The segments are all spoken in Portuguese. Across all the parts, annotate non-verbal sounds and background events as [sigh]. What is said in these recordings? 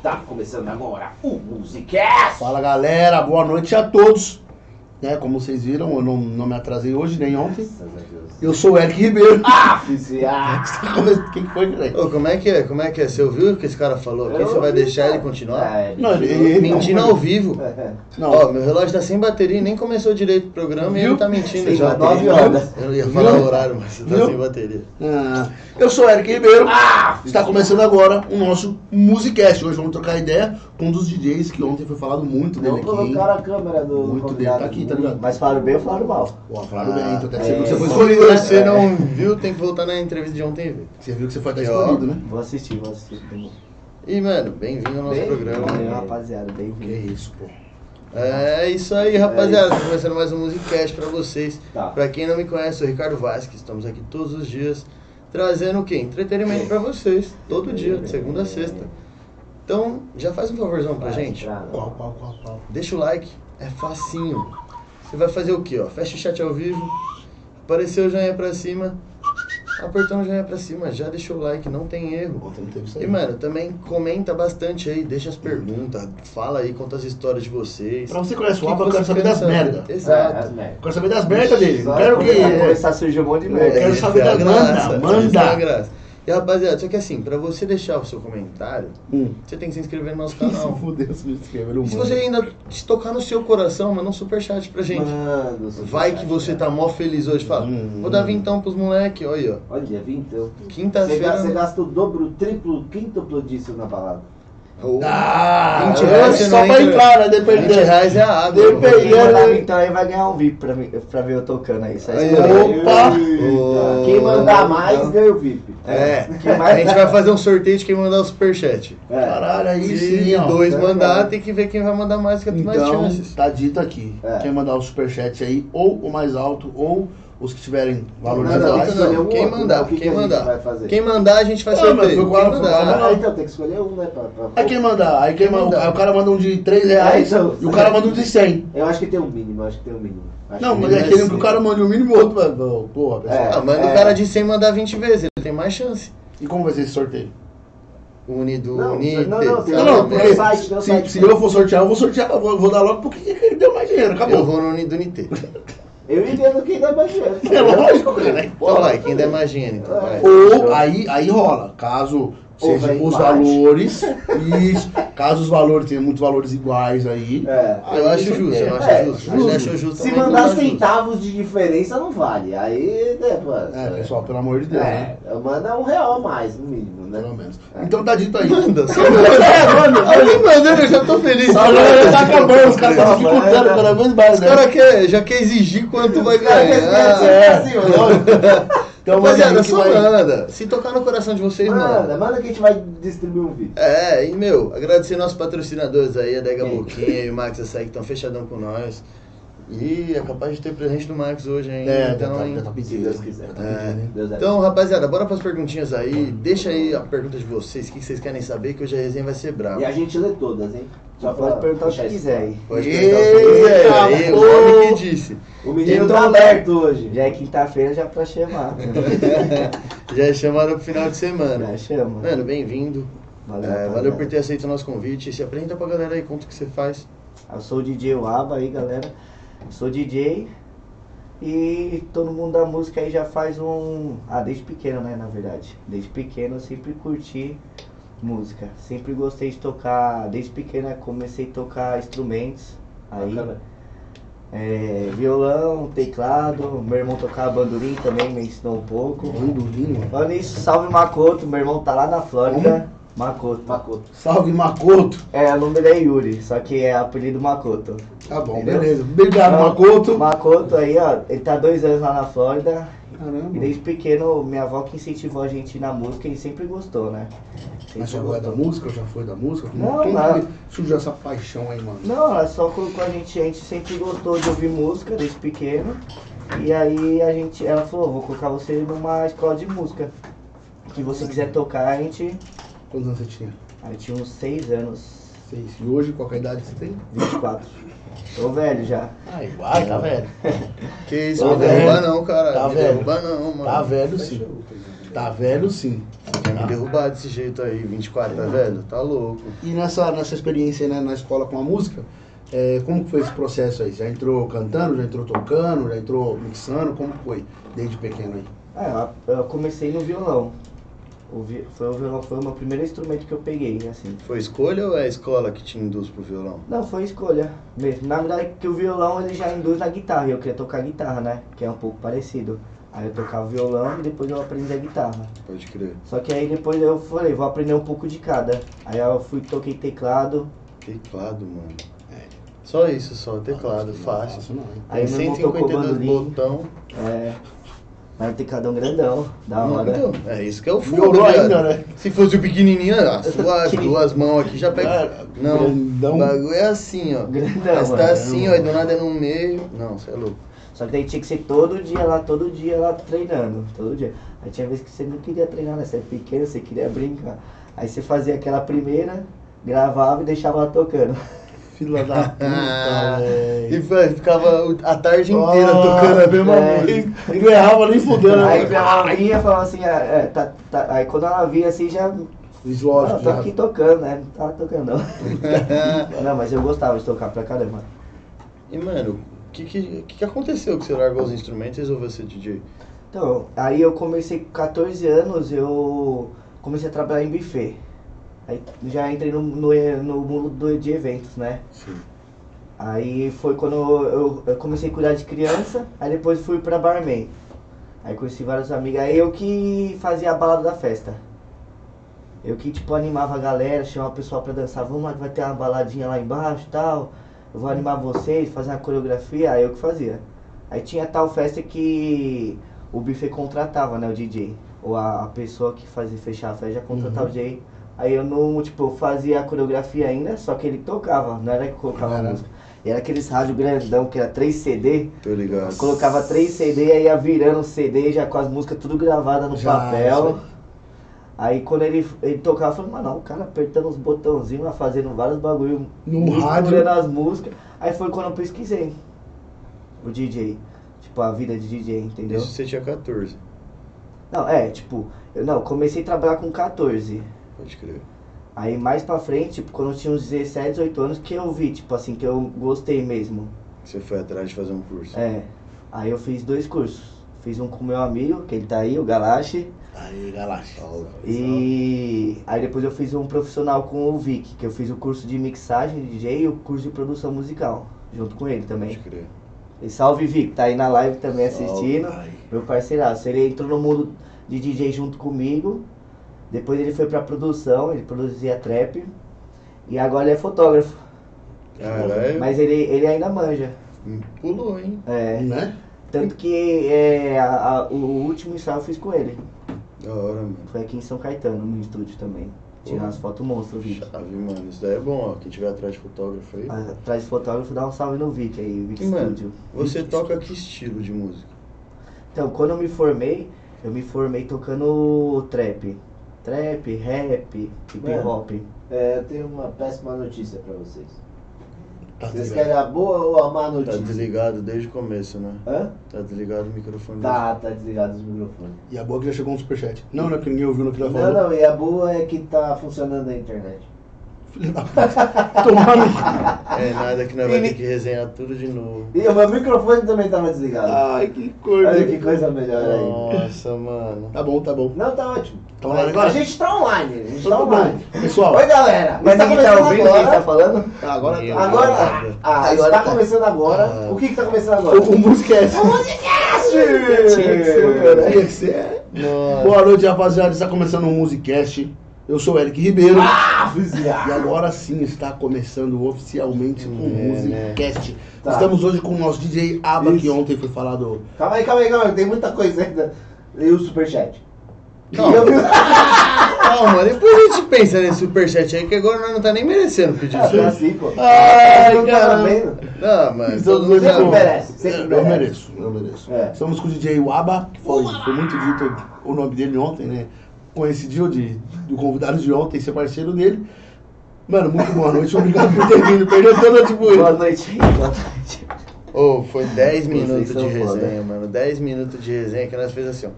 Está começando agora o Musicast! Fala galera, boa noite a todos. Né, como vocês viram, eu não, não me atrasei hoje nem ontem. Eu sou o Eric Ribeiro. [laughs] Ah, oficial! Quem que foi, cara? Ô, como é que é? Como é que é? Você ouviu o que esse cara falou aqui? Você vai deixar ele continuar? É, Não, ele- ele- Mentindo ao vivo. [laughs] Não, Ó, meu relógio tá sem bateria e nem começou direito o programa e Viu? ele tá mentindo Sem já. bateria. Nove horas. Eu ia falar Viu? o horário, mas tá Viu? sem bateria. ah, eu sou o Eric Ribeiro. Ah, Está começando agora o nosso Musicast. Hoje vamos trocar ideia um dos DJs que ontem foi falado muito dele Não aqui. colocaram a câmera do Muito dele, tá aqui, tá ligado? Mas falaram bem ou falaram mal? Pô, falaram bem, então é, ser porque você foi Se escolhido, né? você [laughs] não viu, tem que voltar na entrevista de ontem e ver. Você viu que você foi até escolhido, né? Vou assistir, vou assistir. E, mano, bem-vindo ao nosso Bem- programa. Valeu, rapaziada, bem Que isso, pô. É isso aí, rapaziada. Tá começando mais um Musicast pra vocês. Tá. Pra quem não me conhece, eu sou o Ricardo Vasquez. Estamos aqui todos os dias trazendo o quê? Entretenimento pra vocês. Todo dia, de segunda a sexta. Então, já faz um favorzão pra Vai, gente. pra- Qual, qual, qual, qual? Deixa o like, é facinho. Você vai fazer o quê, ó? Fecha o chat ao vivo, apareceu o joinha pra cima, apertando o joinha pra cima, já deixou o like, não tem erro. E, mano, também comenta bastante aí, deixa as perguntas, fala aí, conta as histórias de vocês. Pra você que conhece o Alba, eu quero saber das saber? merda. É, Exato. merda. Quero saber das merda dele. Não quero que. Começar a surgir um monte de merda. quero saber é a da- graça, manda, manda. E rapaziada, só que assim, pra você deixar o seu comentário, Hum. você tem que se inscrever no nosso [laughs] Se canal. fudeu, se me inscreveram, E se você ainda te tocar no seu coração, manda um superchat pra gente. Mano, né? Vai que você tá mó feliz hoje, fala. Hum. Vou dar vintão pros moleque, olha aí, ó. Olha, vintão. Quinta-feira. você gasta o dobro, o triplo, o quintuplo disso na balada. Oh, Ah, 20 é reais só pra entra. entrar, né? 20 Dependendo. reais é a água. Depende. Quem mandar então aí vai ganhar um VIP pra, mim, pra ver eu tocando aí. Escolher. Opa! Ô, Quem mandar mais então. ganha o VIP. É, mais- a gente vai fazer um sorteio de quem mandar o superchat. É. Caralho, aí Se sim, dois É mandar, verdade. tem que ver quem vai mandar mais, que tem mais Então, chances. tá dito aqui. É. Quem mandar o superchat aí, ou o mais alto, ou os que tiverem não. escolher um Quem mandar, que quem que a gente mandar. vai fazer? Quem mandar, a gente faz Ah, sorteio. Quem mandar. Ah, então tem que escolher um, né? Pra, pra- Aí quem mandar, aí quem Quem manda, mandar. aí o cara manda um de 3 reais É, então. e o cara manda um de 100. Eu acho que tem um mínimo, eu acho que tem um mínimo. Acho Não, mas é aquele que o cara manda o mínimo, o outro vai. Porra, pessoal. É. Ah, manda o cara de 100 mandar 20 vezes, ele tem mais chance. E como vai ser esse sorteio? Unido, Não, unido. não, não, tem- Não, porque site, tem se, site. se eu for sortear, eu vou sortear, eu vou, vou dar logo porque ele [laughs] deu mais dinheiro, Eu acabou. vou no Unido Unité. [laughs] Eu entendo quem dá mais dinheiro. É lógico, cara. Então vai, quem der mais dinheiro, então vai. Ou aí, aí rola, caso Vai os valores, isso, caso os valores tenham muitos valores iguais aí. É. Eu acho justo, eu acho É, justo. justo. Acho justo Se mandar acho justo. centavos de diferença não vale. Aí, né, pô. É, pessoal, pelo amor de Deus, né? É, manda um real a mais, no mínimo, né? Pelo menos. Então tá dito aí. Manda, só É, mandando, eu já tô feliz. Só já tá acabando, os caras estão disputando cada vez mais, Os né? caras já quer exigir quanto vai ganhar. É, assim, ó. lógico. Então, mas Rapaziada, só vai... manda. Se tocar no coração de vocês, Manda, manda. manda que a gente vai distribuir um vídeo. É, e meu, agradecer nossos patrocinadores aí, a Dega Quem? Boquinha e o Max Açaí, que estão fechadão com nós. E é capaz de ter presente do Max hoje, hein? É, então, tá, hein? tá pedindo. Se Deus quiser. Já tá É. pedindo, é Então, rapaziada, bora pras perguntinhas aí. Deixa aí a pergunta de vocês, o que vocês querem saber, que hoje a resenha vai ser brava. E a gente lê todas, hein? Só pode perguntar o que quiser aí. Pode perguntar o que quiser. Aí, o nome que disse. O menino tá aberto hoje. Já é quinta-feira, já pra chamar. [laughs] Já é chamado pro final de semana. já chama. Mano, bem-vindo. Valeu, É, valeu por ter aceito o nosso convite. Se apresenta pra galera aí, conta o que você faz. Eu sou o DJ Waba aí, galera. Eu sou DJ e todo mundo da música aí já faz um. Ah, desde pequeno, né? Na verdade. Desde pequeno eu sempre curti música. Sempre gostei de tocar. Desde pequeno eu comecei a tocar instrumentos. Aí, Bacana. é, violão, teclado. Meu irmão tocava bandolim também, me ensinou um pouco. Bandolim. Falando isso, salve Makoto. Meu irmão tá lá na Flórida. Makoto. Makoto. Salve, Makoto. É, o nome dele é Yuri, só que é apelido Makoto. Tá bom, Entendeu? beleza. Obrigado, Então, Makoto. Makoto aí, ó, ele tá dois anos lá na Flórida. Caramba. E desde pequeno, minha avó que incentivou a gente na música e sempre gostou, né? Sempre Mas sua avó é da gostou. música já foi da música? Como, Não, como não. que surgiu essa paixão aí, mano? Não, ela só colocou a gente, a gente sempre gostou de ouvir música desde pequeno. E aí a gente, ela falou, vou colocar você numa escola de música. Que você quiser tocar, a gente. Quantos anos você tinha? Aí tinha uns seis anos. Seis. E hoje, qual que é a idade você tem? 24. Tô velho já. Ah, igual, tá velho. [laughs] Que isso, Tá não velho. derruba não, cara. Tá me velho. derruba não, mano. Tá velho sim. Tá velho sim. Quer me derrubar desse jeito aí, 24, tá velho? Tá louco. E nessa, nessa experiência né, na escola com a música, é, como que foi esse processo aí? Já entrou cantando, já entrou tocando, já entrou mixando? Como que foi desde pequeno aí? Ah, eu comecei no violão. Foi o violão foi o meu primeiro instrumento que eu peguei, assim. Foi escolha ou é a escola que te induz pro violão? Não, foi escolha mesmo. Na verdade, que o violão ele já induz na guitarra. e Eu queria tocar guitarra, né? Que é um pouco parecido. Aí eu tocava violão e depois eu aprendi a guitarra. Pode crer. Só que aí depois eu falei, vou aprender um pouco de cada. Aí eu fui toquei teclado. Teclado, mano. Só isso, só. Teclado, fácil. Fácil não, hein? Aí meu irmão tocou 152 bandolim. botão. É. Mas um tecladão grandão, da hora. Então, é isso que é o Melhorou fogo, ainda, né? Se fosse o pequenininho, as [laughs] suas duas mãos aqui já pega. Não, grandão. o bagulho é assim, ó. Grandão, Mas mano. tá assim, ó, e do nada é no meio. Não, você é louco. Só que daí tinha que ser todo dia lá, todo dia lá treinando, todo dia. Aí tinha vezes que você não queria treinar, né? Você é pequeno, você queria brincar. Aí você fazia aquela primeira, gravava e deixava lá tocando. [laughs] Fila da [laughs] puta, E ficava a tarde inteira Ah, tocando a mesma é. música. E não errava nem fudendo. Aí né? minha mãe vinha e falava assim, ah, é, tá, tá. aí quando ela via assim já. Não, lógico, eu tô já. aqui tocando, né? Não tava tocando não. [laughs] não, mas eu gostava de tocar pra caramba. E, mano, o que, que, que que aconteceu que você largou os instrumentos e resolveu ser DJ? Então, aí eu comecei com 14 anos, eu comecei a trabalhar em buffet. Aí já entrei no, no, no mundo do- de eventos, né? Sim. Aí foi quando eu, eu comecei a cuidar de criança, aí depois fui pra barman. Aí conheci vários amigos, aí eu que fazia a balada da festa. Eu que tipo animava a galera, chamava o pessoal pra dançar, vamos lá que vai ter uma baladinha lá embaixo e tal. Eu vou animar vocês, fazer uma coreografia, aí eu que fazia. Aí tinha tal festa que o buffet contratava, né, o DJ. Ou a, a pessoa que fazia fechar a festa já contratava Uhum. o DJ. Aí eu não, tipo, eu fazia a coreografia ainda, só que ele tocava, não era que colocava a música. E era aqueles rádio grandão, que era 3 CD. Tô ligado. Eu colocava 3 CD, aí ia virando o CD já com as músicas tudo gravadas no Já, papel. isso Aí quando ele, ele tocava, eu falei, mano, o cara apertando os botãozinhos, lá, fazendo vários bagulho, No rádio. as músicas. Aí foi quando eu pesquisei o DJ. Tipo, a vida de DJ, entendeu? Isso você tinha 14. Não, é, tipo, eu não, comecei a trabalhar com 14. Pode crer. Aí mais pra frente, tipo, quando eu tinha uns 17, 18 anos, que eu vi, tipo assim, que eu gostei mesmo. Você foi atrás de fazer um curso. É. Aí eu fiz dois cursos. Fiz um com meu amigo, que ele tá aí, o Galache. Aí. Salve. E aí depois eu fiz um profissional com o Vic, que eu fiz o curso de mixagem de DJ e o curso de produção musical, junto com ele também. Pode crer. E salve Vic, tá aí na live também Salve. assistindo. Aí. Meu parceiraço, ele entrou no mundo de DJ junto comigo. Depois ele foi pra produção, ele produzia trap. E agora ele é fotógrafo. Caralho. Mas ele, ele ainda manja. Pulou, hein? É, Né? tanto que é, a- a- o último ensaio eu fiz com ele. Da hora, mano. Foi aqui em São Caetano, no estúdio também. Tirar Pô. as fotos monstro, Vic. Chave, mano. Isso daí é bom, ó. Quem tiver atrás de fotógrafo aí. Atrás de fotógrafo, dá um salve no Vic aí, Vic E, mano, Studio. Você toca que estilo de música? Então, quando eu me formei, eu me formei tocando trap. Trap, rap, hip hop. É, eu tenho uma péssima notícia pra vocês. Tá Vocês ligado? querem a boa ou a má Tá notícia? desligado desde o começo, né? Hã? Tá desligado o microfone. Tá, tá desligado os microfones. E a boa que já chegou um superchat. Não, não é que ninguém ouviu no que ela Não, falou. não, e a boa é que tá funcionando a internet. Filho da puta. Tomando. É nada que nós vai Ele- ter que resenhar tudo de novo. E o meu microfone também tava desligado. Ai, que coisa. Olha que coisa melhor aí. Nossa, mano. Tá bom, tá bom. Não, tá ótimo. Tá online Mas agora? A gente tá online, a gente Então tá tá online. bom. Pessoal, Oi, galera. Mas tá tá começando ouvindo quem tá agora. falando? agora Meu tá. Agora, ah, Agora está tá. começando agora. Ah. O que que tá começando agora? O, o Musicast. Tinha que ser, cara. Tinha que ser. Nossa. Boa noite, rapaziada. Está começando o Musicast. Eu sou o Eric Ribeiro. Ah, E agora sim está começando oficialmente o É, Musicast. Tá. Estamos hoje com o nosso DJ Aba, que Isso. ontem foi falado. Calma aí, calma aí, calma aí. Tem muita coisa ainda. E o superchat. Calma. Eu Calma, depois a gente pensa nesse superchat aí, que agora nós não tá nem merecendo pedir Ah, isso. assim, pô. Ai, Não tá? Não, mas todo mundo já... não merece. Que Eu merece. mereço, eu mereço. É. Estamos com o DJ Waba, que foi, foi muito dito o nome dele ontem, né? Coincidiu de, do convidado de ontem ser parceiro dele. Mano, muito boa noite. Obrigado por ter vindo. Perdeu toda tipo. Boa noite, [laughs] boa noite. Ô, foi 10 Vocês minutos de são foda. resenha, mano. 10 minutos de resenha que nós fez assim, ó.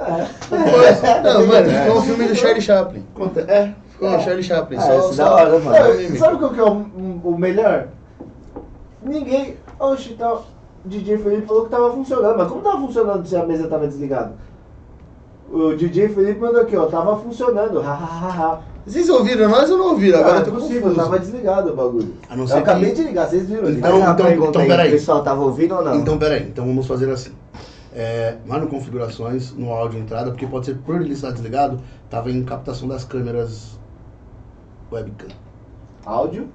É. Não, mano, ficou um filme do Charlie Chaplin. Conta- É. Ficou o Charlie Chaplin. Ah, só, isso só, da hora, mano. Sabe, mímica. sabe qual que é o, o melhor? Ninguém. Oxe, tá. O DJ Felipe falou que tava funcionando, mas como tava funcionando se a mesa tava desligada? O DJ Felipe mandou aqui, ó, tava funcionando, hahaha. Vocês ouviram nós ou não ouviram? Agora Ah, eu tô é possível, confuso. tava desligado o bagulho. A não Eu ser acabei que- de ligar, vocês viram? Então- então- pergunta então, aí, peraí. o pessoal tava ouvindo ou não? Então, peraí. Então vamos fazer assim. É, lá no configurações, no áudio entrada, porque pode ser por ele estar desligado, tava em captação das câmeras webcam. Áudio?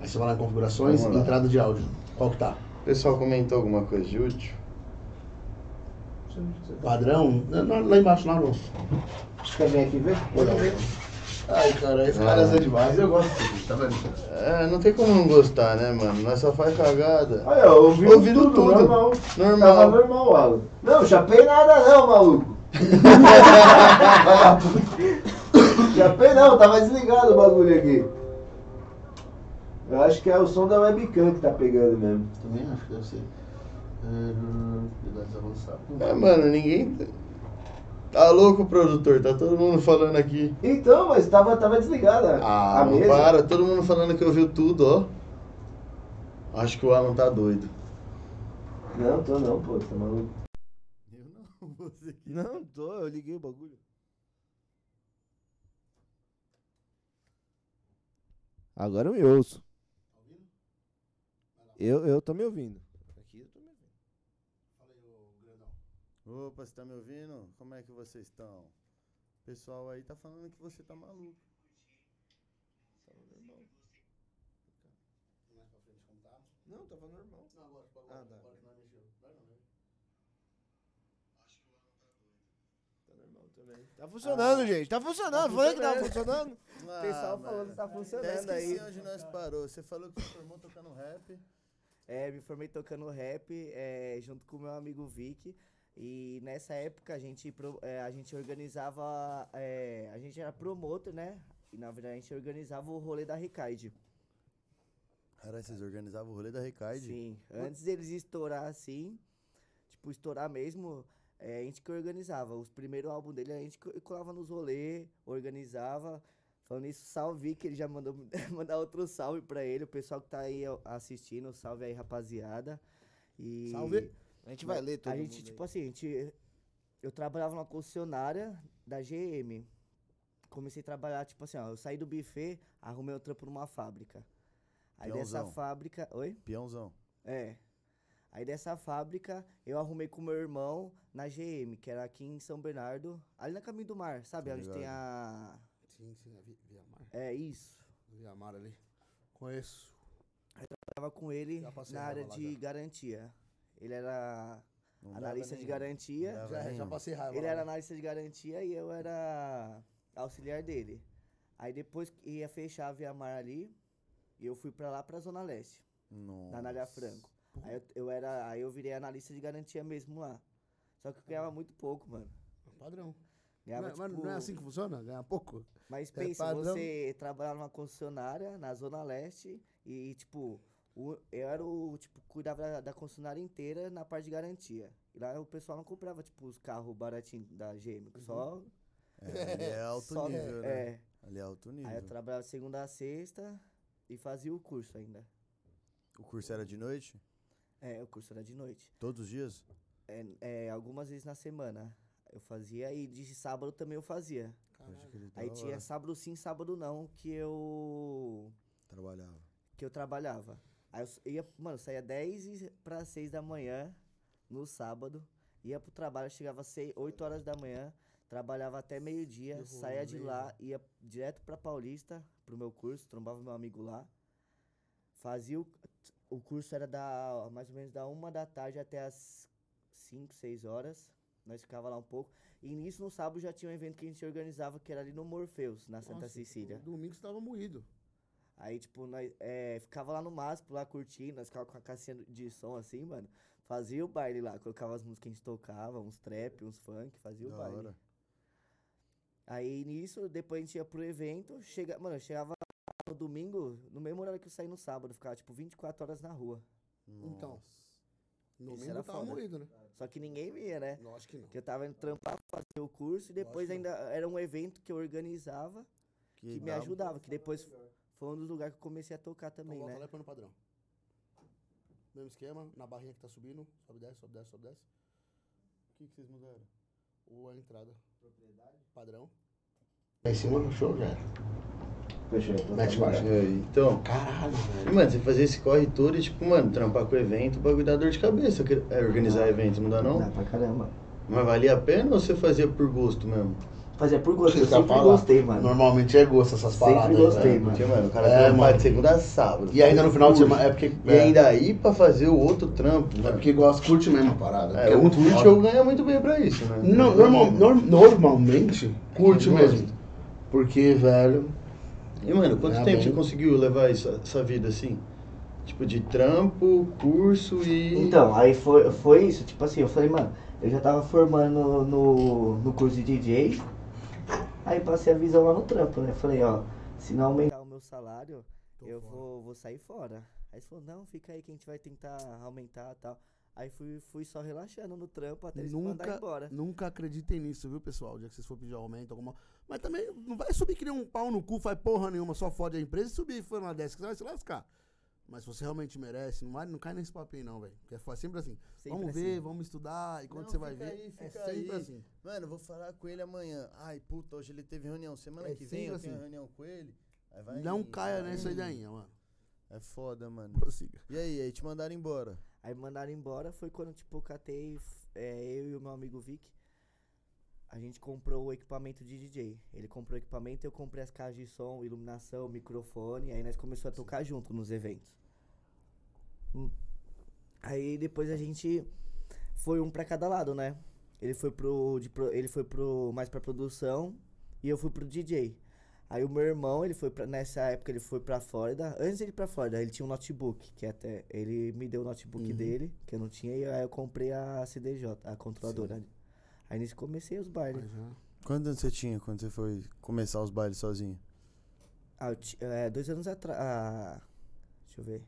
Aí você vai lá em configurações, Vamos lá. entrada de áudio. Qual que tá? O pessoal comentou alguma coisa de útil? Padrão? Lá- Lá embaixo, lá no. Quer vir aqui ver? Ai, cara, esse Ah. cara é demais. Eu gosto disso, tá vendo? É, não tem como não gostar, né, mano? Nós só faz cagada. Olha, eu ouvi Ouvindo tudo, tudo. normal. Normal. Tava normal, Alan. Não, chapei nada não, maluco. [laughs] [laughs] chapei não, tava desligado o bagulho aqui. Eu acho que é o som da webcam que tá pegando mesmo. Também acho que deve ser. É, avançados. É, mano, ninguém. Tá louco, produtor? Tá todo mundo falando aqui. Então, mas tava, tava desligada Ah, a não mesa. para. Todo mundo falando que ouviu tudo, ó. Acho que o Alan tá doido. Não, tô não, pô, tá maluco. Eu não, [laughs] você que. Não, tô, eu liguei o bagulho. Agora eu me ouço. Eu, eu tô me ouvindo. Aqui eu tô me ouvindo. Opa, você tá me ouvindo? Como é que vocês estão? O pessoal aí tá falando que você tá maluco. Não, tava normal. Ah, dá. Tá normal também. Tá funcionando, gente. Tá funcionando. Falei que tava funcionando. [laughs] Ah, pessoal mano. falando que tá funcionando aí. onde nós parou. Você falou que se formou tocando rap. É, me formei tocando rap é, junto com o meu amigo Vic. E nessa época a gente, é, a gente organizava. é, a gente era promotor, né? E na verdade a gente organizava o rolê da Recaide. Caralho, vocês organizavam o rolê da Recaide? Sim. Antes deles estourar assim, tipo, estourar mesmo, é, a gente que organizava. Os primeiros álbuns dele a gente co- colava nos rolês, organizava. Falando isso, salve que ele já mandou [laughs] mandar outro salve pra ele, o pessoal que tá aí assistindo, salve aí, rapaziada. E Salve. A gente vai ler todo a gente, aí. tipo assim, a gente, eu trabalhava numa concessionária da GM. Comecei a trabalhar, tipo assim, ó, eu saí do buffet, arrumei um trampo numa fábrica. Aí dessa Peãozão. fábrica. Oi? Peãozão. É. Aí dessa fábrica eu arrumei com meu irmão na GM, que era aqui em São Bernardo, ali na Caminho do Mar, sabe? Tô Onde tem a. Sim, sim, a Vi- Viamar. É isso. Viamar ali. Conheço. Tava com ele Já passei na área de já. garantia. Ele era Não analista de garantia. Não dava Já, já passei raiva. Ele lá, era analista de garantia e eu era auxiliar dele. Aí depois que ia fechar a Via Mar ali, e eu fui pra lá pra Zona Leste, na Anália Nossa. Franco. Aí eu, eu era, aí eu virei analista de garantia mesmo lá. Só que eu ganhava muito pouco, mano. Padrão. Não Ganhava, é, mas tipo, não é assim que funciona? Ganhar pouco? Mas É pensa, padrão. você trabalhar numa concessionária na Zona Leste e, tipo, o- eu era o, tipo, cuidava da, da concessionária inteira na parte de garantia. E lá o pessoal não comprava, tipo, os carros baratinhos da GM, só... É, ali é [laughs] alto só nível, né? É. Ali é alto nível. Aí eu trabalhava segunda a sexta e fazia o curso ainda. O curso era de noite? É, o curso era de noite. Todos os dias? É, é, algumas vezes na semana eu fazia e de sábado também eu fazia. Da Aí tinha sábado sim, sábado não, que eu Trabalhava. que eu trabalhava. Aí eu ia, mano, saía 10 e- pra 6 da manhã no sábado, ia pro trabalho, chegava às 8 horas da manhã, trabalhava até meio-dia, saía de lá, ia direto pra Paulista, pro meu curso, trombava meu amigo lá. Fazia o, o curso era da mais ou menos da uma da tarde até as 5, 6 horas. Nós ficava lá um pouco. E nisso no sábado já tinha um evento que a gente organizava que era ali no Morpheus, na Santa Nossa, Cecília. Domingo você tava moído. Aí, tipo, nós é, ficava lá no MASP, lá curtindo, nós ficava com a caixinha de som assim, mano. Fazia o baile lá, colocava as músicas que a gente tocava, uns trap, uns funk, fazia o Da baile. hora. Aí nisso, depois a gente ia pro evento, chega, mano, eu chegava no domingo, no mesmo horário que eu saí no sábado, ficava tipo 24 horas na rua. Então. No Isso era tava moído, né? Só que ninguém via, né? Lógico que não. Porque eu tava indo trampar, fazer o curso e depois Lógico. ainda era um evento que eu organizava que, me dá- ajudava, que depois foi um dos lugares que eu comecei a tocar Então também, volta né? lá e põe no padrão. Mesmo esquema, na barrinha que tá subindo, sobe, desce, sobe, desce, sobe, desce. O que, que vocês mudaram? Ou a entrada. Padrão. Aí em cima do show já era. Fechou. então Mete tá. É, então. Caralho, E, velho. mano, você fazer esse corre todo e, tipo, mano, trampar com o evento, o bagulho dá dor de cabeça. É, organizar evento, não dá não? Dá pra caramba. Mas valia a pena ou você fazia por gosto mesmo? Fazia por gosto, eu sempre falando. gostei, mano. Normalmente é gosto essas Sempre paradas. gostei, né? mano. Porque, mano, o cara É, mano. de segunda a sábado. E ainda no final de semana. É porque. E ainda aí pra fazer o outro trampo, É mano. porque gosta, curte mesmo a parada. É, porque o muito curte foda. eu ganho muito bem pra isso, né? Não, normal, nor- normalmente, curte Eu mesmo. Porque, velho. E, mano, quanto É tempo bom. você conseguiu levar isso, essa vida assim? Tipo, de trampo, curso e. Então, aí foi, foi isso, tipo assim, eu falei, mano, eu já tava formando no, no curso de DJ, aí passei a visão lá no trampo, né? Falei, ó, se não aumentar o meu salário, Tô eu fora. vou, vou sair fora. Aí ele falou, não, fica aí que a gente vai tentar aumentar e tal. Aí fui, fui só relaxando no trampo até eles me mandar Nunca, embora. nunca acreditem nisso, viu, pessoal? Dia que vocês for pedir aumento, alguma. Mas também não vai subir que nem um pau no cu, faz porra nenhuma, só fode a empresa e subir e for uma dessa, que você vai se lascar. Mas se você realmente merece, não, vai, não cai nesse papinho, não, velho. Porque é sempre assim. Sempre vamos assim. ver, vamos estudar, e quando Não, você vai ver. aí, é fica sempre aí. assim. Mano, eu vou falar com ele amanhã. Ai, puta, hoje ele teve reunião. Semana É que vem eu sempre tenho assim. reunião com ele. Aí vai Não caia vai nessa ideinha, mano. É foda, mano. Prossiga. E aí, aí te mandaram embora? Aí me mandaram embora, foi quando, tipo, eu catei, é, eu e o meu amigo Vic, a gente comprou o equipamento de DJ. Ele comprou o equipamento, eu comprei as caixas de som, iluminação, microfone, aí nós começamos a tocar junto nos eventos. Aí depois a gente foi um pra cada lado, né? Ele foi pro, de pro- ele foi pro mais pra produção e eu fui pro DJ. Aí o meu irmão, ele foi pra, nessa época ele foi pra Flórida. Antes de ele ir pra Flórida, ele tinha um notebook, que até ele me deu o notebook Uhum. dele, que eu não tinha, e aí eu comprei a CDJ, a controladora. Aí nisso comecei os bailes. Já. Quantos anos você tinha quando você foi começar os bailes sozinho? Ah, eu é, dois anos atrás. Ah, deixa eu ver.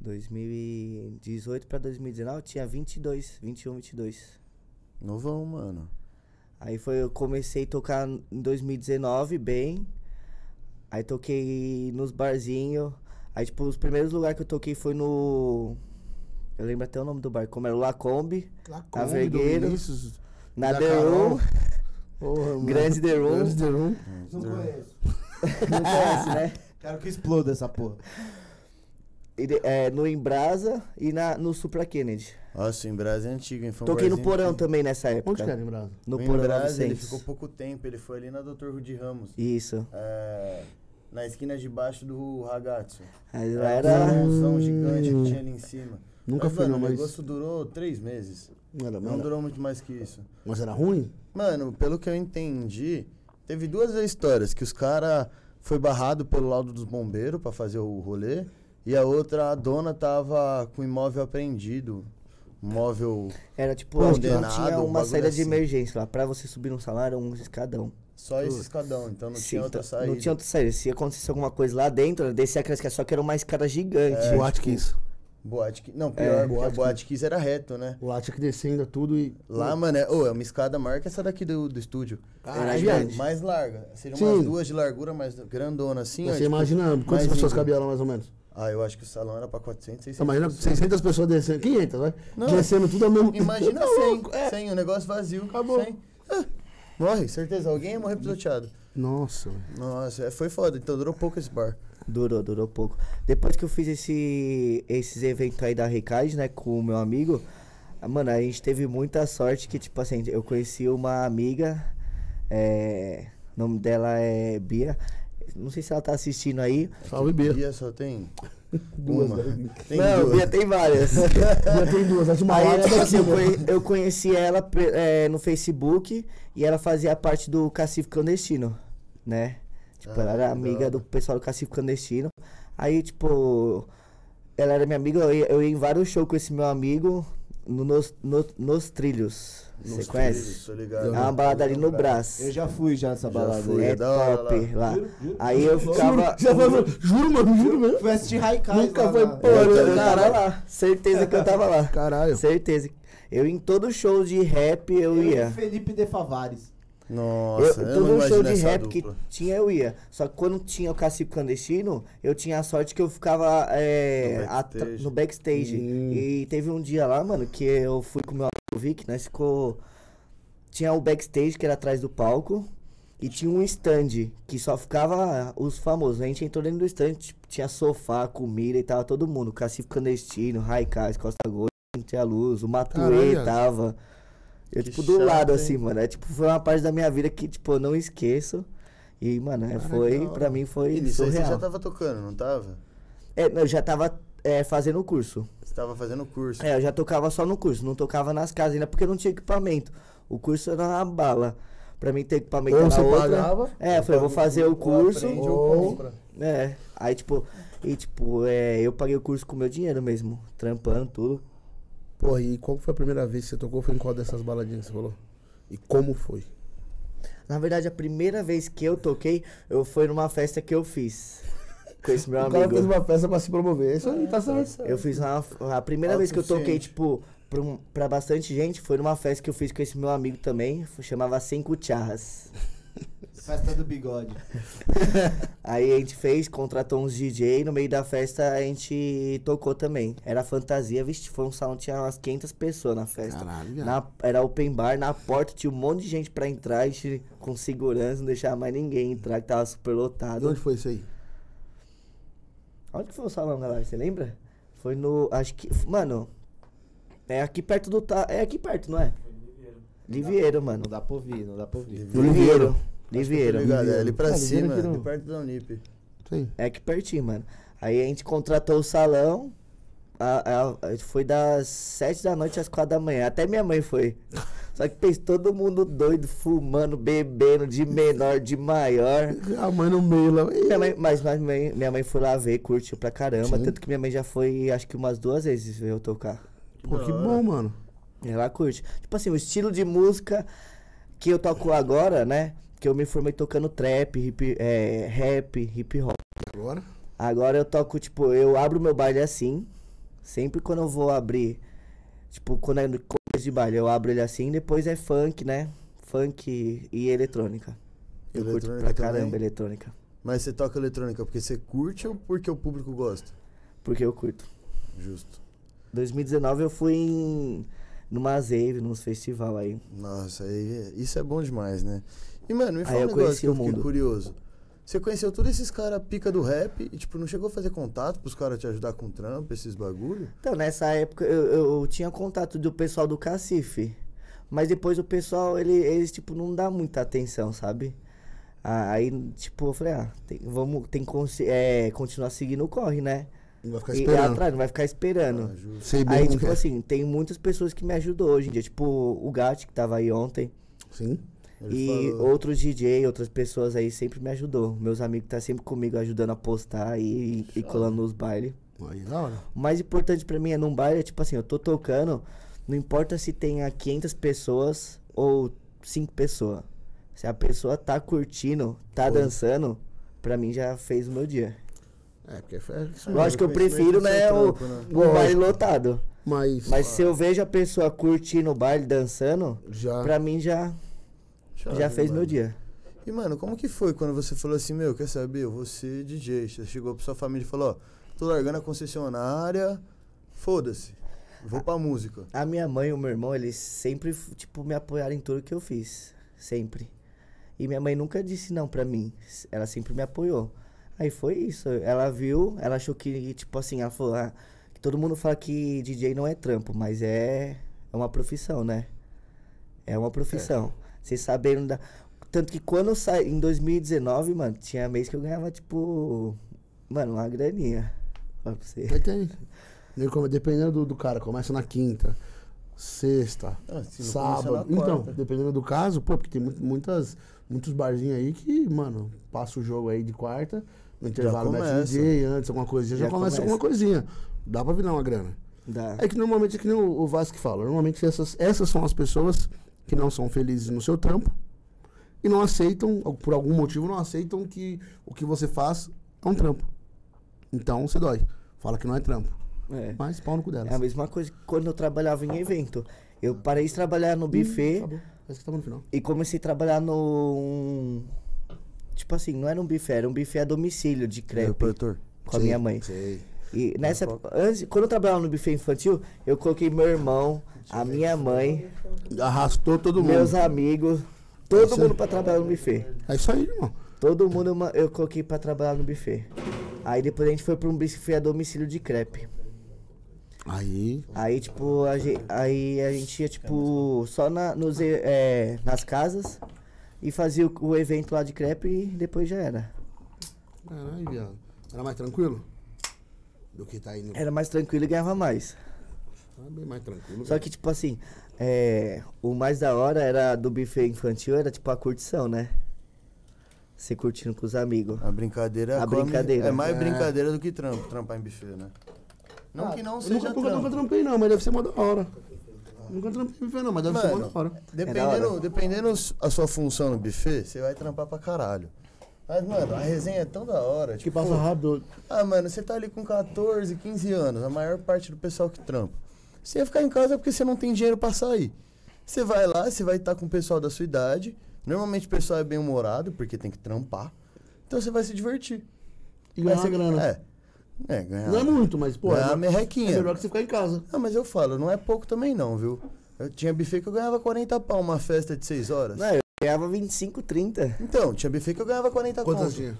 2018 pra 2019, eu tinha 22, 21, 22. Novão, mano. Aí foi, eu comecei a tocar em 2019, bem. Aí toquei nos barzinhos. Aí, tipo, os primeiros lugares que eu toquei foi no. Eu lembro até o nome do bar, como era o Lacombe, Lacombe, Vergueiro, na The. Room, Porra. Grande The Room. Grande The Room. Não conheço. não conhece, né? Quero que exploda essa porra. É, no Embrasa e na, no Supra Kennedy. Nossa, o Embrasa é antigo, hein? Foi um Toquei no barzinho Porão que- também nessa Onde época. que era, em Brasa? No O Porão Embrasa, ele 900. ficou pouco tempo. Ele foi ali na Dr. Rudi Ramos. Isso. É, na esquina de baixo do Ragazzo. Aí lá Era era. um salãozão gigante que tinha ali em cima. Nunca mas, fui, mano, não, o mas. negócio durou três meses. Não era, Não era- durou muito mais que isso. Mas era ruim? Mano, pelo que eu entendi, teve duas histórias que os cara foi barrado pelo laudo dos bombeiros pra fazer o rolê e a outra a dona tava com o imóvel apreendido. Móvel Era tipo, que Condenado, tinha um uma saída de assim. emergência lá. Pra você subir no salário, um escadão. só esse escadão, então não Sim, tinha outra então, saída. Não tinha outra saída. Se acontecesse alguma coisa lá dentro, descia aquela escada, só que era uma escada gigante. É, Boate Kiss. Boate que não, pior, É, a Boate boate Kiss era reto, né? Tinha que descer ainda tudo e. Lá, mano, é, ô, é uma escada maior que essa daqui do, do estúdio. Caralho, viado. grande. Mais larga. Seriam Sim. umas duas de largura, mais grandona assim. ó, Você tipo, imagina quantas pessoas cabiam lá mais ou menos? Ah, eu acho que o salão era pra 400, 600 Você imagina pessoas. 600 pessoas descendo, 500, vai? Não. Descendo tudo ao mesmo Imagina Tá 100, louco, é. 100, o negócio vazio. Acabou. 100. Ah, morre, certeza. Alguém ia morrer pisoteado. Nossa. Nossa, é, foi foda. Então durou pouco esse bar. Durou, durou pouco. Depois que eu fiz esse, esses eventos aí da Recade, né, com o meu amigo, mano, a gente teve muita sorte que, tipo assim, eu conheci uma amiga, é, o nome dela é Bia. Não sei se ela tá assistindo aí. Salve, Bia. Dia só tem [laughs] Duas, uma. né? Tem não, duas. Bia tem várias. [laughs] Bia tem duas, acho uma Aí, tipo assim, eu, conhe- eu conheci ela é, no Facebook e ela fazia parte do Cacife Clandestino, né? Tipo, Ah, ela era amiga do pessoal do Cacife Clandestino. Aí, tipo, ela era minha amiga, eu ia, eu ia em vários shows com esse meu amigo. no, nos, no- nos Trilhos. Você conhece? Tô É ligado. uma balada ali no Brás. Eu já fui já nessa balada fui. aí. É da hora top lá. Juro, juro. Aí eu ficava. Já falou, juro, mano, juro mesmo. Fui assistir Haikai. Nunca foi porra, Eu, eu tava lá. Certeza que eu tava lá. Caralho. Certeza. Eu em todo show de rap eu ia. Felipe de Favares. Nossa, eu, eu, todo não um show de rap que dupla. tinha, eu ia. Só que quando tinha o cacique clandestino, eu tinha a sorte que eu ficava é, No backstage. no backstage. Hum. E teve um dia lá, mano, que eu fui com o meu amigo Vic, nós ficou. Tinha o backstage que era atrás do palco. E tinha um stand que só ficava os famosos. A gente entrou dentro do stand, tipo, tinha sofá, comida e tava todo mundo. Cacife Clandestino, Raikais, Costa Gold, tinha luz, o Matuê Caralho. tava. Eu, Que tipo, do chato, lado, hein? assim, mano. É, tipo, foi uma parte da minha vida que, tipo, eu não esqueço. E, mano, é, foi, pra mim, foi E nisso aí você surreal. já tava tocando, não tava? É, eu já tava é, fazendo o curso. Você tava fazendo curso. É, eu já tocava só no curso, não tocava nas casas ainda, porque não tinha equipamento. O curso era uma bala. Pra mim ter equipamento Ou era você outra. pagava, É, eu falei, vou fazer o curso. aprende ou. É, aí tipo, e tipo, é, eu paguei o curso com meu dinheiro mesmo, trampando tudo. Porra, e qual foi a primeira vez que você tocou? Foi em qual dessas baladinhas que você falou? E como foi? Na verdade, a primeira vez que eu toquei, eu foi numa festa que eu fiz. [laughs] Com esse meu o cara fez amigo. uma festa pra se promover. Isso aí tá certo. Eu fiz uma, a primeira vez que eu toquei, tipo, pra, um- pra bastante gente, foi numa festa que eu fiz com esse meu amigo também, chamava Sem Cucharras. Festa do bigode. [laughs] Aí a gente fez, contratou uns DJ, no meio da festa a gente tocou também. Era fantasia, vixe, foi um salão, tinha umas 500 pessoas na festa. Caralho. Na, era open bar, na porta tinha um monte de gente pra entrar, a gente com segurança, não deixava mais ninguém entrar, que tava super lotado. onde foi isso aí? Onde que foi o salão, galera? Você lembra? Foi no. Acho que. Mano. É aqui perto do. Ta- É aqui perto, não é? Livieiro, mano. Não dá pra ouvir, não dá pra ouvir. Livieiro. Ligado, é ali pra Ah, cima, aqui no- ali perto da Unip. Sim. É aqui pertinho, mano. Aí a gente contratou o salão. a- a- foi das 7 da noite às 4 da manhã. Até minha mãe foi. [laughs] Só que fez todo mundo doido, fumando, bebendo, de menor, de maior. A mãe no meio lá. Minha mãe, mas mas minha mãe, minha mãe foi lá ver, curtiu pra caramba. Sim. Tanto que minha mãe já foi, acho que umas duas vezes ver eu tocar. Pô, que bom, mano. Ela curte. Tipo assim, o estilo de música que eu toco agora, né? Que eu me formei tocando trap, hip, é, rap, hip hop. Agora? Agora eu toco, tipo, eu abro meu baile assim. Sempre quando eu vou abrir, tipo, quando é no começo de baile, eu abro ele assim, depois é funk, né? Funk e eletrônica. Eu curto Eletrônica pra caramba também? eletrônica. Mas você toca eletrônica porque você curte ou porque o público gosta? Porque eu curto. Justo. 2019 eu fui em numa Zave, nos festival aí. Nossa, aí, isso é bom demais, né? E, mano, me Aí fala um eu negócio que eu fiquei mundo. curioso. Você conheceu todos esses caras pica do rap e, tipo, não chegou a fazer contato pros caras te ajudar com trampo, esses bagulho? Então, nessa época eu, eu tinha contato do pessoal do Cacife. Mas depois o pessoal, ele, eles, tipo, não dá muita atenção, sabe? Aí, tipo, eu falei, ah, tem, vamos, tem que é, continuar seguindo o corre, né? Não vai ficar E, e esperando. atrás, não vai ficar esperando. Ah. Sei bem Aí, tipo é. assim, tem muitas pessoas que me ajudam hoje em dia. Tipo, o Gat, que tava aí ontem. Sim. Ele e falou. outros DJ, outras pessoas aí sempre me ajudou. Meus amigos tá sempre comigo ajudando a postar aí e, e colando nos bailes. Aí, da hora. O mais importante pra mim é num baile, é tipo assim, eu tô tocando, não importa se tenha 500 pessoas ou 5 pessoas. Se a pessoa tá curtindo, tá Foi. dançando, pra mim já fez o meu dia. É, porque é isso mesmo. Lógico que eu prefiro, seu né, o, trampo, né? o baile lotado. Mas, Mas se eu vejo a pessoa curtindo o baile, dançando, já. pra mim já, já fez mano. meu dia. E, mano, como que foi quando você falou assim, meu, quer saber, eu vou ser DJ? Você chegou pra sua família e falou, ó, tô largando a concessionária, foda-se, vou pra música. A minha mãe e o meu irmão, eles sempre, tipo, me apoiaram em tudo que eu fiz. Sempre. E minha mãe nunca disse não pra mim. Ela sempre me apoiou. Aí foi isso. Ela viu, ela achou que, tipo assim, ela falou, ah, que todo mundo fala que DJ não é trampo, mas é, é uma profissão, né? É uma profissão. Vocês sabendo da. Tanto que quando eu saí, em 2019, mano, tinha mês que eu ganhava, tipo. Mano, uma graninha. Fala pra você. Aí tem. Dependendo do, do cara, começa na quinta, sexta, Ah, sábado. Então, dependendo do caso, pô, porque tem mu- muitas, muitos barzinhos aí que, mano, passa o jogo aí de quarta, no intervalo mete começa. DJ antes, alguma coisinha, já, Já começa começa. alguma coisinha. Dá pra virar uma grana. Dá. É que normalmente é que nem o, o Vasco fala. Normalmente essas, essas são as pessoas que não são felizes no seu trampo e não aceitam, por algum motivo, não aceitam que o que você faz é um trampo. Então você dói. Fala que não é trampo. É. Mas pau no cu delas. É a mesma coisa que quando eu trabalhava em evento. Eu parei de trabalhar no buffet. Parece que tava no final. e comecei a trabalhar no. Tipo assim, não era um buffet, era um buffet a domicílio de É, crepe produtor. com a minha mãe. Sei. E nessa época, antes, quando eu trabalhava no buffet infantil, eu coloquei meu irmão, a minha mãe, Arrastou todo mundo. meus amigos, todo Isso mundo pra trabalhar no buffet. É isso aí, irmão. Todo mundo eu coloquei pra trabalhar no buffet. Aí depois a gente foi pra um buffet a domicílio de crepe. Aí. Aí, tipo, a gente, aí a gente ia, tipo, só na, nos, é, nas casas e fazia o, o evento lá de crepe e depois já era. Caralho, viado. Era mais tranquilo? Do que tá indo. Era mais tranquilo e ganhava mais. Era bem mais tranquilo. Só que, tipo assim, é, o mais da hora era do buffet infantil, era tipo a curtição, né? Você curtindo com os amigos. A brincadeira A come- brincadeira. É mais É. brincadeira do que trampo, trampar em buffet, né? Não Ah, que não eu seja nunca, nunca, nunca trampei, não, mas deve ser mó da hora. Nunca trampei em buffet, não, mas deve ser mó Mano, da hora. É da dependendo, hora. dependendo a sua função no buffet, você vai trampar pra caralho. Mas, mano, a resenha é tão da hora. Que Tipo, passa rápido. ah, mano, você tá ali com 14, 15 anos, a maior parte do pessoal que trampa. Você ia ficar em casa porque você não tem dinheiro pra sair. Você vai lá, você vai estar com o pessoal da sua idade. Normalmente o pessoal é bem humorado, porque tem que trampar. Então você vai se divertir. E ganhar Aí você- grana. É. É, ganhar. Não é muito, mas, pô, Ganhar é, merrequinha. é melhor que você ficar em casa. Ah, mas eu falo, não é pouco também não, viu? Eu tinha buffet que eu ganhava 40 pau uma festa de 6 horas. Não, eu ganhava 25, 30. Então, tinha buffet que eu ganhava 40 Quantas conto. tinha?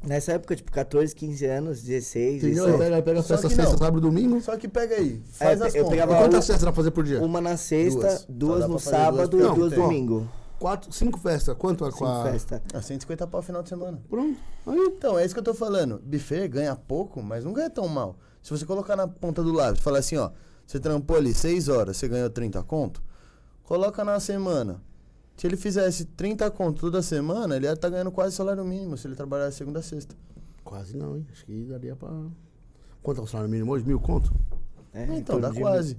Nessa época, tipo, 14, 15 anos, 16, Entendeu? 17. Pega, pega Só sexta, que sexta, não. sábado, domingo. Só que pega aí, faz É, as eu contas. pegava E quantas festas dá pra fazer por dia? Uma na sexta, Duas. duas, no duas sábado pelo e duas tempo. domingo. Quatro, cinco festas. Quanto é com Cinco a... festa. Ah, 150 pau final de semana. Pronto. Aí. Então, é isso que eu tô falando. Buffet ganha pouco, mas não ganha tão mal. Se você colocar na ponta do lápis, falar assim, ó, você trampou ali 6 horas, você ganhou 30 conto, coloca na semana. Se ele fizesse 30 conto toda semana, ele ia estar ganhando quase salário mínimo se ele trabalhar segunda a sexta. Quase não, hein? Acho que daria pra... Quanto é o salário mínimo hoje? Mil conto? É, então, dá quase.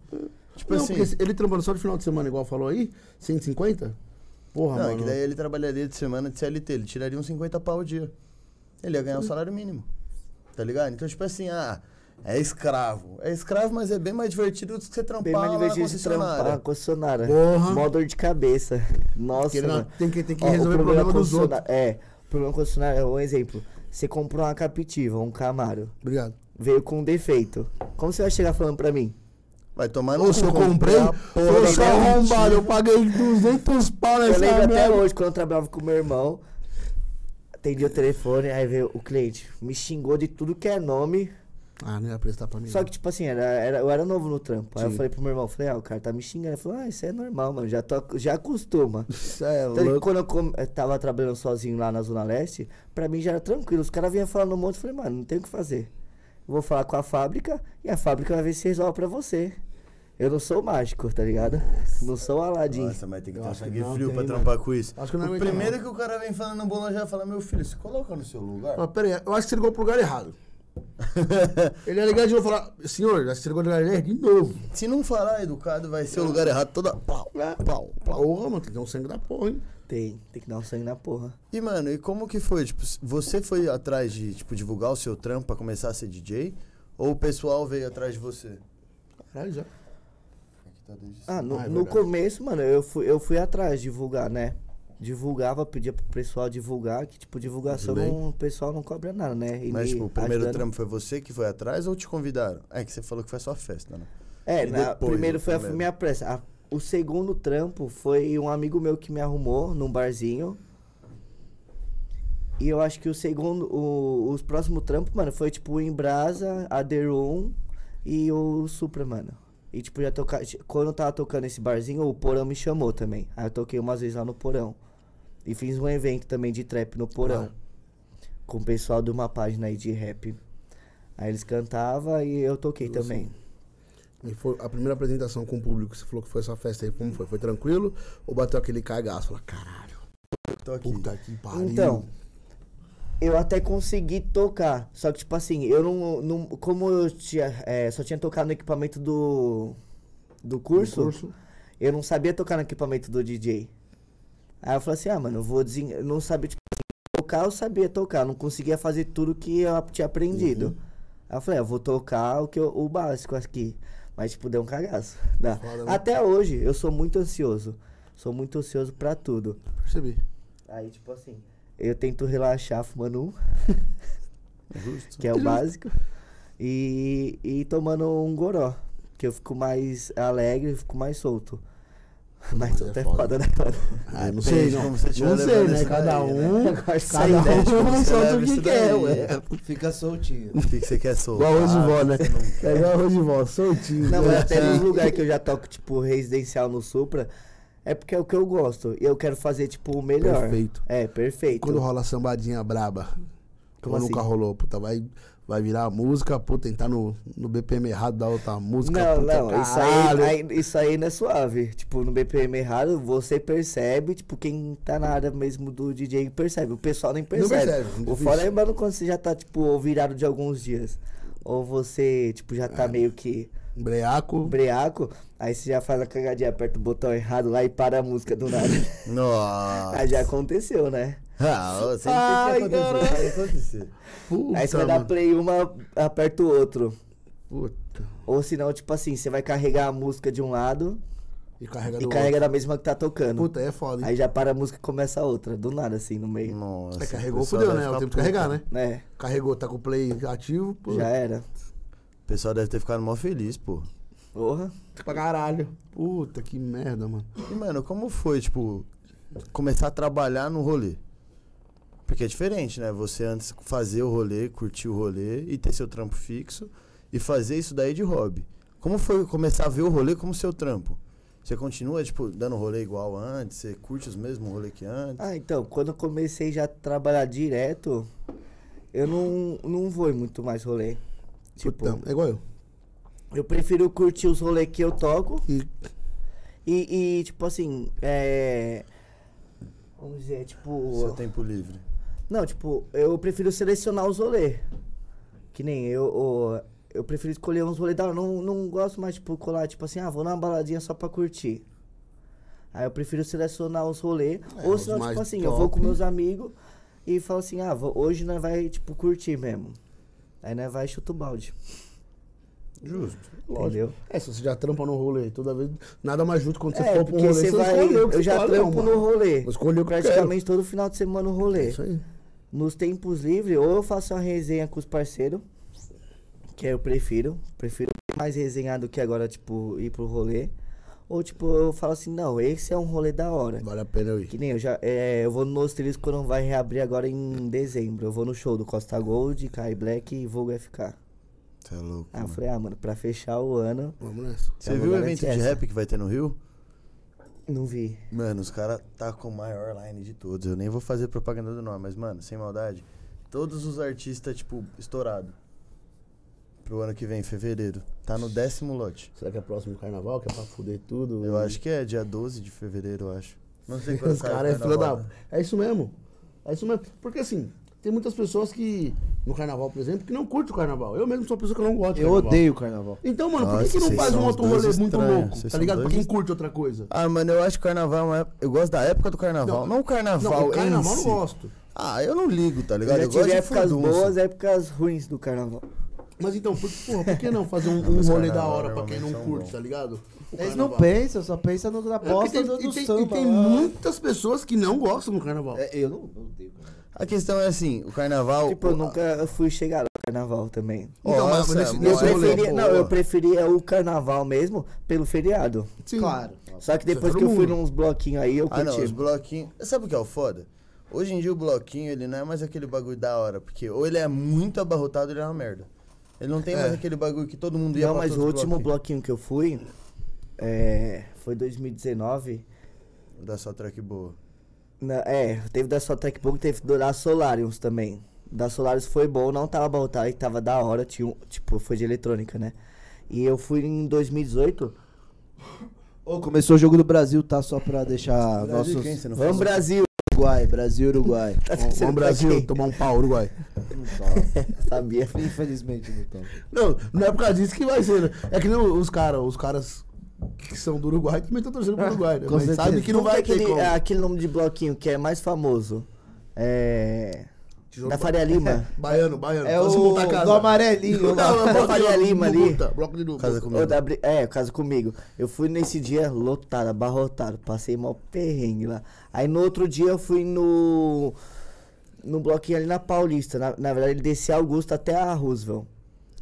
Tipo não, assim. ele trampando só de final de semana, igual falou aí, 150? Porra, Não, é mano. que daí ele trabalharia de semana de CLT, ele tiraria uns 50 pau o dia. Ele ia ganhar o salário mínimo. Tá ligado? Então, tipo assim, ah, é escravo. É escravo, mas é bem mais divertido do que você trampar Bem mais lá na divertido de trampar concessionária. na concessionária. Porra. Mó dor de cabeça. Nossa, Porque ele não- mano. tem que, tem que Ó, resolver o problema dos outros. É, o problema concessionário é um exemplo. Você comprou uma Captiva, um Camaro, Obrigado. veio com um defeito. Como você vai chegar falando pra mim? Vai tomar no Ô, se eu comprei, eu sou arrombado, eu paguei 200 pau Eu nessa lembro até merda. hoje, quando eu trabalhava com meu irmão, atendi o telefone, aí veio o cliente, me xingou de tudo que é nome. Ah, não ia prestar pra mim. Só que, tipo assim, era, era, eu era novo no trampo. Aí eu Sim. falei pro meu irmão, falei, ah, o cara tá me xingando. Ele falou, ah, isso é normal, mano, já, tô, já acostuma. [laughs] Isso é Então, louco. quando eu, com- eu tava trabalhando sozinho lá na Zona Leste, pra mim já era tranquilo. Os caras vinham falando um monte, eu falei, mano, não tem o que fazer. Eu vou falar com a fábrica e a fábrica vai ver se resolve pra você. Eu não sou mágico, tá ligado? Não sou Aladim. Nossa, mas tem que ter um sangue frio pra mano. trampar com isso. Acho que não o aguenta, primeiro não. que o cara vem falando no bolão já fala, meu filho, se coloca no seu lugar. Fala, pera aí, eu acho que você ligou pro lugar errado. [laughs] Ele ia ligar de novo e falar, senhor, acho que você ligou pro lugar errado de novo. Se não falar educado, vai ser o lugar errado toda. Plau, É. plau, plau. Porra, mano, tem que ter um sangue da porra, hein? Tem, tem que dar um sangue na porra. E, mano, e como que foi? Tipo, você foi atrás de, tipo, divulgar o seu trampo pra começar a ser DJ? Ou o pessoal veio atrás de você? Caralho, já. Tá desde Ah, no, Ah, é no começo, mano, eu fui, eu fui atrás divulgar, né? Divulgava, pedia pro pessoal divulgar, que tipo, divulgação não, o pessoal não cobra nada, né? E Mas, tipo, o primeiro ajudando. trampo foi você que foi atrás ou te convidaram? É que você falou que foi só festa, né? É, na- depois primeiro foi a primeiro? minha pressa. A- o segundo trampo foi um amigo meu que me arrumou num barzinho. E eu acho que o segundo, o- os próximos trampos, mano, foi tipo o Embrasa, a The Room e o Supra, mano. E tipo, já toca... quando eu tava tocando esse barzinho, o Porão me chamou também. Aí eu toquei umas vezes lá no Porão. E fiz um evento também de trap no Porão. Ah. Com o pessoal de uma página aí de rap. Aí eles cantavam e eu toquei também. E foi a primeira apresentação com o público, você falou que foi essa festa aí, como foi? Foi tranquilo? Ou bateu aquele cagaço? Falou, caralho, puta que pariu. Então, Eu até consegui tocar, só que tipo assim, eu não, não como eu tinha, é, só tinha tocado no equipamento do do curso, curso. eu não sabia tocar no equipamento do DJ. Aí eu falei assim, ah, mano, eu vou desen... eu não sabia tipo assim, tocar, eu sabia tocar, não conseguia fazer tudo que eu tinha aprendido. Uhum. Aí eu falei, ah, eu vou tocar o que eu- o básico aqui, mas tipo deu um cagaço. [laughs] Dá. Foda, né? Até hoje eu sou muito ansioso. Sou muito ansioso pra tudo. Percebi. Aí, tipo assim, eu tento relaxar fumando um, Justo. que é o básico, e, e tomando um goró, que eu fico mais alegre, fico mais solto. Mas Mas solto é é foda. né, mano? Ah, não sei, não. como você não sei, né? Cada daí, né? um. [laughs] Agora Cada um solta o que quer, ué. Fica soltinho. [laughs] O que, você quer soltar? Igual arroz de vó, né? É igual arroz de vó, soltinho. Não, mas né? [laughs] até nos lugares que eu já toco, tipo, residencial no Supra, é porque é o que eu gosto. E eu quero fazer, tipo, o melhor. Perfeito. É, perfeito. Quando rola sambadinha braba, como, Como nunca assim? rolou, puta, vai, vai virar a música, puta, entrar no, no BPM errado da outra música, Não, puta, não, isso aí, aí- isso aí não é suave. Tipo, no BPM errado, você percebe, tipo, quem tá na área mesmo do DJ percebe. O pessoal nem percebe. percebe, o fora é, mano, quando você já tá, tipo, virado de alguns dias. Ou você, tipo, já É. tá meio que Breaco, breaco, aí você já faz a cagadinha, aperta o botão errado lá e para a música do nada. [laughs] Nossa. aí já aconteceu, né? Ah, sempre Ai, tem que acontecer. puta, aí você vai dar play uma, aperta o outro. Puta. Ou senão, tipo assim, você vai carregar a música de um lado E carrega e carrega outro. da mesma que tá tocando. Puta, é foda, hein? Aí já para a música e começa a outra, do nada, assim, no meio. Nossa. É, carregou, fudeu, né? É o tempo de carregar, né? É, Carregou, tá com o play ativo, pô. já era. O pessoal deve ter ficado mó feliz, pô. Porra. Pra caralho. Puta, que merda, mano. E, mano, como foi, tipo, começar a trabalhar no rolê? Porque é diferente, né? Você antes fazer o rolê, curtir o rolê e ter seu trampo fixo e fazer isso daí de hobby. Como foi começar a ver o rolê como seu trampo? Você continua, tipo, dando rolê igual antes? Você curte os mesmos rolê que antes? Ah, então, quando eu comecei já a trabalhar direto, eu não, não vou em muito mais rolê. Tipo, é igual eu. eu prefiro curtir os rolês que eu toco E e, e, tipo assim, é. Vamos dizer, tipo. Seu tempo livre. Não, tipo, eu prefiro selecionar os rolês. Que nem eu, o- eu prefiro escolher uns rolês da hora. Não, não gosto mais, tipo, colar, tipo assim, ah, vou numa baladinha só pra curtir. Aí eu prefiro selecionar os rolês. É, ou senão, tipo assim, eu vou com top. meus amigos e falo assim, ah, vou- hoje nós vai, tipo, curtir mesmo. Aí nós vai e chuta o balde. Justo. Entendeu? É, se você já trampa no rolê toda vez, nada mais justo quando você É, for pra um rolê, você vai. escolheu Eu já trampo no rolê. Eu escolhi o que Praticamente todo final de semana no rolê. É isso aí. Nos tempos livres, ou eu faço uma resenha com os parceiros, que eu prefiro. Prefiro mais resenhar do que agora, tipo, ir pro rolê. Ou, tipo, eu falo assim, não, esse é um rolê da hora. Vale a pena eu ir. Que nem eu já. É, eu vou no Nostrilhos quando vai reabrir agora em dezembro. Eu vou no show do Costa Gold, Kai Black e Vogue FK. Você é louco. Aí eu mano. falei, ah, mano, pra fechar o ano, Vamos nessa. Você viu o evento de essa. rap que vai ter no Rio? não vi. Mano, os caras tá com o maior line de todos. Eu nem vou fazer propaganda do nome, mas, mano, sem maldade. Todos os artistas, tipo, estourado. Pro ano que vem, em fevereiro. Tá no décimo lote. Será que é próximo carnaval? Que é pra fuder tudo? Eu acho que é dia 12 de fevereiro, eu acho. Não sei quando Os o caras é carnaval, da. né? É isso mesmo. É isso mesmo. Porque assim, tem muitas pessoas que, no carnaval, por exemplo, que não curtem o carnaval. Eu mesmo sou uma pessoa que não gosta de Eu carnaval. odeio o carnaval. Então, mano, por que, que não faz um outro rolê muito estranhos. louco? Vocês Tá ligado? Pra quem curte outra coisa. Ah, mano, eu acho que carnaval é uma época... Eu gosto da época do carnaval, não, o carnaval Não, o carnaval em eu si. não gosto. Ah, eu não ligo, tá Eu ligado? já Eu gosto tive de épocas furdunço. boas e épocas ruins do carnaval. Mas então, por, porra, por que não fazer um, Não, um mas rolê da hora pra quem não curte, bons. tá ligado? O Eles não pensam, só pensam no- na É bosta tem, do, do e tem, samba. e tem muitas pessoas que não gostam do carnaval. É, eu não odeio carnaval. A questão é assim, o carnaval... Tipo, eu nunca fui chegar no carnaval também. Então, mas Nossa, nesse- mano, Eu preferia, não, eu preferia o carnaval mesmo pelo feriado. Sim. Claro. Só que depois que eu fui nos bloquinhos aí, eu Ah, não, curti. os bloquinhos. Sabe o que é o foda? Hoje em dia o bloquinho, ele não é mais aquele bagulho da hora, porque ou ele é muito abarrotado ou ele é uma merda. Ele não tem É. mais aquele bagulho que todo mundo ia Não, mas o último bloquinho que eu fui é, foi 2019. Dá só track boa. Na- é, teve da sua Tech Book, teve do da Solariums também. Da Solariums foi bom, não tava abarrotado e tava da hora, tinha, um- tipo, foi de eletrônica, né? E eu fui em 2018. Ô, começou o jogo do Brasil, tá? Só pra deixar Brasil, nossos... quem? Você não Vamos falou? Brasil! Uruguai, Brasil Uruguai. [laughs] Vamos vamos, Brasil, tomar um pau, Uruguai. Não tomo. Sabia? Infelizmente não tomo. Não, não é por causa disso que vai ser. né? É que nem os caras, os caras que são do Uruguai também estão torcendo pro Uruguai, né? Mas certeza. sabe que não vai ter aquele, como. é aquele nome de bloquinho que é mais famoso? É. Tesouro Da Faria Lima. Baiano, baiano. É Só se o montar a do casa. amarelinho. Não, [laughs] é bloco Faria Lima ali. Bloco de Nubuta. Casa comigo. da é, casa comigo. Eu fui nesse dia lotado, abarrotado. Passei mal perrengue lá. Aí no outro dia eu fui no. No bloquinho ali na Paulista. Na, na verdade, ele descia Augusto até a Roosevelt.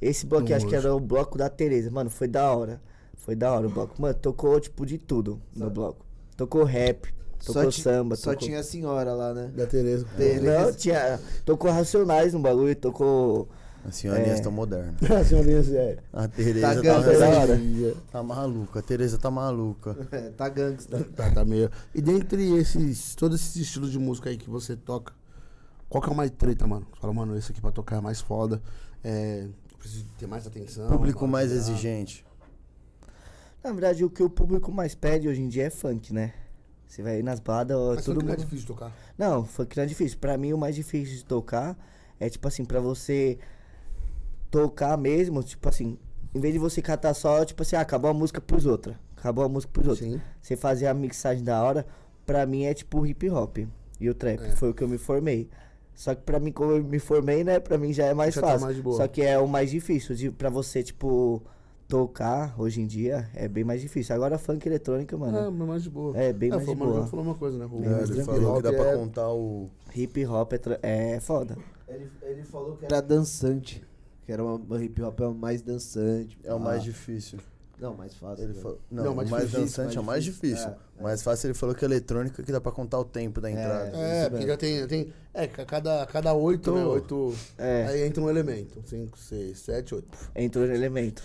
Esse bloquinho, acho que era o bloco da Tereza. Mano, foi da hora. Foi da hora o bloco. Mano, tocou tipo de tudo no bloco. Tocou rap, tocou ti- samba, Só tocou... tinha a senhora lá, né? Da Tereza. Não, tinha. Tocou Racionais no bagulho, tocou. As senhorinhas É. estão modernas. [laughs] A senhorinha assim, é. A Tereza Tá tá, gangue, da hora. tá maluca. A Tereza tá maluca. [laughs] É, tá gangsta. Tá, tá meio. E dentre esses. Todos esses estilos de música aí que você toca, qual que é o mais treta, mano? Você fala, mano, esse aqui pra tocar é mais foda. É. eu Preciso ter mais atenção. Público mais exigente. Na verdade, o que o público mais pede hoje em dia é funk, né? Você vai ir nas baladas, Mas todo funk não é mundo. difícil de tocar. Não, funk não é difícil. Pra mim, o mais difícil de tocar é, tipo assim, pra você tocar mesmo, tipo assim, em vez de você catar só, tipo assim, ah, acabou a música pros outros. Acabou a música pros outros. Sim. Você fazer a mixagem da hora, pra mim é tipo hip hop e o trap. É. Foi o que eu me formei. Só que pra mim, como eu me formei, né, pra mim já é mais Já tá fácil. mais de boa. Só que é o mais difícil. De, pra você, tipo, tocar hoje em dia, é bem mais difícil. Agora funk eletrônica, É, mano. mas mais de boa. É, bem mais foi, de boa. João falou uma coisa, né? O É, ele falou que dá pra é- contar o. Hip hop é, tra- é foda. Ele, ele falou que era dançante. Que era uma, uma hip hop é o mais dançante. É o mais Ah, difícil. Não, mais fácil. Ele né? falou, Não, não, mais o mais difícil, dançante mais é o mais difícil. difícil. É, O mais fácil ele falou que é eletrônica que dá pra contar o tempo da entrada. É, Isso porque já tem, tem. É, ca- cada, cada oito, né? Oito. É. Aí entra um elemento. Cinco, seis, sete, oito. Entrou no elemento.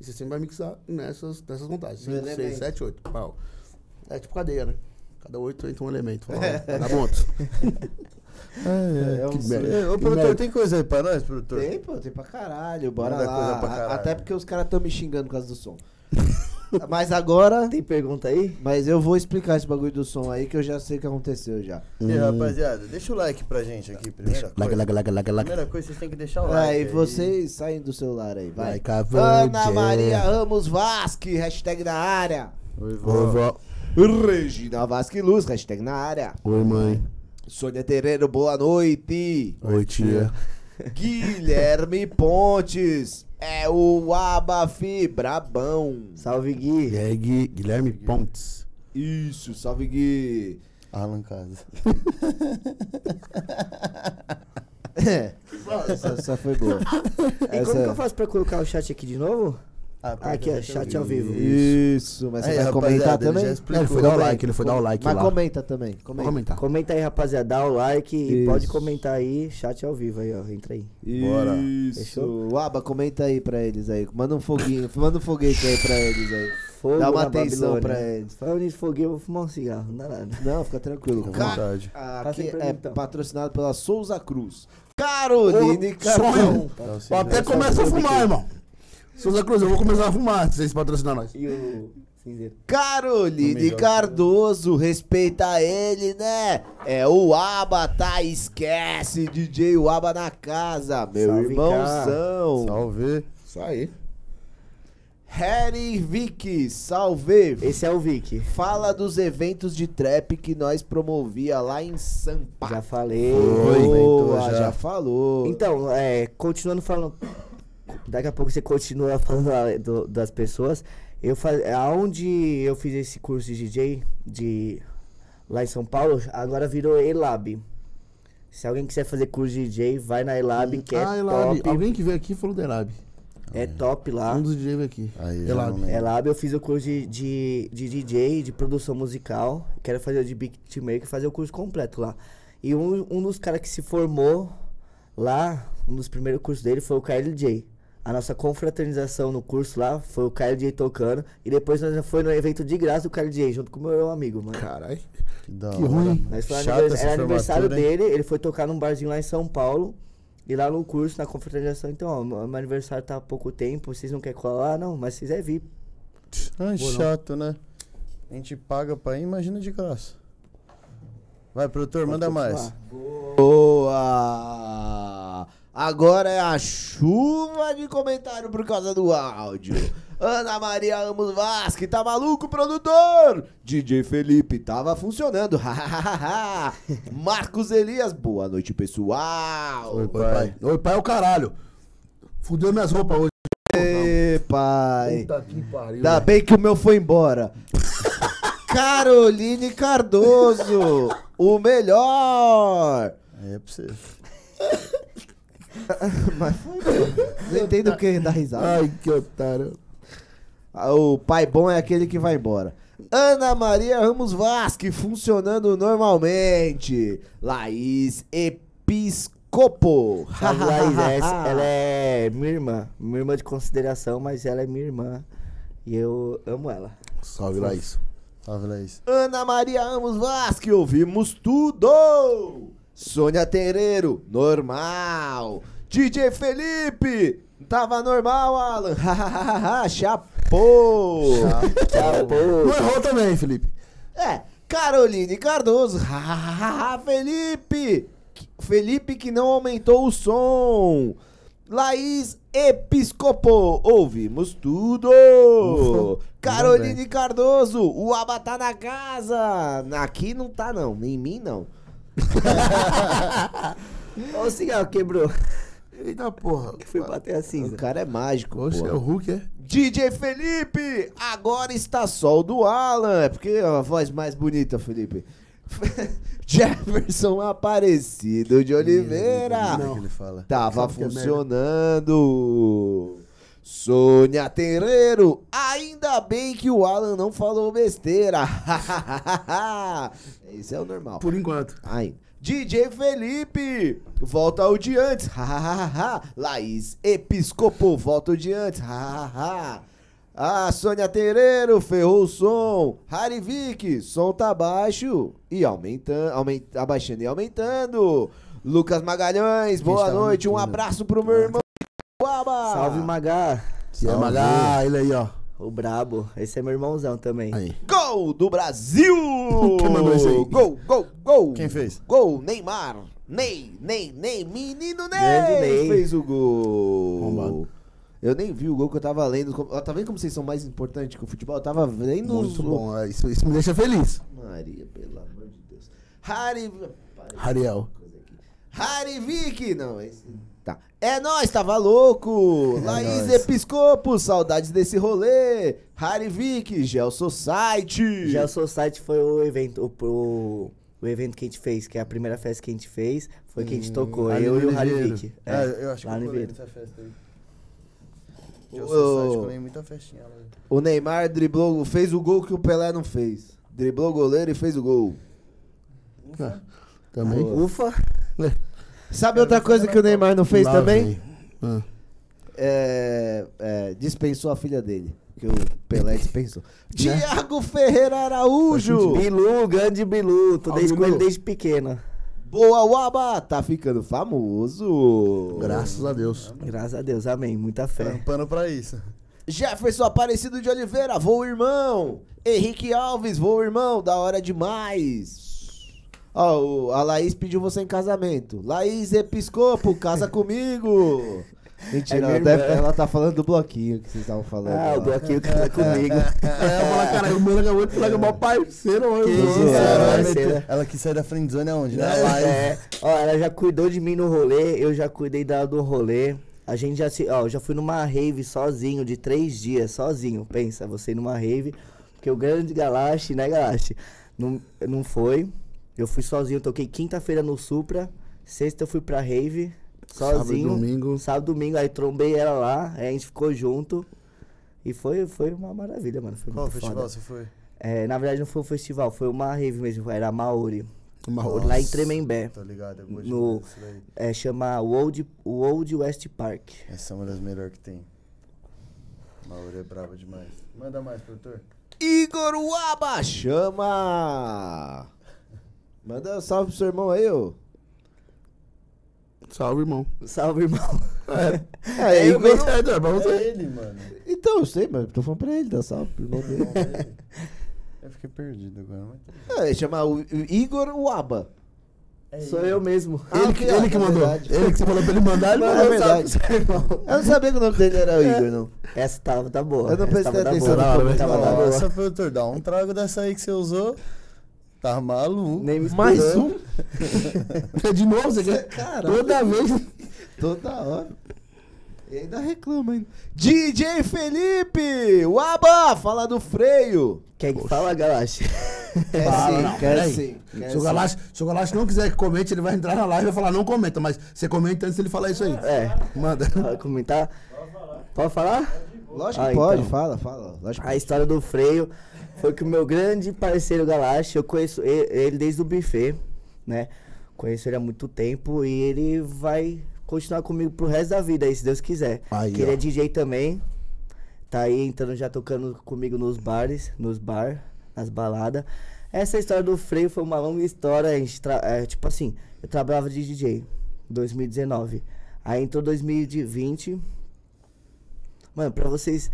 E você sempre vai mixar nessas, nessas Cinco, seis, elemento. sete, oito. Pau. É tipo cadeia, né? Cada oito entra um elemento. Fala, ó, Tá ponto. [laughs] É, É um merda. Ô, produtor, tem coisa aí pra nós, produtor? Tem, pô, tem pra caralho. Bora Manda lá. coisa pra A- caralho. Até porque os caras estão me xingando por causa do som. [laughs] Mas agora. Tem pergunta aí? Mas eu vou explicar esse bagulho do som aí que eu já sei o que aconteceu já. E aí, rapaziada, deixa o like pra gente aqui, primeira Laga, coisa. laga, laga, laga, laga. Primeira coisa, vocês têm que deixar o like. Aí, aí. vocês saem do celular aí, vai. Like Ana. Maria Ramos Vasque, hashtag na área. Oi, vó. Oi, vó. Regina Vasque Luz, hashtag na área. Oi, mãe. Sônia Terreiro, boa noite. Oi, tia. [laughs] Guilherme Pontes, é o Abafi Brabão. Salve, Gui. E aí, Gui- Guilherme Pontes. Isso, salve Gui. Alan Casa. É, [laughs] essa, essa foi boa. E como que eu faço pra colocar o chat aqui de novo? Ah, aqui, ó, chat ao vivo. Isso, mas você Aí, vai comentar ele também? É, explicou. ele foi dar o Comenta, like, ele foi dar o like Mas lá. comenta também, comenta. comentar. Comenta aí, rapaziada. Dá o like e Isso. pode comentar aí. Chat ao vivo aí, ó. Entra aí. Bora. Isso. Fechou? Aba, comenta aí pra eles aí. Manda um foguinho, manda um foguete aí pra eles aí. Fogo Dá uma atenção Babilônia. pra eles. Falando nisso, foguinho, eu vou fumar um cigarro. Não dá nada. Não, fica tranquilo. Fica à Ca- vontade. Aqui sem é pergunta. patrocinado pela Souza Cruz. Caroline. Então, se até começa a fumar, irmão. Souza Cruz, eu vou começar a fumar se vocês patrocinar nós. E o cinzeiro. Caroline. Cardoso, respeita ele, né? É o Aba, tá? Esquece, DJ Aba na casa, meu Salve, irmãozão. Salve. Isso aí. Harry Vick, salve. Esse é o Vic. Fala dos eventos de trap que nós promovia lá em Sampa. Já falei. Foi. Boa, já. já falou. Então, é, continuando falando. Daqui a pouco você continua [laughs] falando lá do- das pessoas. Eu faz, aonde eu fiz esse curso de DJ de lá em São Paulo, agora virou Elab. Se alguém quiser fazer curso de DJ, vai na Elab, que é ah, Elab. top. Alguém que veio aqui falou do Elab. É top lá. Um dos DJ veio aqui. Aí, Elab. Elab eu fiz o curso de, de, de DJ, de produção musical. Quero fazer o de beatmaker, fazer o curso completo lá. E um, um dos caras que se formou lá, um dos primeiros cursos dele foi o KLJ. A nossa confraternização no curso lá foi o KLJ tocando. E depois nós já foi no evento de graça do KLJ, junto com o meu amigo, mano. Caralho. Que da Que ruim. Nós foi Chata anivers- era aniversário hein? dele, ele foi tocar num barzinho lá em São Paulo. E lá no curso, na confraternização, então, ó, meu aniversário tá há pouco tempo, vocês não querem colar? Não, mas quiser vir. Ai, Vou não. chato, né? A gente paga pra ir, imagina de graça. Vai, produtor, manda mais. Boa! Agora é a chuva de comentário por causa do áudio. Ana Maria Amos Vasque, tá maluco, produtor? DJ Felipe, tava funcionando. [laughs] Marcos Elias, boa noite, pessoal. Oi, pai. Oi, pai é o caralho. Fudeu minhas roupas hoje. Ê, pai. Puta que pariu. Ainda bem que o meu foi embora. [laughs] Caroline Cardoso, o melhor. Aí é pra você. [laughs] [laughs] Mas. Não entendo o que dá risada. Ai, que otário. Ah, O pai bom é aquele que vai embora. Ana Maria Ramos Vasque funcionando normalmente. Laís Episcopo. Sabe, Laís, essa- ela é minha irmã. Minha irmã de consideração, mas ela é minha irmã. E eu amo ela. Salve, Laís. Salve, Laís. Ana Maria Ramos Vasque, ouvimos tudo. Sônia Tereiro, normal. DJ Felipe, tava normal, Alan. [laughs] Chapou. Não errou também, Felipe. É, Caroline Cardoso. [laughs] Felipe. Felipe que não aumentou o som. Laís Episcopo. Ouvimos tudo. [laughs] Caroline Cardoso. O aba tá na casa. Aqui não tá não. Em mim não. Ó, o cigarro quebrou. Eita porra. Que fui bater a O cara é mágico. Oxe, é o Hulk, é? DJ Felipe, agora está só o do Alan. É porque a voz mais bonita, Felipe. [laughs] Jefferson Aparecido de Oliveira. É fala? Tava é funcionando. Sônia Terreiro, ainda bem que o Alan não falou besteira. [laughs] Esse é o normal. Por enquanto. Ai. DJ Felipe, volta ao de antes. [laughs] Laís Episcopo, volta ao de antes. [laughs] Ah, Sônia Tereiro, ferrou o som. Harry Vick, som tá baixo e aumentando, aumenta, abaixando e aumentando. Lucas Magalhães, boa noite, um abraço pro meu irmão. Salve, Magá. E é Magá, ele aí, ó. O brabo. Esse é meu irmãozão também. Aí. Gol do Brasil! [laughs] Quem mandou isso aí? Gol, gol, gol! Quem fez? Gol, Neymar! Ney, Ney, Ney, menino Ney! Grande Ney. Fez o gol! Bombado. Eu nem vi o gol que eu tava lendo. Tá vendo como vocês são mais importantes que o futebol? Eu tava vendo Muito os... bom. Isso, isso me deixa feliz. Maria, pelo amor de Deus. Harry... Ariel. Harry Vick! Não, esse... Tá. É nóis, tava louco! Laís nóis. Episcopo, saudades desse rolê! Harry Vick, Gel Society! O Society foi o evento, o, o, o evento que a gente fez, que é a primeira festa que a gente fez, foi que a gente tocou, ali eu e o Harry. Vick. Ah, eu acho que lá eu no colei nessa festa aí. Site, colei muita festinha lá. O Neymar driblou, fez o gol que o Pelé não fez. Driblou o goleiro e fez o gol. Ah, também. Ufa! Sabe outra coisa que o Neymar não fez Lá também? Ah. É, é, dispensou a filha dele. Que o Pelé dispensou. [laughs] Tiago Ferreira Araújo! Bilu, grande Bilu, tô desde com ele desde pequeno. Boa Waba! Tá ficando famoso. Graças a Deus. Graças a Deus, amém, muita fé. Trampando pra isso. Jefferson Aparecido de Oliveira, vou irmão. Henrique Alves, vou irmão, da hora demais. Ó, o- a Laís pediu você em casamento. Laís Episcopo, casa comigo. [laughs] Mentira, É ela, deve- irmã. ela tá falando do bloquinho que vocês estavam falando. Ah, o lá. bloquinho que tá comigo. É, eu falo, cara, o meu acabou de falar que é mó parceiro, mano. Que isso, ela, né? ela quis sair da friendzone aonde? Na É, é. Ó, ela já cuidou de mim no rolê, eu já cuidei dela do rolê. A gente já se. Ó, eu já fui numa rave sozinho, de três dias, sozinho. Pensa, você numa rave. Porque o grande Galache, né, Galache? Não, não foi. Eu fui sozinho, toquei quinta-feira no Supra. Sexta eu fui pra rave, Sábado e sozinho. domingo. Sábado domingo, aí trombei ela lá, aí a gente ficou junto. E foi, foi uma maravilha, mano. Foi Qual muito festival foda. você foi? É, na verdade não foi um festival, foi uma rave mesmo, era a Maori. Uma Lá em Tremembé. Tô ligado, eu gosto No-. É, chama Old, Old West Park. Essa é uma das melhores que tem. Mauro é brava demais. Manda mais, produtor. Igor Waba, chama! Manda um salve pro seu irmão aí, ô. Salve, irmão. Salve, irmão. É, [laughs] é, é, pra você. É ele, mano. Então, eu sei, mas tô falando pra ele, dá salve pro irmão dele. Eu fiquei perdido agora. Mas... É, chama o, o Igor Uaba. Sou eu mesmo. Ele, que, ele que é mandou. verdade. Ele que você falou pra ele mandar, ele mandou. é verdade. Eu não sabia que o nome dele era o Igor, não. Essa tava, tá boa. Eu não Essa prestei atenção boa. da boa. Nossa, produtor, dá um trago dessa aí que você usou. Tá maluco. Nem me Mais um? [laughs] De novo, você quer? Caralho. Toda vez. Toda hora. E ainda reclama ainda. DJ Felipe! Uaba! Fala do freio! Quer que fala, Galache? Quer Fala, sim, não, quer sim. quer Se o. Galache, se o Galache não quiser que comente, ele vai entrar na live e vai falar, não comenta, mas você comenta antes dele falar isso aí. É. Manda. Pode comentar? Pode falar? Lógico Ah, que pode, então. fala, fala. Lógico A história do freio foi que o meu grande parceiro Galache, eu conheço ele desde o buffet, né? Conheço ele há muito tempo e ele vai continuar comigo pro resto da vida aí, se Deus quiser. Aí, que ele ó. é DJ também. Tá aí entrando já tocando comigo nos bares, nos bar, nas baladas. Essa história do freio foi uma longa história. A gente é, tipo assim, eu trabalhava de DJ em 2019. Aí entrou 2020. Mano, pra vocês.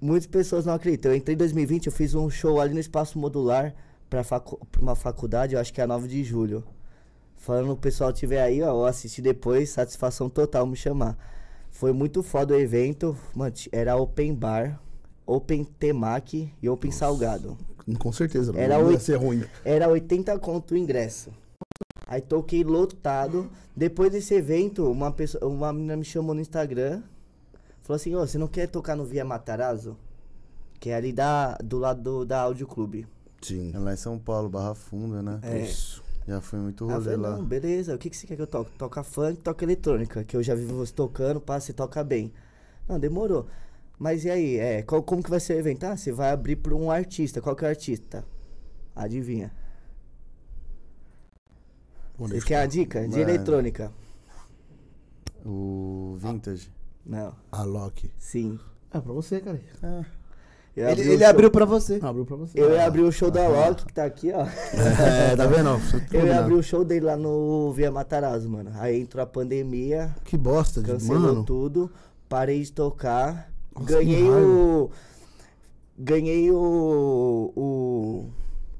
Muitas pessoas não acreditam. Eu entrei em 2020, eu fiz um show ali no espaço modular pra, facu uma faculdade, eu acho que é a 9 de julho. Falando o pessoal tiver aí, ó, ou assistir depois, satisfação total me chamar. Foi muito foda o evento. Mano, era open bar, open temaki e open salgado. Com certeza, não Era ia oito- ser ruim. Era 80 conto o ingresso. Aí toquei lotado. Depois desse evento, uma, pessoa, uma menina me chamou no Instagram. Falou assim, ô, você não quer tocar no Via Matarazzo? Que é ali da, do lado do- da Áudio Clube. Sim. É lá em São Paulo, Barra Funda, né? É. Isso. Já foi muito eu rolê falei, lá. não, beleza, o que, que você quer que eu toque? Toca funk, toca eletrônica, que eu já vi você tocando, pá, você toca bem. Não, demorou. Mas e aí, é, qual, como que vai ser o evento? Ah, você vai abrir pra um artista, qual que é o artista? Adivinha. Deixar. querem a dica? De Mano. eletrônica. O Vintage. Não, A Loki. sim. É pra você, cara. Eu Ele, abri o ele show- abriu pra você. Abriu pra você. Eu ia abrir o show da Loki, que tá aqui, ó. É, tá vendo? [laughs] Eu ia abrir o show dele lá no Via Matarazzo, mano. Aí entrou a pandemia, Que bosta, de cancelou mano. tudo, parei de tocar, Nossa, ganhei raiva. o. Ganhei o, o.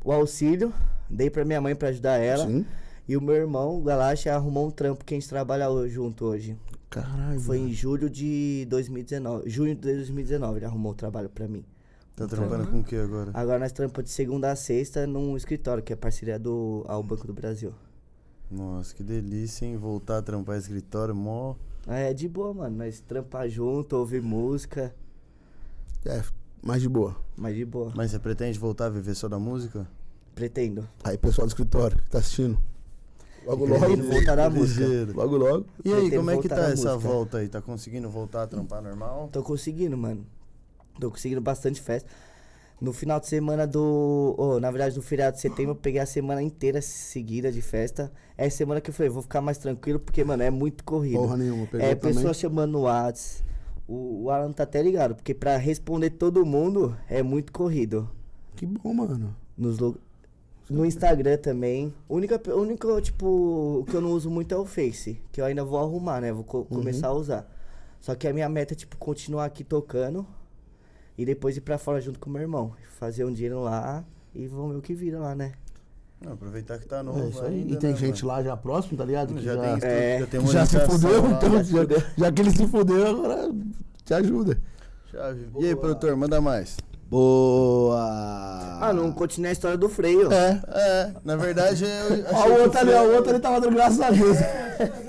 o auxílio, dei pra minha mãe pra ajudar ela. Sim. E o meu irmão, o Galache, arrumou um trampo que a gente trabalha junto hoje. Caralho. Foi em julho de 2019. Junho de 2019 ele arrumou o trabalho pra mim. Tá trampando com o que agora? Agora nós trampamos de segunda a sexta num escritório, que é parceria do ao Banco do Brasil. Nossa, que delícia, hein? Voltar a trampar escritório, mó. É de boa, mano. Nós trampar junto, ouvir música, É, mais de boa. mas de boa. Mas você pretende voltar a viver só da música? Pretendo. Aí, pessoal do escritório que tá assistindo. Logo, logo. Pretendo voltar da música. Logo, logo. E aí, como é que tá essa música. volta aí? Tá conseguindo voltar a trampar normal? Tô conseguindo, mano. Tô conseguindo bastante festa. No final de semana do. Oh, na verdade, no feriado de setembro, eu peguei a semana inteira seguida de festa. É a semana que eu falei, vou ficar mais tranquilo, porque, mano, é muito corrido. Porra nenhuma. Pegou É, também. pessoa chamando no Whats. O, o Alan tá até ligado, porque pra responder todo mundo é muito corrido. Que bom, mano. Nos lu- No Instagram também. Única, única, tipo, o que eu não uso muito é o Face, que eu ainda vou arrumar, né? Vou co- começar a usar. Só que a minha meta é, tipo, continuar aqui tocando e depois ir pra fora junto com o meu irmão. Fazer um dinheiro lá e vamos ver o que vira lá, né? Não, aproveitar que tá novo É isso aí. ainda, E tem né, gente mano? lá já próximo, tá ligado? Que Já, já, tem, estudo, é, já tem já se fudeu, lá. então, Já já que ele se fudeu, agora te ajuda. Chave. E aí, produtor, manda mais. Boa! Ah, não continuei a história do freio. É. É, na verdade eu [laughs] Ó, o outro ali, o outro ali tava dando graças a Deus. [laughs]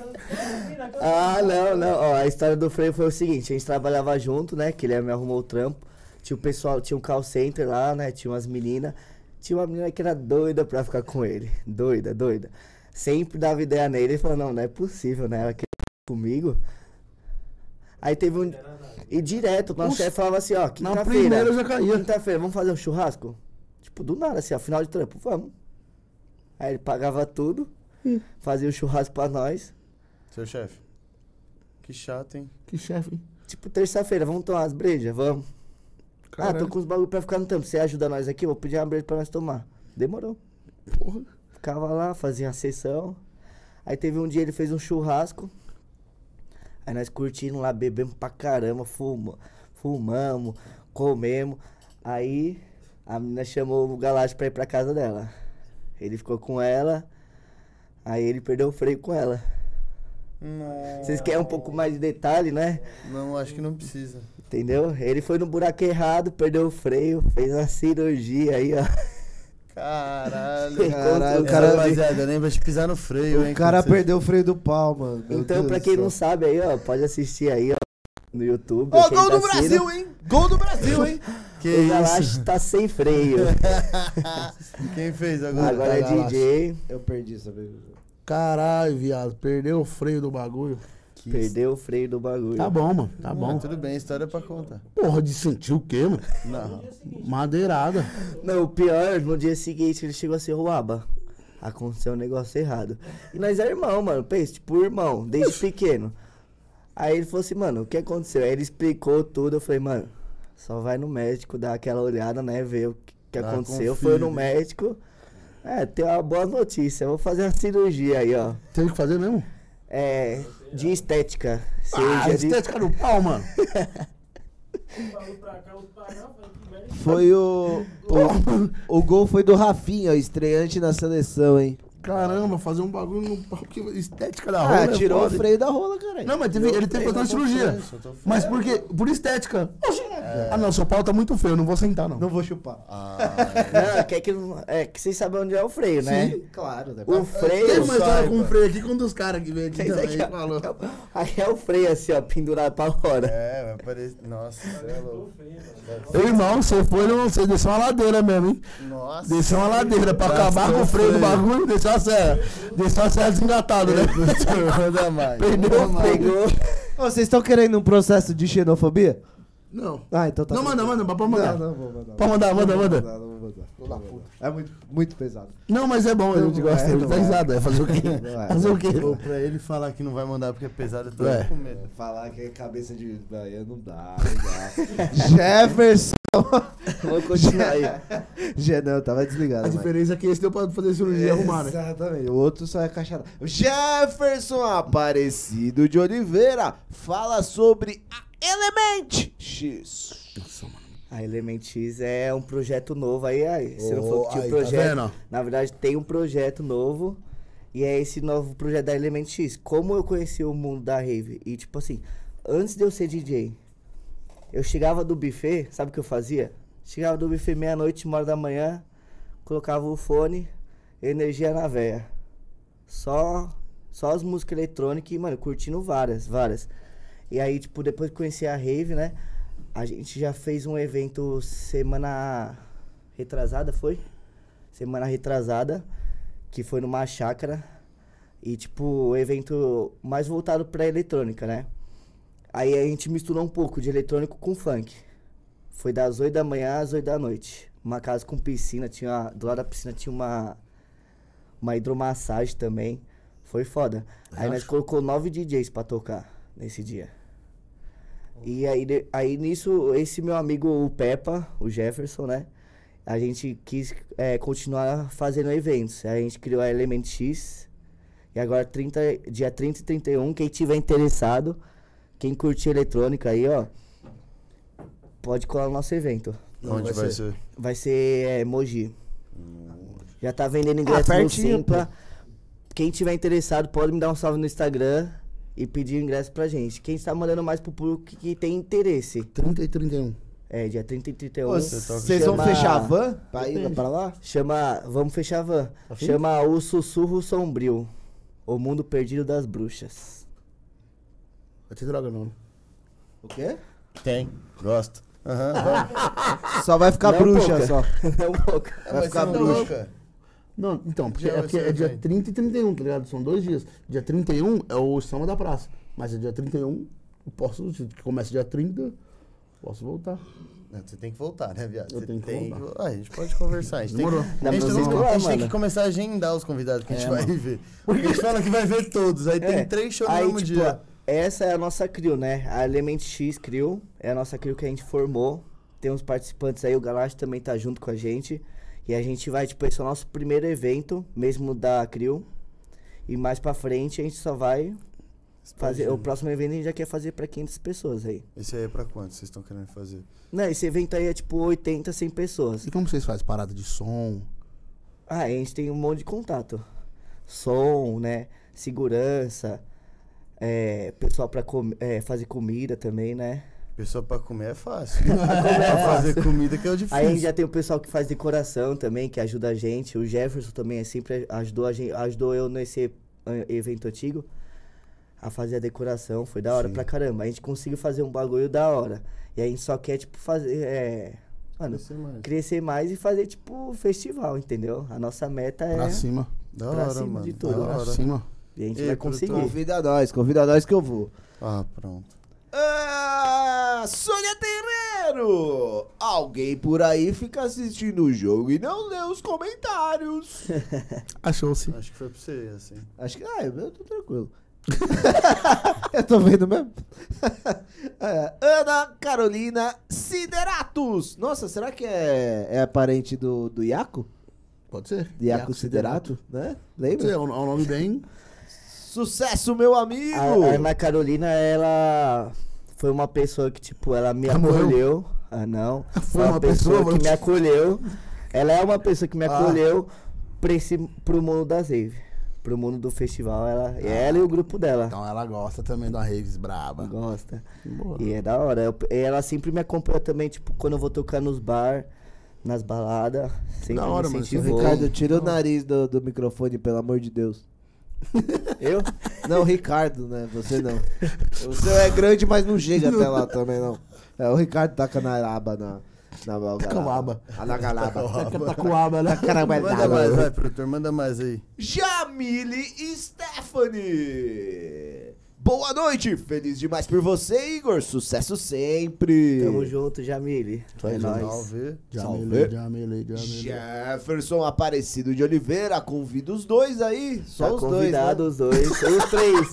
Ah, não, não. Ó, a história do freio foi o seguinte, a gente trabalhava junto, né? Que ele me arrumou o trampo. Tinha o pessoal, tinha um call center lá, né? Tinha umas meninas. Tinha uma menina que era doida pra ficar com ele. Doida, doida. Sempre dava ideia nele. Ele falou, não, não é possível, né? Ela quer comigo. Aí teve um. E direto, nosso Puxa, chefe falava assim, ó, Na quinta-feira. primeira eu já caía. Quinta-feira, vamos fazer um churrasco? Tipo, do nada, assim, ó, final de trampo, vamos. Aí ele pagava tudo, fazia o churrasco pra nós. Seu chefe. Que chato, hein? Que chefe, hein? Tipo, terça-feira, vamos tomar umas brejas? Vamos. Ah, tô com os bagulho pra ficar no tempo. Você ajuda nós aqui? Vou pedir uma breja pra nós tomar. Demorou. Porra. Ficava lá, fazia uma sessão. Aí teve um dia ele fez um churrasco. Aí nós curtindo lá, bebemos pra caramba, fuma, fumamos, comemos. Aí A menina chamou o Galácio pra ir pra casa dela. Ele ficou com ela, aí ele perdeu o freio com ela. Não, Vocês querem um pouco mais de detalhe, né? não, acho que não precisa. Entendeu? Ele foi no buraco errado, perdeu o freio, fez uma cirurgia aí, ó. Caralho. Caralho, o cara- rapaziada, lembra de pisar no freio, hein? O cara perdeu o freio do pau, mano. Meu Então, Deus pra quem não sabe aí, ó, pode assistir aí, ó, no YouTube. Ó, quem gol tá do assistindo. Brasil, hein? Gol do Brasil, hein? Que o? Galache tá sem freio. [laughs] Quem fez agora? Agora é Galache. DJ, Eu perdi, sabe? Caralho, viado. Perdeu o freio do bagulho. Que perdeu o freio do bagulho. Tá bom, mano. Tá Bom, bom. tudo bem, história pra contar. Porra, de sentir o quê, mano? Não. Madeirada. Não, o pior, no dia seguinte ele chegou a ser roaba. Aconteceu um negócio errado. E nós é irmão, mano. Pensa, tipo, irmão, desde pequeno. Aí ele falou assim, mano, o que aconteceu? Aí ele explicou tudo. Eu falei, mano, só vai no médico, dar aquela olhada, né? Ver o que, Ah, aconteceu. confia, Foi no médico. É, tem uma boa notícia. Eu vou fazer uma cirurgia aí, ó. Tem que fazer mesmo? É. De estética. Ah, Cirurgia de. estética do pau, mano. [laughs] Foi o, o. O gol foi do Rafinha, ó, estreante na seleção, hein? Caramba, fazer um bagulho no pau. que Estética da rola. Ah, é tirou o foda. freio da rola, caralho. Não, mas teve, ele teve que fazer uma cirurgia. Mas por quê? Por estética. Oxi. Ah, não, seu pau tá muito feio, não vou sentar, não. Não vou chupar. [laughs] Não, que é que, é que vocês sabem onde é o freio, né? Claro, né? O freio. uma história com um freio aqui, com um dos caras que veio aqui também. aqui é- falou. Aí é o freio assim, ó, pendurado pra fora. É, vai parecer. Nossa, você é louco. Irmão, você foi no. Você desceu uma ladeira mesmo, hein? Nossa. Desceu uma ladeira pra acabar com o freio do bagulho, desceu a serra. Desceu a serra desengatado, né? Manda mais. Perdeu, Pegou. Vocês estão querendo um processo de xenofobia? Não. Ah, então tá Não, manda, manda, pode mandar. Não, não vou mandar. Pode mandar, manda, manda. mandar, não vou mandar. É muito, muito pesado. Não, mas é bom, a gente gosta, é, dá é. risada, é fazer o quê? É. Fazer o quê? Ou pra ele falar que não vai mandar porque é pesado, eu tô É. com medo. Falar que é cabeça de Bahia não dá, não dá. [laughs] Jefferson! Vamos continuar aí. [laughs] Não, tava desligado. A mas- diferença é que esse deu pra fazer cirurgia e arrumar, né? Exatamente. O outro só é caixa. Jefferson Aparecido de Oliveira fala sobre a Element X. A Element X é um projeto novo aí, aí. Se não Ô, for que tinha um aí, tá projeto. vendo? na verdade, tem um projeto novo. E é esse novo projeto da Element X. Como eu conheci o mundo da rave? E tipo assim, antes de eu ser DJ, eu chegava do buffet, sabe o que eu fazia? Chegava do buffet meia-noite, uma hora da manhã, colocava o fone, energia na veia. Só, só as músicas eletrônicas e, mano, curtindo várias, várias. E aí, tipo, depois que conheci a rave, né? A gente já fez um evento semana retrasada, foi? Semana retrasada, que foi numa chácara. E, tipo, evento mais voltado pra eletrônica, né? Aí a gente misturou um pouco de eletrônico com funk. Foi das 8 da manhã às 8 da noite. Uma casa com piscina, tinha. Do lado da piscina tinha uma. Uma hidromassagem também. Foi foda. Aí nós colocou nove DJs pra tocar nesse dia. E aí, aí nisso, esse meu amigo, o Peppa, o Jefferson, né? A gente quis é, continuar fazendo eventos. A gente criou a Element X. E agora, 30, dia 30 e 31, quem tiver interessado, quem curtir eletrônica aí, ó, pode colar no nosso evento. Não, Onde vai vai ser. ser? Vai ser é, Mogi. Já tá vendendo ingresso no pertinho, Simpla. Quem tiver interessado, pode me dar um salve no Instagram e pedir o ingresso pra gente. Quem está mandando mais pro público que, que tem interesse. 30 e 31. É, dia 30 e 31. Ô, Vocês vão fechar a van pra ir pra lá? Chama. Vamos fechar a van. Afim? Chama O Sussurro Sombrio. O Mundo Perdido das Bruxas. Vai ter droga não. O quê? Tem. Gosto. Aham, vamos. Só vai ficar Não bruxa pouca. só. Não, pouca. Vai ficar ser bruxa. Não, então, porque é, vai porque ser é dia bem. 30 e 31, tá ligado? São dois dias. Dia 31 é o samba da praça. Mas é dia 31, eu posso, se começa dia 30, posso voltar. Não, você tem que voltar, né, viado? Eu Você tenho que tem voltar. Ah, a gente pode conversar. A gente, tem, que- Dá a gente, tem, vocês que- a gente tem que começar a agendar os convidados que a gente É, vai ver. Porque a gente fala que vai ver todos. Aí tem É, três shows no aí, mesmo tipo, dia. Essa é a nossa crew, né? A Element X Crew. É a nossa crew que a gente formou. Tem uns participantes aí, o Galache também tá junto com a gente. E a gente vai, tipo, esse é o nosso primeiro evento, mesmo da crew. E mais pra frente a gente só vai Fazer, o próximo evento a gente já quer fazer pra 500 pessoas aí. Esse aí é pra quanto vocês estão querendo fazer? Não, esse evento aí é tipo 80, 100 pessoas. E como vocês fazem? Parada de som? Ah, a gente tem um monte de contato. Som, né? Segurança. É, pessoal pra com- é, fazer comida também, né? Pessoa pra comer é fácil. [laughs] pra fazer comida que é o [laughs] difícil. Aí já tem o pessoal que faz decoração também, que ajuda a gente. O Jefferson também é sempre ajudou a gente, ajudou eu nesse eh, evento antigo a fazer a decoração. Foi da hora Sim. pra caramba. A gente conseguiu fazer um bagulho da hora. E a gente só quer, tipo, fazer. É, mano, Crescer mais. crescer mais e fazer, tipo, festival, entendeu? A nossa meta é. Pra cima. Da pra hora, cima mano. de da tudo. Pra hora. cima. E a gente Ei, vai produtor. conseguir. Convida nós, convida nós que eu vou. Ah, pronto. Ah, Sônia Terreiro! Alguém por aí fica assistindo o jogo e não lê os comentários. [laughs] Achou-se. Acho que foi pra você, assim. Acho que. Ah, eu tô tranquilo. [laughs] eu tô vendo mesmo. [laughs] É, Ana Carolina Sideratos. Nossa, será que é, é parente do, do Iaco? Pode ser. Iaco Siderato, né? Pode ser, Lembra? É um, é um nome bem. Sucesso, meu amigo! A, a Ana Carolina, ela foi uma pessoa que, tipo, ela me Ela morreu? acolheu. Ah, não. [laughs] Foi uma pessoa, que mano. me acolheu. Ela é uma pessoa que me Ah. acolheu pra esse, pro mundo das rave. Pro mundo do festival. Ela, ela e o grupo dela. Então ela gosta também da Raves braba. Gosta. Boa. E é da hora. Eu- ela sempre me acompanha também, tipo, quando eu vou tocar nos bar, nas baladas. Sempre Da hora, me mano. Ricardo, tira o nariz do, do microfone, pelo amor de Deus. Eu? Não, Ricardo, né? Você não. O seu é grande, mas não chega até lá também, não. É, o Ricardo taca na aba, na... Na Taca o aba. Ah, Na galaba. Tá com aba, né? Caramba, Manda mais, vai, produtor, manda mais aí. Jamile Stephanie. Boa noite, feliz demais por você, Igor. Sucesso sempre. Tamo junto, Jamile. É nóis. Salve. Jamile, Jamile, Jamile. Jefferson Aparecido de Oliveira, convida os dois aí. Só Tá os dois. convidado Né? os dois. [laughs] Os três.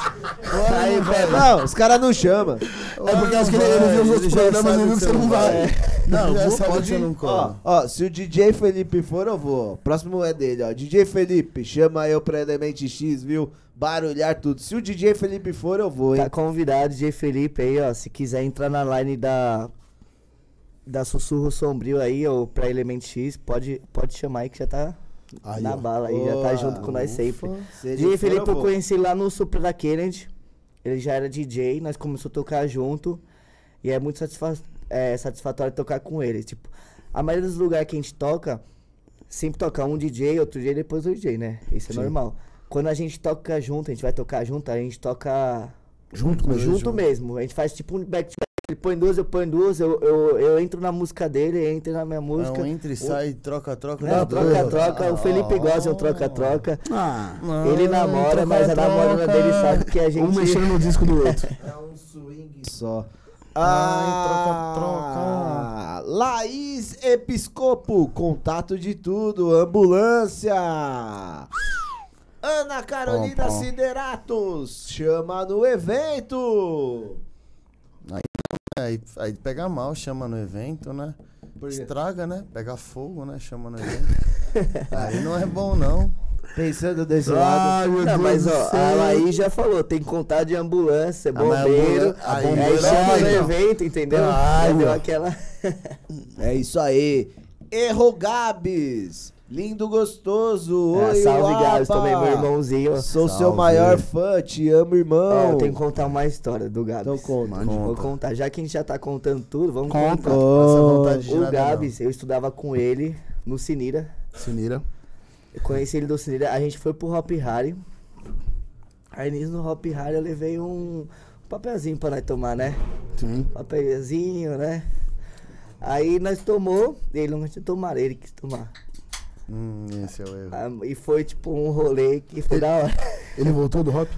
Aí, velho. Não, os caras não chamam. É porque acho que ele, ele viu os outros programas e viu que você não vai. [laughs] Não, Já vou pode eu não Ó, cola. ó, se o DJ Felipe for, eu vou. Próximo é dele, ó. DJ Felipe, chama eu pra Element X, viu? Barulhar tudo. Se o DJ Felipe for, eu vou, hein? Tá convidado, DJ Felipe aí, ó. Se quiser entrar na line da. Da Sussurro Sombrio aí, ou pra Element X, pode, pode chamar aí que já tá Aí, na ó. bala aí, já tá junto com nós sempre. Se DJ for, Felipe eu conheci lá no Supra da Kennedy. Ele já era DJ, nós começamos a tocar junto. E é muito satisfa é, satisfatório tocar com ele. Tipo, a maioria dos lugares que a gente toca, sempre toca um DJ, outro DJ, depois o DJ, né? Isso é Sim. normal. Quando a gente toca junto, a gente vai tocar junto, a gente toca Junto mesmo. junto mesmo. A gente faz tipo um back to back. Ele põe duas, eu ponho duas, eu, eu, eu entro na música dele, ele entra na minha música. Não, entra e sai, troca, troca. Dá dois. troca-troca. O Felipe gosta, eu troca-troca. Ah, Não, Ele namora, troca, mas a namorada troca. dele sabe que a gente. um mexendo no disco do outro. [laughs] É um swing só. Ai, Ah, Laís Episcopo, contato de tudo, ambulância. Ana Carolina Pom, pom. Sideratos, chama no evento. Aí, aí pega mal, chama no evento, né? Estraga, né? Pega fogo, né? Chama no evento. [laughs] aí não é bom, não. Pensando desse lado. Ai, meu Não, Deus mas ó, a Laís já falou, tem que contar de ambulância, Ah, bombeiro, a aí bombeira- chama Ai, no evento, entendeu? Já deu aquela. [laughs] É isso aí. Erro Gabs, lindo gostoso. Oi, salve. Gabs, também meu irmãozinho. Sou seu Salve. maior fã, te amo, irmão. eu tenho que contar uma história do Gabs. Então conta. Mande. Vou Conta. contar. Já que a gente já tá contando tudo, vamos Conta. contar. Passa vontade de O nada, Gabs, eu estudava com ele no Sinira. Sinira. Eu conheci ele do Sinira. A gente foi pro Hop Harry. Aí nisso no Hop Harry eu levei um papelzinho pra nós tomar, né? Sim. Papelzinho, né? Aí nós tomou, ele não tinha tomado, ele quis tomar. Hum, esse é o erro. Ah, e foi tipo um rolê que foi da hora. Ele voltou do Hop?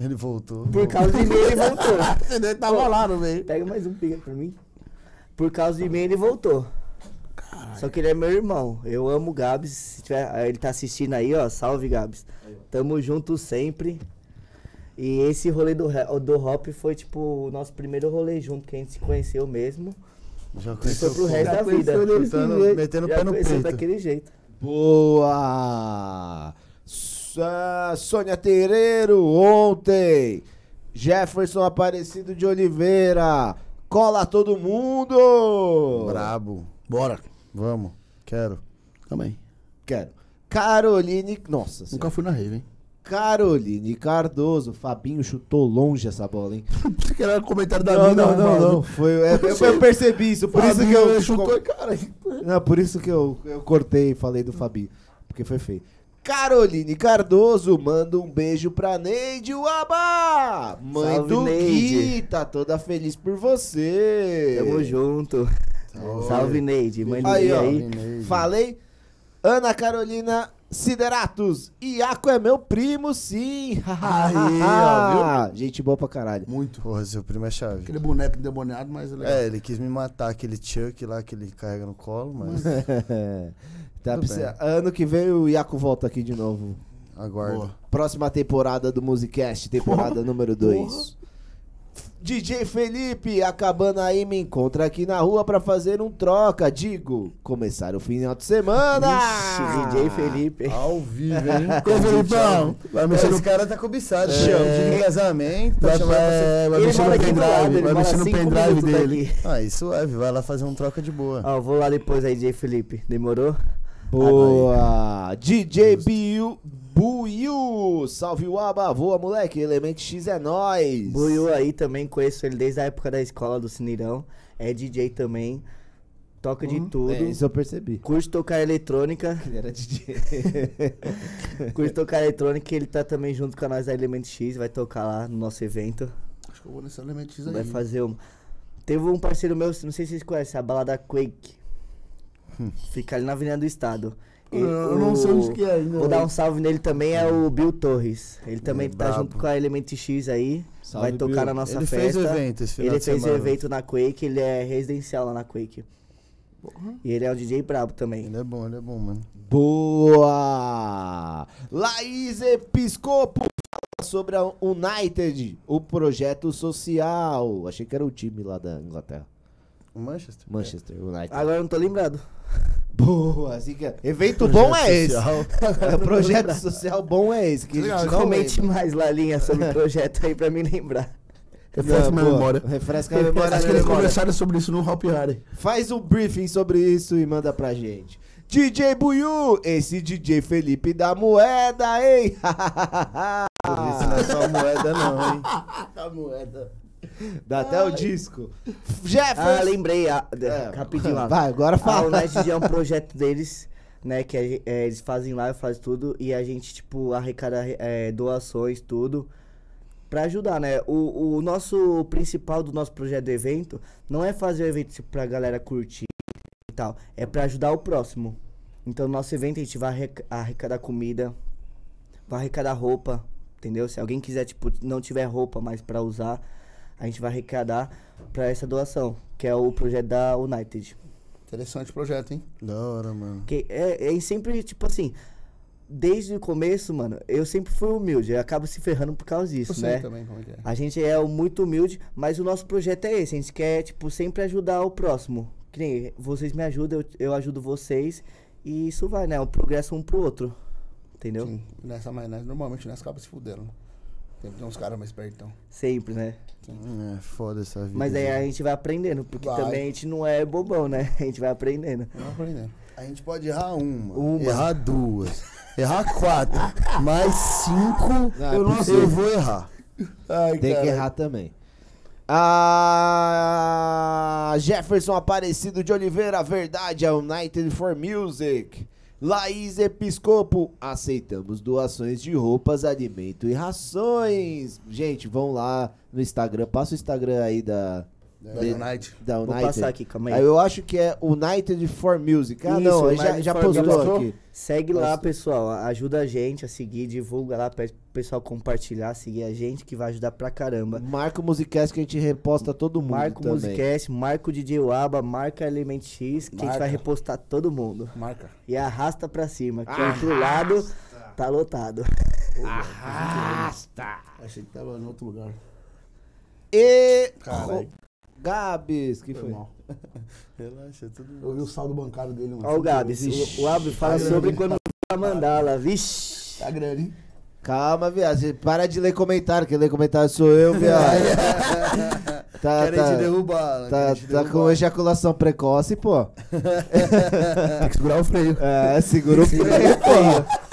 Ele voltou. Por causa de mim ele voltou. Ele tava lá no meio. Pega mais um pica pra mim. Por causa de mim ele voltou. Só que ele é meu irmão. Eu amo o Gabs. Se tiver, ah, ele tá assistindo aí, ó. Salve, Gabs. Tamo junto sempre. E esse rolê do, do Hop foi tipo o nosso primeiro rolê junto, que a gente se conheceu mesmo. Já E conheceu foi pro resto da vida. Chutando, jeito. metendo o pé no conheceu peito. daquele jeito. Boa! Ah, Sônia Terreiro, ontem Jefferson Aparecido de Oliveira. Cola todo mundo! Brabo. Bora. Vamos. Quero. Também. Quero. Caroline. Nossa Nunca fui na rave, hein? Caroline Cardoso. Fabinho chutou longe essa bola, hein? [laughs] Você quer comentário da Não, mina, não, não, arrombado? não. Foi, é, eu, eu percebi isso, por isso que eu. chutou, cara. Não, por isso que eu, eu cortei e falei do Fabinho. Porque foi feio. Caroline Cardoso manda um beijo pra Neide Uaba! Mãe Salve, do Neide. Gui, tá toda feliz por você. Tamo junto. Salve, Neide. Mãe do Aí, Gui ó. aí. Neide. Falei. Ana Carolina Sideratos. Iaco é meu primo, sim. [laughs] Aí, ó, Gente boa pra caralho. Muito. Porra, seu primo é chave. Aquele boneco endemoniado, mas é legal. É, ele quis me matar, aquele Chuck lá que ele carrega no colo, mas [laughs] tá, precisa- ano que vem o Iaco volta aqui de novo. aguardo. Boa. Próxima temporada do Musicast, temporada número 2. DJ Felipe, acabando aí, me encontra aqui na rua pra fazer um troca. Digo, começar o final de semana. Ixi, DJ Felipe. Ao vivo, hein? [laughs] Ô, Felipão, vai mexer Esse no cara tá cobiçado. É. Chama de casamento, tá Vai, ser- vai, vai mexer no pendrive, vai mexer no pendrive dele. daqui. Ah, isso suave, vai lá fazer um troca de boa. Ó, vou lá depois aí, DJ Felipe. Demorou? Boa! DJ Biu, Buiu, salve o aba, voa moleque, Element X é nóis. Buiu aí também, conheço ele desde a época da escola do Cineirão. É DJ também. Toca de tudo. É, isso eu percebi. Curte tocar eletrônica. [laughs] Ele era DJ. [laughs] Curte tocar eletrônica. Ele tá também junto com a nós da Element X. Vai tocar lá no nosso evento. Acho que eu vou nesse elemento X aí. Vai fazer um. Teve um parceiro meu, não sei se vocês conhecem, a balada Quake. Fica ali na Avenida do Estado. Eu- não sei onde que é ainda, Vou dar velho. um salve nele também, é o Bill Torres. Ele também tá brabo. junto com a Element X aí. Salve, vai tocar Bill. na nossa Ele festa. fez o evento esse final Ele de fez o semana. evento na Quake, ele é residencial lá na Quake. E ele é um DJ brabo também. Ele é bom, ele é bom, mano. Boa! Laís Episcopo fala sobre a United, o projeto social. Achei que era o time lá da Inglaterra. O Manchester? Manchester United. Agora eu não tô lembrado. [laughs] Boa, assim que é- evento bom é esse. É, [laughs] projeto social bom é esse. Que a Legal, gente Comente lembra. mais lá, linha, sobre o [laughs] projeto aí pra me lembrar. Refresca minha memória. Refresca a memória. Acho que da eles conversaram sobre isso no Hop Harry. Faz um briefing sobre isso e manda pra gente. DJ Buiu, esse DJ Felipe da moeda, hein? Isso [laughs] não é só moeda, não, hein? A moeda. Dá até o disco. Jefferson. Ah, lembrei. ah, É, rapidinho lá. Vai, agora A fala. United é um projeto deles, né? Que a é, eles fazem lá, fazem tudo. E a gente, tipo, arrecada é, doações, tudo. Pra ajudar, né? O, o nosso principal do nosso projeto do evento não é fazer o evento tipo, pra galera curtir e tal. É pra ajudar o próximo. Então, no nosso evento a gente vai arrec- arrecadar comida, vai arrecadar roupa, entendeu? Se alguém quiser, tipo, não tiver roupa mais pra usar, a gente vai arrecadar pra essa doação, que é o projeto da United. Interessante o projeto, hein? Da hora, mano. Que é, é sempre, tipo assim, desde o começo, mano, eu sempre fui humilde. Eu acabo se ferrando por causa disso, Eu sei né? também como é que é. A gente é muito humilde, mas o nosso projeto é esse. A gente quer, tipo, sempre ajudar o próximo. Que nem vocês me ajudam, eu, eu ajudo vocês. E isso vai, né? Um progresso um pro outro. Entendeu? Sim, nessa, mas né, normalmente nessa acaba se fudendo. Sempre tem uns caras mais pertão. Sempre, né? É foda essa vida. Mas aí a né? gente vai aprendendo, porque Vai. também a gente não é bobão, né? [laughs] A gente vai aprendendo. Vamos aprendendo. A gente pode errar uma, Uma. errar duas, errar quatro, mais cinco Não, é eu, não eu vou errar. Ai, Tem que errar também. Ah, Jefferson Aparecido de Oliveira, verdade, a United for Music. Laís Episcopo, aceitamos doações de roupas, alimento e rações. Gente, vão lá no Instagram, passa o Instagram aí da, Da United. da Vou United. passar aqui, calma aí. Aí eu acho que é United for Music. Ah, Isso, não, aí já, já postou Music. aqui. Segue lá, pessoal. Ajuda a gente a seguir, divulga lá, pede pro pessoal compartilhar, seguir a gente, que vai ajudar pra caramba. Marca o Musicast que a gente reposta todo mundo Marca o. Musicast, marca o DJ Waba, marca Element X, que a gente Marca. vai repostar todo mundo. Marca. E arrasta pra cima, que o outro lado tá lotado. Arrasta! Achei que tava em outro lugar. E... Caralho. Gabs, que Foi foi? mal. [laughs] Relaxa, tudo Eu vi o saldo bancário dele, mano. Ó o Gabs, o, o fala Tá sobre grande. quando vai mandar lá, vixe. Tá grande, hein? Calma, viado. Para de ler comentário. Quem lê comentário sou eu, viado. [laughs] tá, Querem te tá, derrubar. né? tá, te tá com derrubar. ejaculação precoce, pô. [laughs] Tem que segurar o freio. É, segura o freio, pô.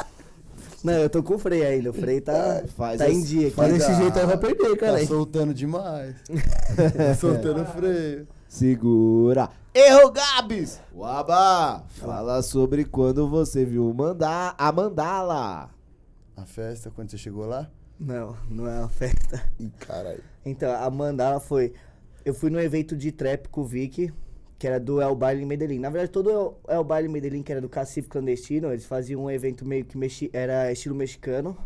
Não, eu tô com o freio ainda. O freio tá, Faz tá em dia Mas desse ah, jeito aí vai perder, cara. Tá soltando demais. [laughs] tá soltando freio. Segura. Erro, Gabs! Waba, fala sobre quando você viu mandar a mandala. A festa, quando você chegou lá? Não, não é uma festa. Ih, caralho. Então, a mandala foi. Eu fui no evento de trap com o Vic, que era do El Baile em Medellín. Na verdade, todo El, El Baile em Medellín, que era do Cacife Clandestino, eles faziam um evento meio que mexi, era estilo mexicano.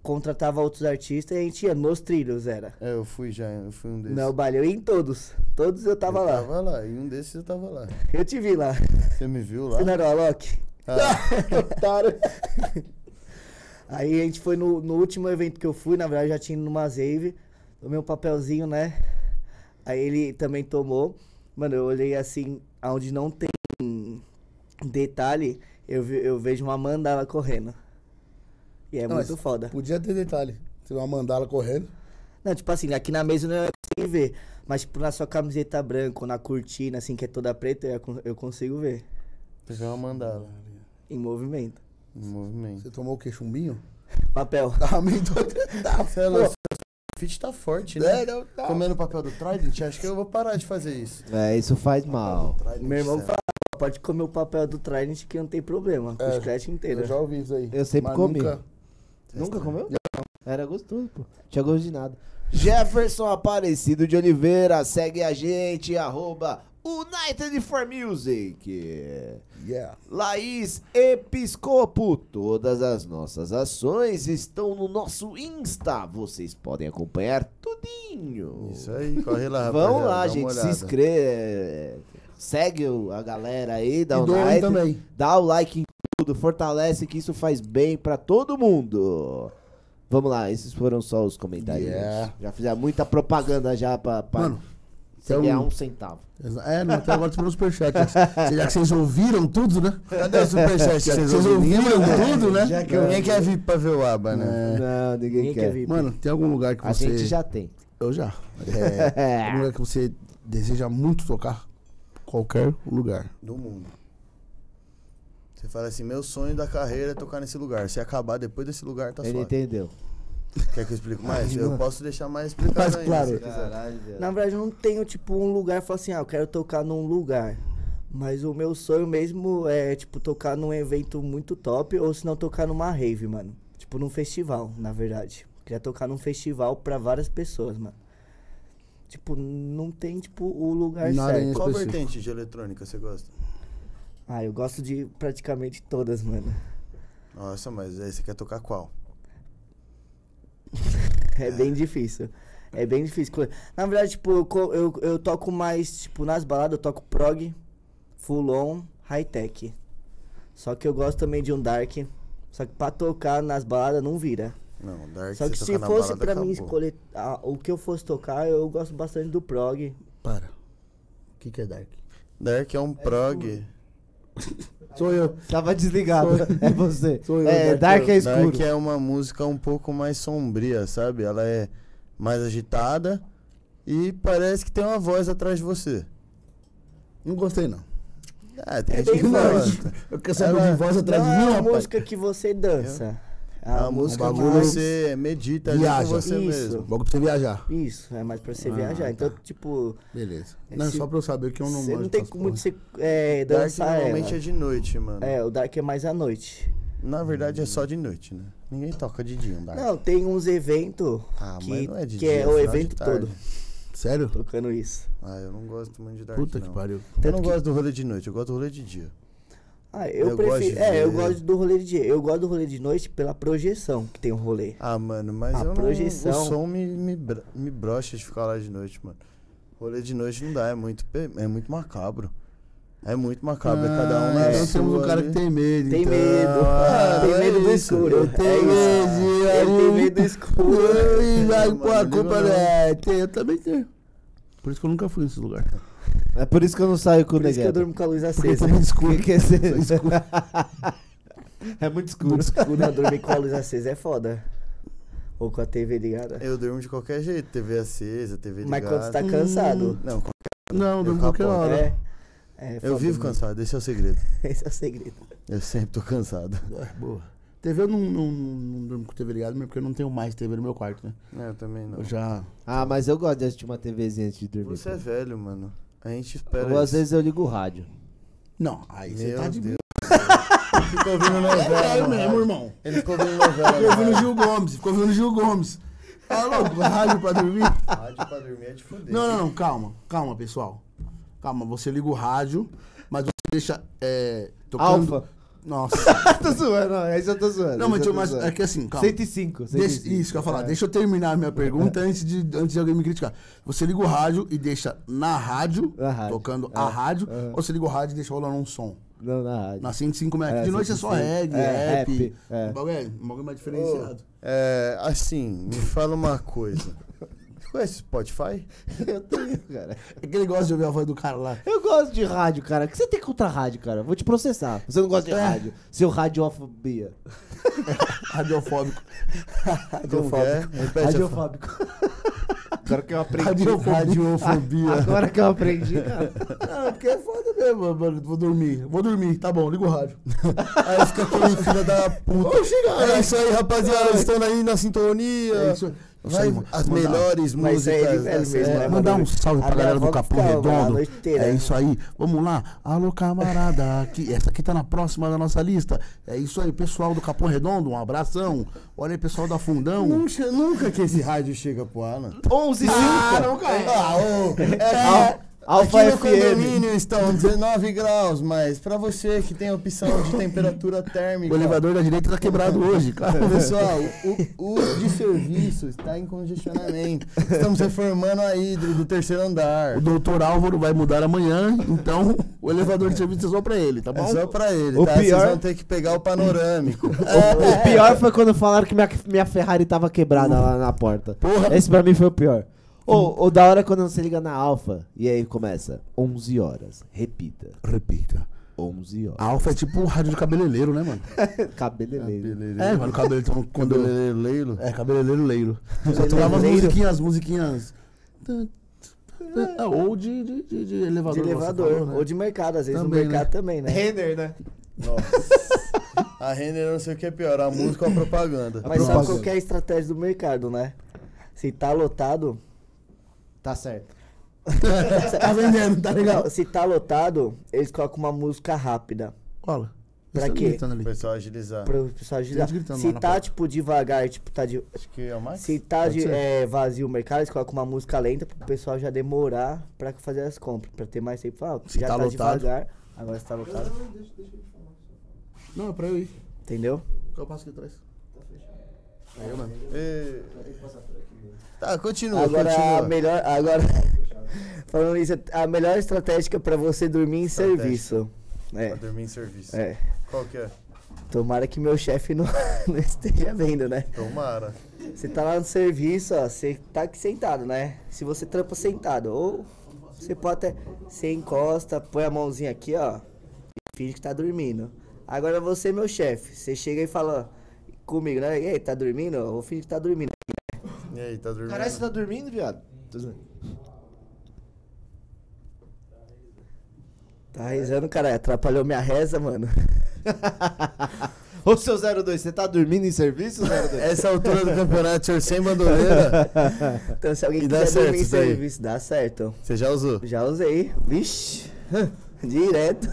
Contratava outros artistas e a gente ia nos trilhos, era. É, eu fui já, eu fui um desses. El Baile, eu ia em todos. Todos eu tava eu lá. Tava lá, e um desses eu tava lá. Eu te vi lá. Você me viu lá? Você não era o Alok? Ah, [laughs] Otário. Aí a gente foi no, no último evento que eu fui, na verdade já tinha ido numa Zave, tomei um papelzinho, né? Aí ele também tomou. Mano, eu olhei assim, aonde não tem detalhe, eu, ve- eu vejo uma mandala correndo. E é Não, muito mas foda. Podia ter detalhe. Vê uma mandala correndo. Não, tipo assim, aqui na mesa eu não ia conseguir ver. Mas tipo, na sua camiseta branca ou na cortina, assim, que é toda preta, eu, con- eu consigo ver. pegar uma mandala Em movimento. em movimento. Você tomou o quê? Chumbinho? Papel. [laughs] Ah, me deu [laughs] tá, Você é louco, o fit tá forte, né? É, não, tá. Comendo papel do Trident, acho que eu vou parar de fazer isso. É, isso faz mal. Trident, Meu irmão fala, pode comer o papel do Trident que não tem problema. Com É, o chiclete inteiro. Eu já ouvi isso aí. Eu sempre mas comi. Nunca... Nunca comeu? Era gostoso, pô. Tinha gosto de nada. Jefferson Aparecido de Oliveira, segue a gente, arroba United for Music. Yeah. Laís Episcopo, todas as nossas ações estão no nosso Insta. Vocês podem acompanhar tudinho. Isso aí, corre lá. [laughs] Vão lá, gente, se inscreve. Segue a galera aí, dá E o like. também. Dá o like em tudo, fortalece que isso faz bem pra todo mundo. Vamos lá, esses foram só os comentários. Yeah. Já fizeram muita propaganda já pra, pra Mano, então- ganhar um centavo. É, não, até agora pelo superchat. Cê- Já que vocês ouviram tudo, né? Cadê o superchat? Já que vocês ouviram tudo, né? Já que ninguém quer vir pra ver o aba, né? Não, ninguém, Ninguém quer. quer vir. Mano, tem algum lugar que A você. gente já tem. Eu já. [laughs] É, algum lugar que você deseja muito tocar? Qualquer lugar. Do mundo. Você fala assim, meu sonho da carreira é tocar nesse lugar. Se acabar depois desse lugar, tá Ele suave. entendeu. Quer que eu explique mais? Eu posso deixar mais explicado ainda, claro. se quiser. Na verdade, eu não tenho, tipo, um lugar falo assim, ah, eu quero tocar num lugar. Mas o meu sonho mesmo é, tipo, tocar num evento muito top, ou se não tocar numa rave, mano. Tipo, num festival, na verdade. Queria tocar num festival pra várias pessoas, mano. Tipo, não tem, tipo, o lugar Nada certo. Qual vertente de eletrônica você gosta? Ah, eu gosto de praticamente todas, mano. Nossa, mas aí você quer tocar qual? É bem difícil. É bem difícil. Na verdade, tipo, eu, eu, eu toco mais, tipo, nas baladas, eu toco prog, full on, high tech. Só que eu gosto também de um dark. Só que pra tocar nas baladas não vira. Não, Dark Só que se fosse pra mim acabou. escolher ah, o que eu fosse tocar, eu gosto bastante do prog. Para. O que, que é Dark? Dark é um prog. [laughs] Sou eu. Tava desligado. [laughs] É você. Sou eu, é, Dark Dark é escuro. Dark é uma música um pouco mais sombria, sabe? Ela é mais agitada e parece que tem uma voz atrás de você. Não gostei, não. Ah, tem É gente que gosta. Eu quero saber de voz atrás Não de mim, é uma rapaz. música que você dança. É uma um música que bagulho- você medita ali Viaja. com você Isso. mesmo. Bagulho pra você viajar. Isso, é mais pra você Ah, viajar. Então, tá. tipo, Beleza. Não, só pra eu saber que eu não você manjo não tem como você é, Dark dançar normalmente ela. é de noite, mano. É, o Dark é mais à noite. Na verdade é só de noite, né? Ninguém toca de dia um Dark. Não, tem uns eventos ah, que, mas não é de que dia, é o evento todo Sério? tocando isso. Ah, eu não gosto muito de Dark, Puta não. que pariu. Eu Tanto não que- gosto do rolê de noite, eu gosto do rolê de dia. Ah, eu, Eu gosto prefiro. de É, eu gosto do rolê de dia. Eu gosto do rolê de noite pela projeção que tem o rolê. Ah, mano, mas A eu não, projeção. o som me, me, me brocha de ficar lá de noite, mano. Rolê de noite não dá, é muito, é muito macabro. É muito macabro, é cada um na Ah, então sua temos um cara que tem medo. Tem então. medo. Ah, tem é medo do escuro. Eu É tenho medo. Ele tem medo do escuro. Ui, vai Não, pôr a culpa não. é, tem, Eu também tenho. Por isso que eu nunca fui nesse lugar. É por isso que eu não saio com o Por isso que eu durmo com a luz acesa. tá muito escuro. Que que é ser- É muito escuro. Não, dormir com a luz [laughs] acesa é foda. Ou com a TV ligada. Eu durmo de qualquer jeito, TV acesa, TV ligada. Mas quando você tá cansado. Não, Não, Eu durmo qualquer hora. É. é eu vivo mesmo. cansado, esse é o segredo. [laughs] Esse é o segredo. Eu sempre tô cansado. É, boa. TV eu não, não, não durmo com TV ligada, mesmo porque eu não tenho mais TV no meu quarto, né? Não, eu também não. Eu já. Ah, mas eu gosto de assistir uma TVzinha antes de dormir. Você é velho, mano. A gente espera Ou às isso. vezes eu ligo o rádio. Não, aí você Meu tá de Deus. [laughs] Fica ouvindo novela. É eu mesmo, irmão. Ele ficou ouvindo novela. Ficou ouvindo. Gil Gomes, ficou ouvindo Gil Gomes. Tá louco? Rádio pra dormir? Rádio pra dormir é de foder. Não, não, não, calma, calma, pessoal. Calma, você liga o rádio, mas você deixa. É, tocando. Alfa. Nossa. [laughs] tô zoando, não, aí eu tô zoando. Não, mas, eu mas zoando. é que assim, calma. 105, 105. Deixa- isso que eu ia falar. É. Deixa eu terminar a minha pergunta [laughs] antes de, antes de alguém me criticar. Você liga o rádio e deixa na rádio, Na rádio. tocando É. a rádio, Aham. ou você liga o rádio e deixa rolando um som? Não, na rádio. Na 105 MHz. É, de noite é só 105. reggae, É, rap. rap, é. Um bagulho é um bagulho mais diferenciado. É, assim, me fala uma coisa. Conhece Spotify? [laughs] Eu tenho, cara. É que ele gosta de ouvir a voz do cara lá. Eu gosto de rádio, cara. O que você tem contra rádio, cara? Vou te processar. Você não gosta de É. rádio. Seu radiofobia. [laughs] Radiofóbico. Que é? Radiofóbico. Agora que eu aprendi. Radiofobia. Agora que eu aprendi, cara. Não, porque é foda mesmo, mano. Vou dormir. Vou dormir, tá bom, liga o rádio. Aí fica aquele filho da puta. É isso aí, rapaziada. Estão aí na sintonia. É isso aí. Vai as mandar- melhores é músicas. velho dessa mesmo, É, né, época. mandar um salve pra galera do Capão Redondo. É isso aí. Vamos lá. Alô, camarada. Aqui, essa aqui tá na próxima da nossa lista. É isso aí, pessoal do Capão Redondo. Um abração. Olha aí, pessoal da Fundão. Nunca, nunca que esse rádio chega pro Alan. 11 e 5. Ah, não, cara. Ah, ô, é, Alfa aqui no condomínio estão 19 graus, mas pra você que tem a opção de temperatura térmica... O elevador da direita tá quebrado hoje, cara. Pessoal, o, o de serviço está em congestionamento. Estamos reformando a hidro do terceiro andar. O doutor Álvaro vai mudar amanhã, então o elevador de serviço é só pra ele, tá bom? É só pra ele, O tá? pior- Vocês vão ter que pegar o panorâmico. [laughs] O pior foi quando falaram que minha, minha Ferrari tava quebrada lá na porta. Porra. Esse pra mim foi o pior. Ô, o da hora é quando você liga na Alfa e aí começa 11 horas. Repita. Repita. 11 horas. A Alfa é tipo um rádio de cabeleireiro, né, mano? [laughs] Cabeleireiro. É, mano, cabelo, quando eu... Cabeleireiro leilo. É, cabeleireiro leiro. Só tocava as musiquinhas, as musiquinhas... É, ou de, de, de, de elevador. De elevador. falou, né? Ou de mercado, às vezes Também, no mercado né? também, né? Renner, né? Nossa. [laughs] A Renner eu não sei o que é pior, a música ou a propaganda. Mas sabe propaganda. qual que é a estratégia do mercado, né? Se tá lotado. Tá certo. [laughs] Tá vendendo, tá legal. Se tá lotado, eles colocam uma música rápida. Cola. Pra quê? O pessoal agilizar. Pra o pessoal agilizar. Gritando Se lá na tá, porta. tipo, devagar, tipo, tá de. Acho que é o Max? Se tá Pode de, ser. é, vazio o mercado, eles colocam uma música lenta pro pessoal já demorar pra fazer as compras. Pra ter mais tempo. Fala, Se já tá tá, lotado. devagar, agora se tá lotado. Não, é pra eu ir. Entendeu? Eu passo aqui atrás. É eu mesmo. E- Tá, continua, agora a continua. melhor. Agora. [laughs] Falando isso, a melhor estratégia pra você dormir em Estratégia. serviço. Pra É. dormir em serviço. É. Qual que é? Tomara que meu chefe não, [laughs] não esteja vendo, né? Tomara. Você tá lá no serviço, ó, você tá aqui sentado, né? Se você trampa sentado, ou você pode até. Você encosta, põe a mãozinha aqui, ó. E finge que tá dormindo. Agora você, meu chefe, você chega e fala comigo, né? E aí, tá dormindo? Eu finge que tá dormindo. E aí, tá dormindo? Caralho, você tá dormindo, viado? Tá rezando, cara. Atrapalhou minha reza, mano. [laughs] Ô, seu 02, você tá dormindo em serviço, 02? [laughs] Essa altura do campeonato, senhor sem bandoleira, [laughs] Então, se alguém E dá quiser certo dormir em isso daí? serviço, dá certo. você já usou? Já usei. Vixe. Direto.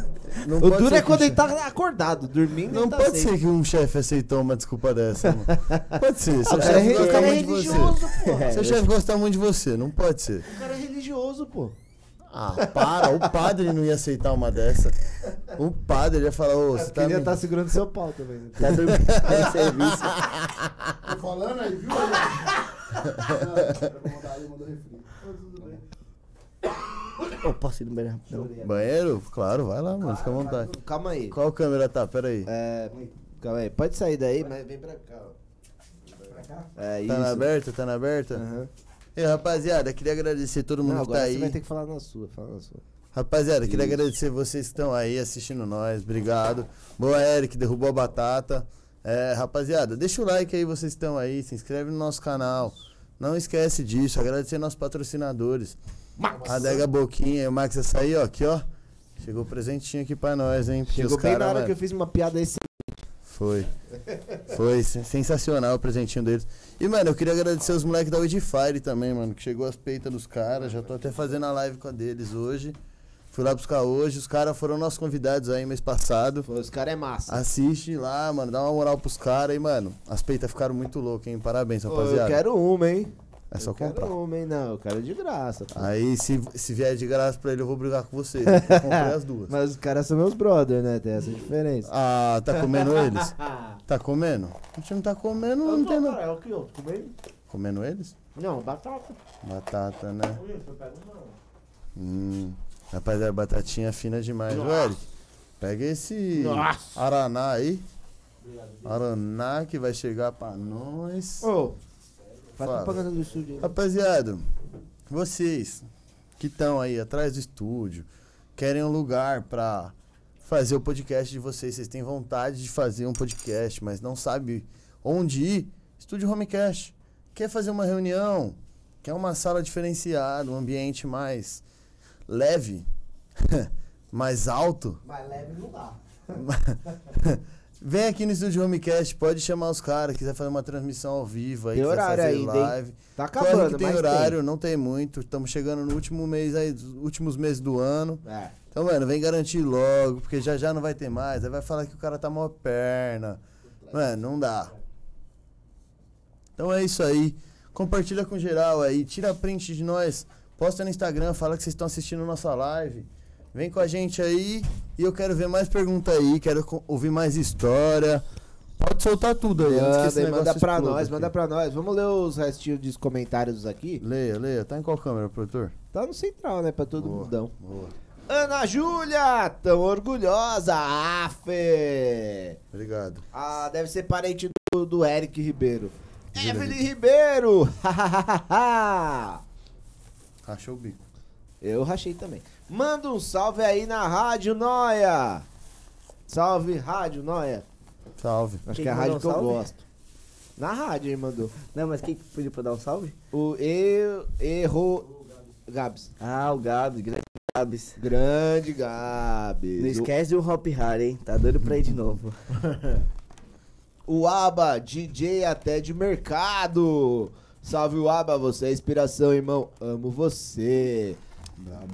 Não O duro é quando ele tá acordado, dormindo Não ele tá pode safe. ser que um chefe aceitou uma desculpa dessa, mano. [laughs] Pode ser. Seu é, chefe o gosta é muito de religioso, você. pô. [laughs] É, Seu chefe gosta muito de você, não pode ser. O cara é religioso, pô. Ah, para, o padre não ia aceitar uma dessa. O padre ia falar, ô, você tá. Queria me- estar segurando seu pau também. né? [laughs] Tá dormindo serviço. Tô falando aí, viu? Ô, posso ir no banheiro rapidão? Banheiro? Claro, vai lá, mano, fica à vontade. Calma aí. Qual câmera tá? Pera aí. É, calma aí. Pode sair daí, mas vem pra cá, ó. É isso. Tá na aberta? Tá na aberta? Aham. E rapaziada, queria agradecer todo mundo Não, que tá agora aí. você vai ter que falar na sua, fala na sua. Rapaziada, queria Isso. agradecer vocês que estão aí assistindo nós. Obrigado. Boa, Eric, derrubou a batata. É, rapaziada, deixa o like aí, vocês estão aí. Se inscreve no nosso canal. Não esquece disso. Agradecer nossos patrocinadores. Adega Boquinha e o Max Açaí, ó, aqui, ó. Chegou presentinho aqui pra nós, hein? Porque Chegou bem cara, na hora mano, que eu fiz uma piada esse. Foi. Foi sen- sensacional o presentinho deles. E, mano, eu queria agradecer os moleques da Wedfire também, mano, que chegou as peitas dos caras. Já tô até fazendo a live com a deles hoje. Fui lá buscar hoje. Os caras foram nossos convidados aí mês passado. Os caras é massa. Assiste lá, mano, dá uma moral pros caras aí, mano. As peitas ficaram muito loucas, hein? Parabéns, Ô, rapaziada. eu quero uma, hein? É só eu comprar. quero uma, hein? Não, eu quero de graça. pô. Aí, se, se vier de graça pra ele, eu vou brigar com você. Eu comprei as duas. [laughs] Mas os caras são meus brothers, né? Tem essa diferença. Ah, tá comendo eles? [laughs] Tá comendo? A gente não tá comendo, não tem não. é o que eu comei? Comendo eles? Não, batata. Batata, né? Hum. Rapaziada, batatinha fina demais, viu, Eric? Pega esse Nossa. Araná aí. Araná que vai chegar pra nós. Ô, faz Fala. propaganda do estúdio aí. Rapaziada, vocês que estão aí atrás do estúdio, querem um lugar pra fazer o podcast de vocês, vocês têm vontade de fazer um podcast, mas não sabe onde ir, Estúdio Homecast. Quer fazer uma reunião, quer uma sala diferenciada, um ambiente mais leve, [laughs] mais alto, Mas leve não dá. [laughs] [laughs] Vem aqui no Estúdio Homecast, pode chamar os caras, quiser fazer uma transmissão ao vivo aí, Tem horário fazer ainda, hein? live. Tá Corre acabando, que tem horário, não tem muito. Estamos chegando no último mês aí, últimos meses do ano. tem. É. Então, mano, vem garantir logo, porque já já não vai ter mais. Aí vai falar que o cara tá mó perna. Mano, não dá. Então é isso aí. Compartilha com geral aí, tira print de nós, posta no Instagram, fala que vocês estão assistindo nossa live. Vem com a gente aí e eu quero ver mais pergunta aí, quero ouvir mais história. Pode soltar tudo aí, Manda, manda pra nós, aqui. manda pra nós. Vamos ler os restinhos dos comentários aqui. Leia, leia. Tá em qual câmera, produtor? Tá no central, né? Pra todo Boa, mundão. Boa. Ana Júlia, tão orgulhosa. Fê. Obrigado. Ah, deve ser parente do, do Eric Ribeiro. Evelyn Ribeiro. [laughs] Rachou o bico. Eu rachei também. Manda um salve aí na Rádio Noia. Salve, Rádio Noia. Salve. Acho Quem que é a rádio um que eu salve? gosto. Na rádio ele mandou. Não, mas quem que pediu pra dar um salve? O e, errou. Gabs. Ah, o Gabs, grande Gabs. Grande Gabs. Não esquece do Hop Hard, hein? Tá doido pra ir de novo. O, [laughs] o Aba, DJ até de mercado. Salve o Aba, você é inspiração, irmão. Amo você.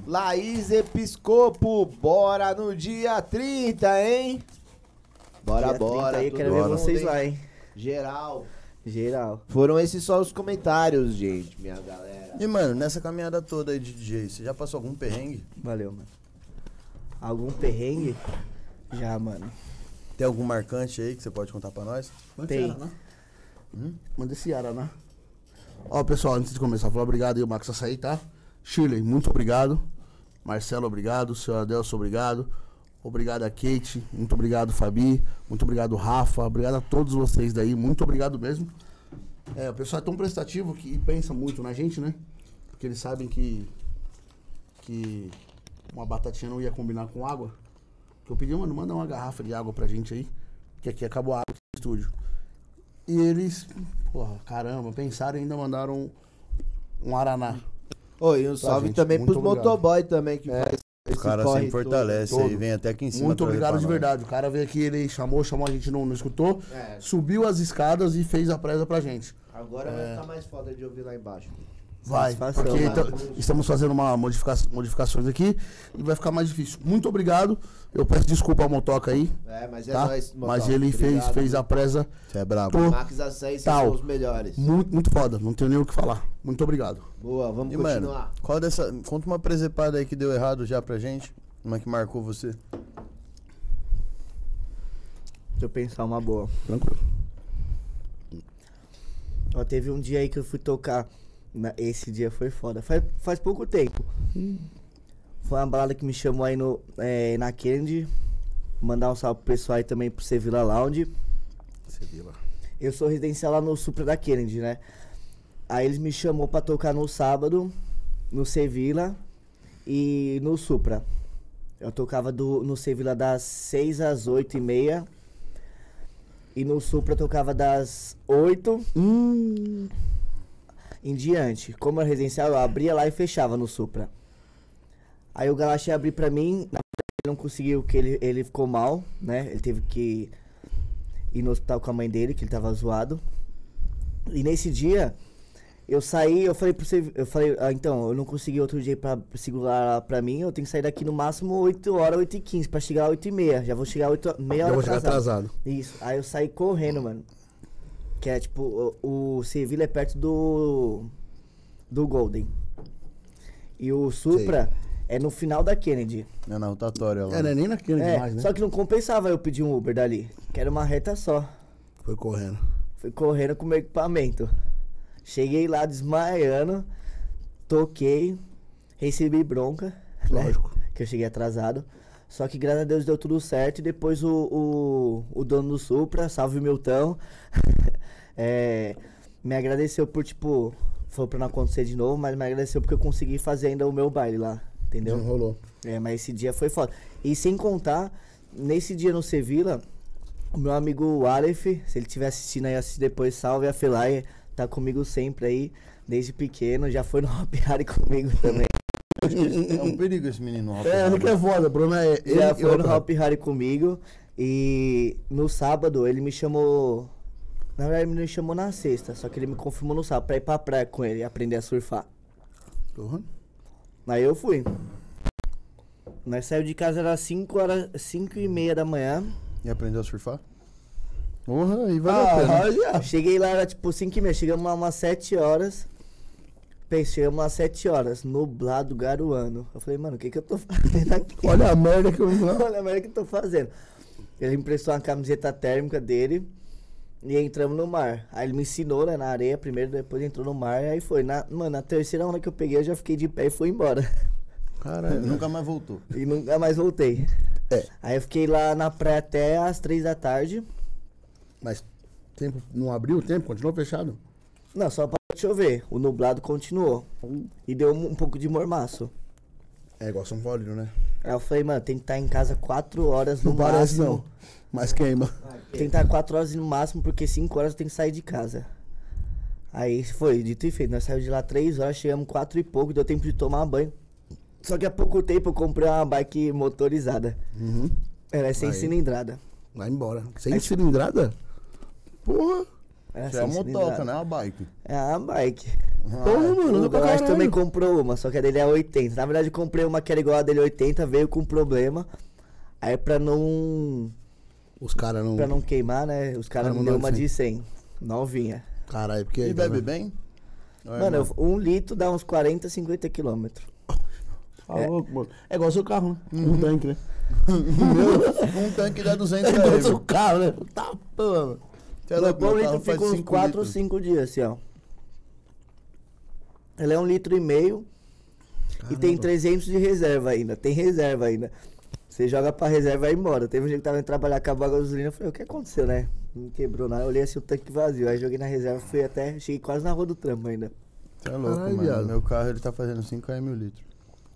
Laís Episcopo, bora no dia 30, hein? Bora, Dia 30 bora. Aí, quero ver mundo, vocês lá, hein? Geral. Geral. Foram esses só os comentários, gente, minha galera. E, mano, nessa caminhada toda aí de DJ, você já passou algum perrengue? Valeu, mano. Algum perrengue? Já, mano. Tem algum marcante aí que você pode contar pra nós? Tem. Hum? Manda esse Araná. Ó, pessoal, antes de começar, falar obrigado aí, o Max Açaí, tá? Shirley, muito obrigado. Marcelo, obrigado. Seu Adelson, obrigado. Obrigado a Kate, muito obrigado, Fabi. Muito obrigado, Rafa. Obrigado a todos vocês daí, muito obrigado mesmo. É, o pessoal é tão prestativo que pensa muito na gente, né? Porque eles sabem que. que uma batatinha não ia combinar com água. Que eu pedi, mano, manda uma garrafa de água pra gente aí. Que aqui acabou a água no estúdio. E eles, porra, caramba, pensaram e ainda mandaram um Araná. Oi, um salve gente, também muito pros obrigado. motoboy também que faz O esse cara corre sempre fortalece todo. aí, vem até aqui em cima. Muito obrigado de nós. verdade. O cara veio aqui, ele chamou, chamou a gente, não, não escutou. É, Subiu as escadas e fez a presa pra gente. agora vai ficar mais foda de ouvir lá embaixo. Vai, porque mano. tá- estamos fazendo uma modifica modificações aqui e vai ficar mais difícil. Muito obrigado. Eu peço desculpa ao Motoca aí, É, mas é tá? nóis, Mas Motoca. ele fez, Obrigado. fez a presa Você é brabo. Tô. Max Açaí, vocês Tal. são os melhores. muito, muito foda. Não tenho nem o que falar. Muito obrigado. Boa, vamos E, mano, continuar. qual dessa. Conta uma presepada aí que deu errado já pra gente. Uma que marcou você. Deixa eu pensar uma boa. Tranquilo. Ó, teve um dia aí que eu fui tocar. Na- esse dia foi foda. Faz, faz pouco tempo. Foi uma balada que me chamou aí no, é, na Kennedy. Mandar um salve pro pessoal aí também pro Sevilla Lounge. Lá. Eu sou residencial lá no Supra da Kennedy, né? Aí eles me chamou pra tocar no sábado, no Sevilla. e no Supra. Eu tocava do, no Sevilla das 6 às 8 e meia. E no Supra eu tocava das 8 em diante. Como é residencial, eu abria lá e fechava no Supra. Aí o Galaxy ia abrir pra mim, na verdade ele não conseguiu, porque ele, ele ficou mal, né? Ele teve que ir no hospital com a mãe dele, que ele tava zoado. E nesse dia, eu saí, eu falei pro você, eu falei, ah, então, eu não consegui outro dia pra segurar pra mim, eu tenho que sair daqui no máximo 8 horas, 8 e 15, pra chegar 8 e meia. Já vou chegar 8, meia Já hora vou chegar atrasado. Isso, aí eu saí correndo, mano. Que é tipo, o, o Sevilla é perto do. do Golden. E o Supra é no final da Kennedy. É na rotatória lá. É, não é nem naquele É, demais, né? só que não compensava eu pedir um Uber dali. Que era uma reta só. Foi correndo. Fui correndo com meu equipamento. Cheguei lá desmaiando, toquei, recebi bronca, né? Lógico. Que eu cheguei atrasado. Só que graças a Deus deu tudo certo. E depois o, o, o dono do Supra, salve Milton, [laughs] é, me agradeceu por, tipo, falou pra não acontecer de novo, mas me agradeceu porque eu consegui fazer ainda o meu baile lá, entendeu? Não rolou. É, mas esse dia foi foda. E sem contar, nesse dia no Sevilla, o meu amigo Aleph, se ele estiver assistindo aí, assiste depois, salve a Felai, tá comigo sempre aí, desde pequeno, já foi no [laughs] Hop Harry comigo também. É um [laughs] perigo esse menino. É, não que é foda, o problema é. Ele, já foi no Hop Harry comigo, e no sábado ele me chamou, na verdade ele me chamou na sexta, só que ele me confirmou no sábado pra ir pra praia com ele, aprender a surfar. Porra. Aí eu fui. Nós saímos de casa era 5 horas, 5 e meia da manhã. E aprendeu a surfar? Porra, aí valeu a Ah, pena. já. Cheguei lá, era tipo 5 e meia. Chegamos lá umas 7 horas. Pensei, chegamos lá 7 horas, nublado, garoando. Eu falei, mano, o que que eu tô fazendo [laughs] aqui? Olha a merda que eu [laughs] Olha a merda que eu tô fazendo. Ele me emprestou uma camiseta térmica dele e entramos no mar. Aí ele me ensinou, né, na areia primeiro, depois entrou no mar, aí foi. Na, mano, na terceira onda que eu peguei, eu já fiquei de pé e fui embora. [laughs] Caralho. Nunca mais voltou. E nunca mais voltei. É. Aí eu fiquei lá na praia até as 3 da tarde. Mas tempo, não abriu o tempo, continuou fechado. Não, só para chover. O nublado continuou. E deu um, um pouco de mormaço. É igual São Paulo, né? Aí eu falei, mano, tem que estar em casa 4 horas no Não parece máximo. não. Mas queima. Tem que estar 4 horas no máximo, porque 5 horas eu tenho que sair de casa. Aí foi, dito e feito. Nós saímos de lá 3 horas, chegamos 4 e pouco, deu tempo de tomar banho. Só que há pouco tempo eu comprei uma bike motorizada. Uhum. Ela é sem Aí. cilindrada. Vai embora. Sem cilindrada? Porra. É Isso é uma motoca, né? Uma bike. É uma bike. Porra, mano. O também comprou uma, só que a dele é 80. Na verdade, eu comprei uma que era igual a dele 80, veio com problema. Aí pra não. Os caras não. pra não queimar, né? Os caras Cara, me não deu uma de de 100. Novinha. Caralho, porque. E bebe bem? Ou é Mano, eu- um litro dá uns 40, 50 quilômetros. Tá louco, mano. É igual seu carro, né? Um tanque, né? [laughs] um tanque dá 200 [laughs] É igual seu carro, né? Tá, porra. É louco, pão meu litro fica uns cinco 4 ou litros. 5 dias, assim, ó. Ele é um litro e meio e tem 300 de reserva ainda. Tem reserva ainda. Você joga pra reserva e vai embora. Teve um dia que tava indo trabalhar, acabou a gasolina. Eu falei, o que aconteceu, né? Não quebrou nada. Eu olhei assim o tanque vazio. Aí joguei na reserva, fui até. Cheguei quase na rua do trampo ainda. Você é louco, Caralho, mano. viado. Meu carro ele tá fazendo 5 km o litro.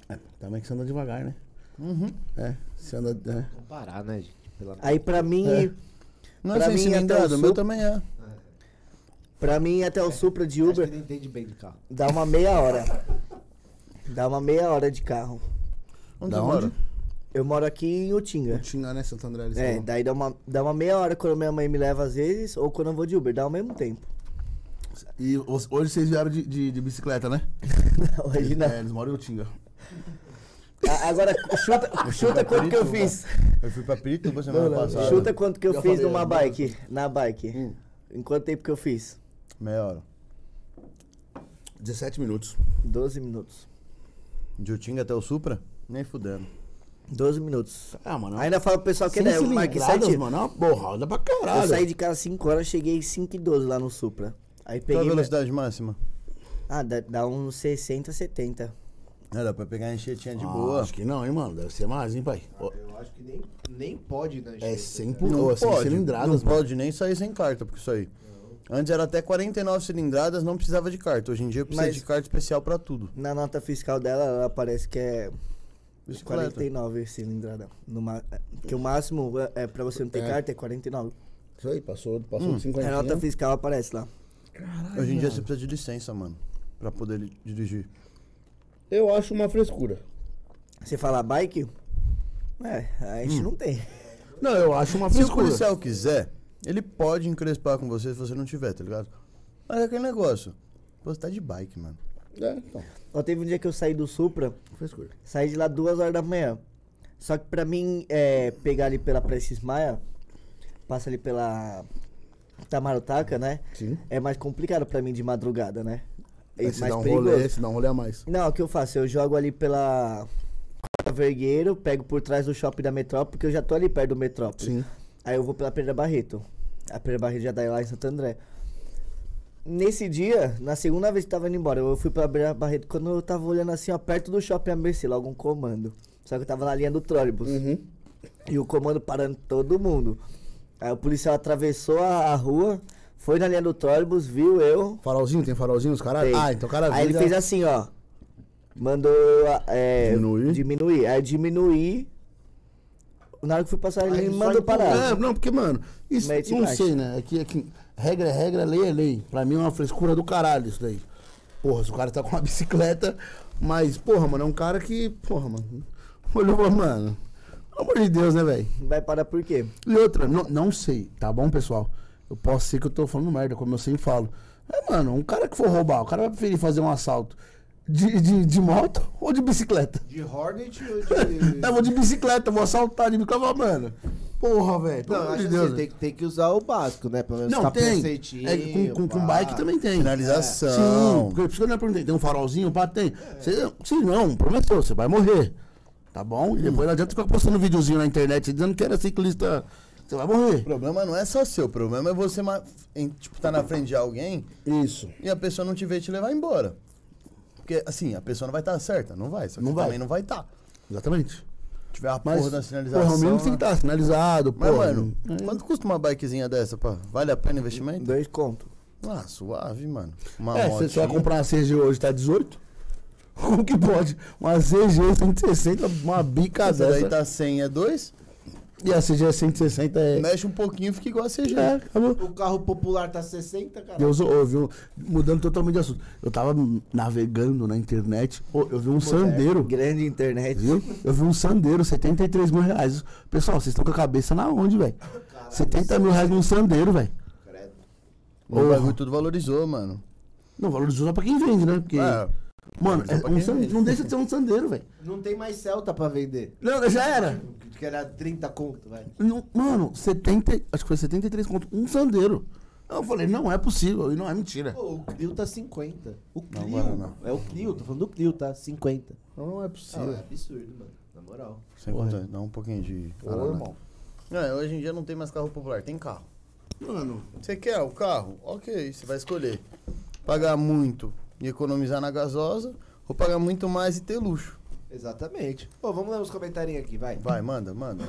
É, também que você anda devagar, né? Uhum. É, você anda. É. Vamos parar, né, gente? Pelo amor Aí pra mim, É. Não Pra é sem mim, até cilindrada, o o meu também é. pra mim até o Supra de Acho Uber que ele entende bem do carro. dá uma meia hora. Dá uma meia hora de carro. Onde Da onde? mora? Eu moro aqui em Utinga. Tinha, né, Santo André? É, falam. daí dá uma, dá uma meia hora quando minha mãe me leva às vezes, ou quando eu vou de Uber, dá ao mesmo tempo. E os- hoje vocês vieram de, de, de bicicleta, né? [laughs] Hoje não. É, eles moram em Utinga. Agora, chuta, chuta quanto que eu fiz. Eu fui pra Pirituba semana passada. Chuta quanto que eu Já fiz falei, numa né? bike. Na bike. Hum. Em quanto tempo que eu fiz? Meia hora. 17 minutos. 12 minutos. De Utinga até o Supra? Nem fudendo. 12 minutos. Ah, mano. Ainda falo pro pessoal que Sem né, eu marquei cilindradas, 7 mano, é uma borrada pra caralho. Eu saí de casa 5 horas, cheguei 5 e 12 lá no Supra. Aí Qual a peguei. minha- velocidade máxima? Ah, dá, dá uns 60, 70. É, dá pra pegar a enchetinha de Ah, boa. Acho que não, hein, mano. Deve ser mais, hein, pai. Eu acho que nem, nem pode, né? É gente? 100 Não por sem pode, cilindradas, não mano. pode nem sair sem carta, porque isso aí. Antes era até 49 cilindradas, não precisava de carta. Hoje em dia precisa Mas- de carta especial pra tudo. Na nota fiscal dela, ela parece que é Bicicleta. 49 cilindrada. No ma- que o máximo é, é pra você não ter É. carta é 49. Isso aí, passou, passou Hum. de 50. A nota fiscal aparece lá. Hoje em dia você precisa de licença, mano. Pra poder dirigir. Eu acho uma frescura. Você fala bike? É, a gente não tem. Não, eu acho uma [laughs] Se o frescura. policial quiser, ele pode encrespar com você se você não tiver, tá ligado? Mas é aquele negócio. Pô, você tá de bike, mano. É, então, Ó, teve um dia que eu saí do Supra, frescura. saí de lá duas horas da manhã. Só que pra mim é, pegar ali pela Prestes Maia, passa ali pela Tamarutaca, né? Sim. É mais complicado pra mim de madrugada, né? É Aí se mais dá um perigoso. rolê, se dá um rolê a mais. Não, o que eu faço? Eu jogo ali pela Vergueiro, pego por trás do shopping da Metrópole, porque eu já tô ali perto do Metrópole. Sim. Aí eu vou pela Pedra Barreto. A Pedra Barreto já dá lá em Santo André. Nesse dia, na segunda vez que tava indo embora, eu fui pela Pedra Barreto quando eu tava olhando assim, ó, perto do shopping ABC, logo um comando. Só que eu tava na linha do trólebus. Uhum. E o comando parando todo mundo. Aí o policial atravessou a, a rua, foi na linha do trólebus, viu eu, Farolzinho, tem farolzinho os caras? Ah, então o cara Aí ele já- fez assim, ó. Mandou é, Diminuir? diminuir. Aí diminuir. Na hora que fui passar, ele mandou parar. É, não, porque, mano, isso Mete não marcha. sei, né? Aqui, aqui, regra é regra, lei é lei. Pra mim é uma frescura do caralho isso daí. Porra, se o cara tá com uma [laughs] bicicleta, mas, porra, mano, é um cara que, porra, mano, olhou e falou, mano, pelo amor de Deus, né, velho? Vai parar por quê? E outra, não, não sei, tá bom, pessoal? Eu posso ser que eu tô falando merda, como eu sempre falo. É, mano, um cara que for roubar, o cara vai preferir fazer um assalto de, de, de moto [laughs] ou de bicicleta? De Hornet ou de. [laughs] Eu vou de bicicleta, vou assaltar de bicicleta, mano. Porra, velho. Pelo Não, amor acho de assim, Deus. né? tem, que- tem que usar o básico, né? Pelo menos Não, tem. capacetinho. É, com, com, com bike também tem. Finalização. Sim, porque por isso que eu não perguntei. Tem um farolzinho, pá, tem. Você, sim, não, prometeu, você vai morrer. Tá bom? E depois não adianta ficar postando videozinho na internet dizendo que era ciclista. Você vai O morrer. problema não é só seu, o problema é você em- tipo, tá na frente de alguém Isso. e a pessoa não te ver te levar embora. Porque, assim, a pessoa não vai estar certa, não vai. Só que Não vai. também não vai estar. Exatamente. Tiver a Mas, porra da sinalização. porra, o mínimo tem que né? estar sinalizado, Mas, porra. mano, É. quanto custa uma bikezinha dessa, pá? Vale a pena o investimento? Dois conto. Ah, suave, mano. Uma É, você vai comprar uma CG hoje, tá 18? Como que pode? Uma CG 160, uma bica Essa dessa. daí tá 100, é 2? E a CG 160 é... Mexe um pouquinho, fica igual a CG. É, acabou. O carro popular tá 60, cara. Eu, sou- eu vi um- mudando totalmente de assunto. Eu tava navegando na internet, eu vi um sandeiro, Grande internet. viu? Eu vi um sandeiro, 73 mil reais. Pessoal, vocês estão com a cabeça na onde, velho? 70 mil reais num sandeiro, velho. Credo. O bagulho tudo valorizou, mano. Não, valorizou só pra quem vende, né? Porque, É, mano, é um quem san- vende. não deixa de ser um sandeiro, velho. Não tem mais Celta pra vender. Não, já era. Que era 30 conto, vai. Não, mano, 70, acho que foi 73 conto, um sandeiro. Eu falei, não é possível, e não é mentira. Pô, o Clio tá 50. O Clio. agora não. É o Clio, tô falando do Clio, tá? 50. Não, não é Ah, possível. é absurdo, mano. Na moral. sem Porra. contar, dá um pouquinho de. Ô, irmão. É, hoje em dia não tem mais carro popular, tem carro. Mano, Você quer o carro? Ok, você vai escolher. Pagar muito e economizar na gasosa, ou pagar muito mais e ter luxo. Exatamente. Pô, vamos ler uns comentários aqui, vai. Vai, manda, manda.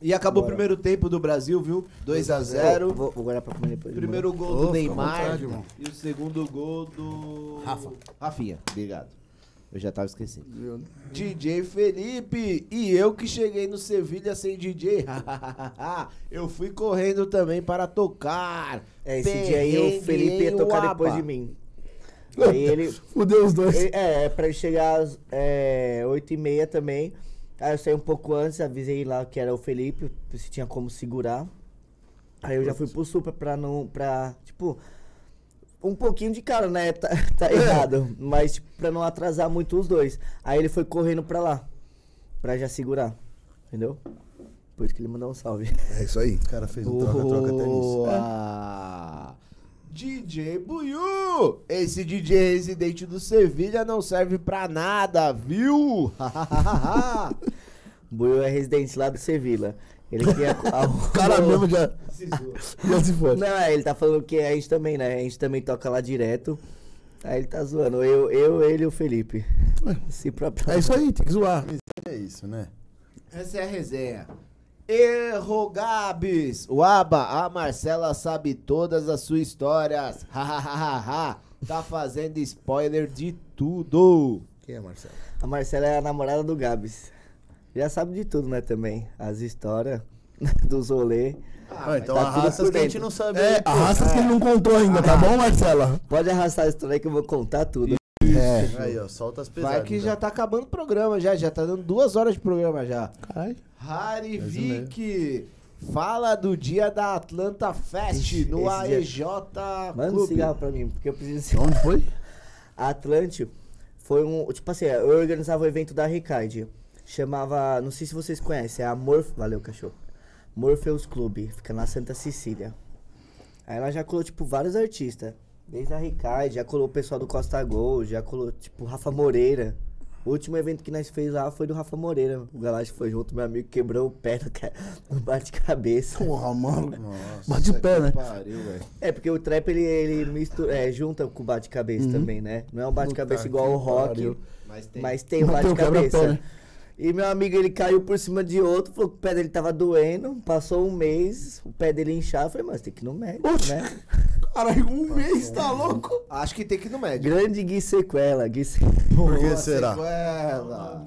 E acabou Bora. o primeiro tempo do Brasil, viu? 2x0. Vou, vou guardar pra comer depois. Primeiro gol do Neymar vontade, irmão. e o segundo gol do. Rafa. Rafinha, obrigado. Eu já tava esquecendo. DJ Felipe, e eu que cheguei no Sevilha sem DJ. [laughs] eu fui correndo também para tocar. É, esse dia aí o Felipe ia tocar depois de mim. Aí ele. fudeu os dois. ele- é, é, pra ele chegar às é, 8h30 também. Aí eu saí um pouco antes, avisei lá que era o Felipe, se tinha como segurar. Aí eu já fui pro Supra pra não. pra. Tipo. Um pouquinho de cara, né? Tá, [laughs] tá errado. Mas tipo, pra não atrasar muito os dois. Aí ele foi correndo pra lá. Pra já segurar. Entendeu? Por isso que ele mandou um salve. É isso aí. O cara fez um troca-troca até nisso. Boa! DJ Buiu! Esse DJ residente do Sevilha não serve pra nada, viu? [laughs] Buiu é residente lá do Sevilla. Ele quer. [laughs] O cara mesmo já, [laughs] já se foi. Não, é, ele tá falando que a gente também, né? A gente também toca lá direto. Aí ele tá zoando. Eu, eu ele e o Felipe. Se próprio. É isso aí, tem que zoar. É isso, né? Essa é a resenha. Erro Gabs. O Aba, a Marcela sabe todas as suas histórias. [laughs] Hahaha. tá fazendo spoiler de tudo. Quem é Marcelo? A Marcela é a namorada do Gabs. Já sabe de tudo, né, também. As histórias [laughs] dos rolê. Ah, então tá tudo arrasta por que a gente não sabe. É, aí, pô. arrasta que ele não contou ainda, tá bom, Marcela? Pode arrastar a história que eu vou contar tudo. É. Aí, ó, solta as pesadas. Vai que então. já tá acabando o programa já. Já tá dando duas horas de programa já. Caralho. Um. Vick. Fala do dia da Atlanta Fest no esse dia- AEJ Manda um cigarro pra mim, porque eu preciso... Onde foi? [laughs] A Atlante foi um. Tipo assim, eu organizava o evento da Ricard. Chamava. Não sei se vocês conhecem, é a Morph. Valeu, cachorro. Morpheus Clube. Fica na Santa Cecília. Aí ela já colou, tipo, vários artistas. Desde a Ricard, já colou o pessoal do Costa Gol, já colou, tipo, Rafa Moreira. O último evento que nós fez lá foi do Rafa Moreira. O Galáctico foi junto, meu amigo quebrou o pé no, ca- [laughs] no bate-cabeça. Porra, [laughs] mano. Nossa. Bate o pé, né? Pariu, velho. É, porque o trap ele, ele mistura, é, junta com o bate-cabeça também, né? Não é um bate-cabeça igual o rock, pariu. Mas tem. mas tem o bate-cabeça. né? E meu amigo ele caiu por cima de outro, falou que o pé dele tava doendo, passou um mês, o pé dele inchado, eu falei, mas tem que ir no médico, Oxe. né? [laughs] Caralho, um mês, tá louco? Acho que tem que ir no médico. Grande Gui Sequela, Gui Se- Por que será? sequela.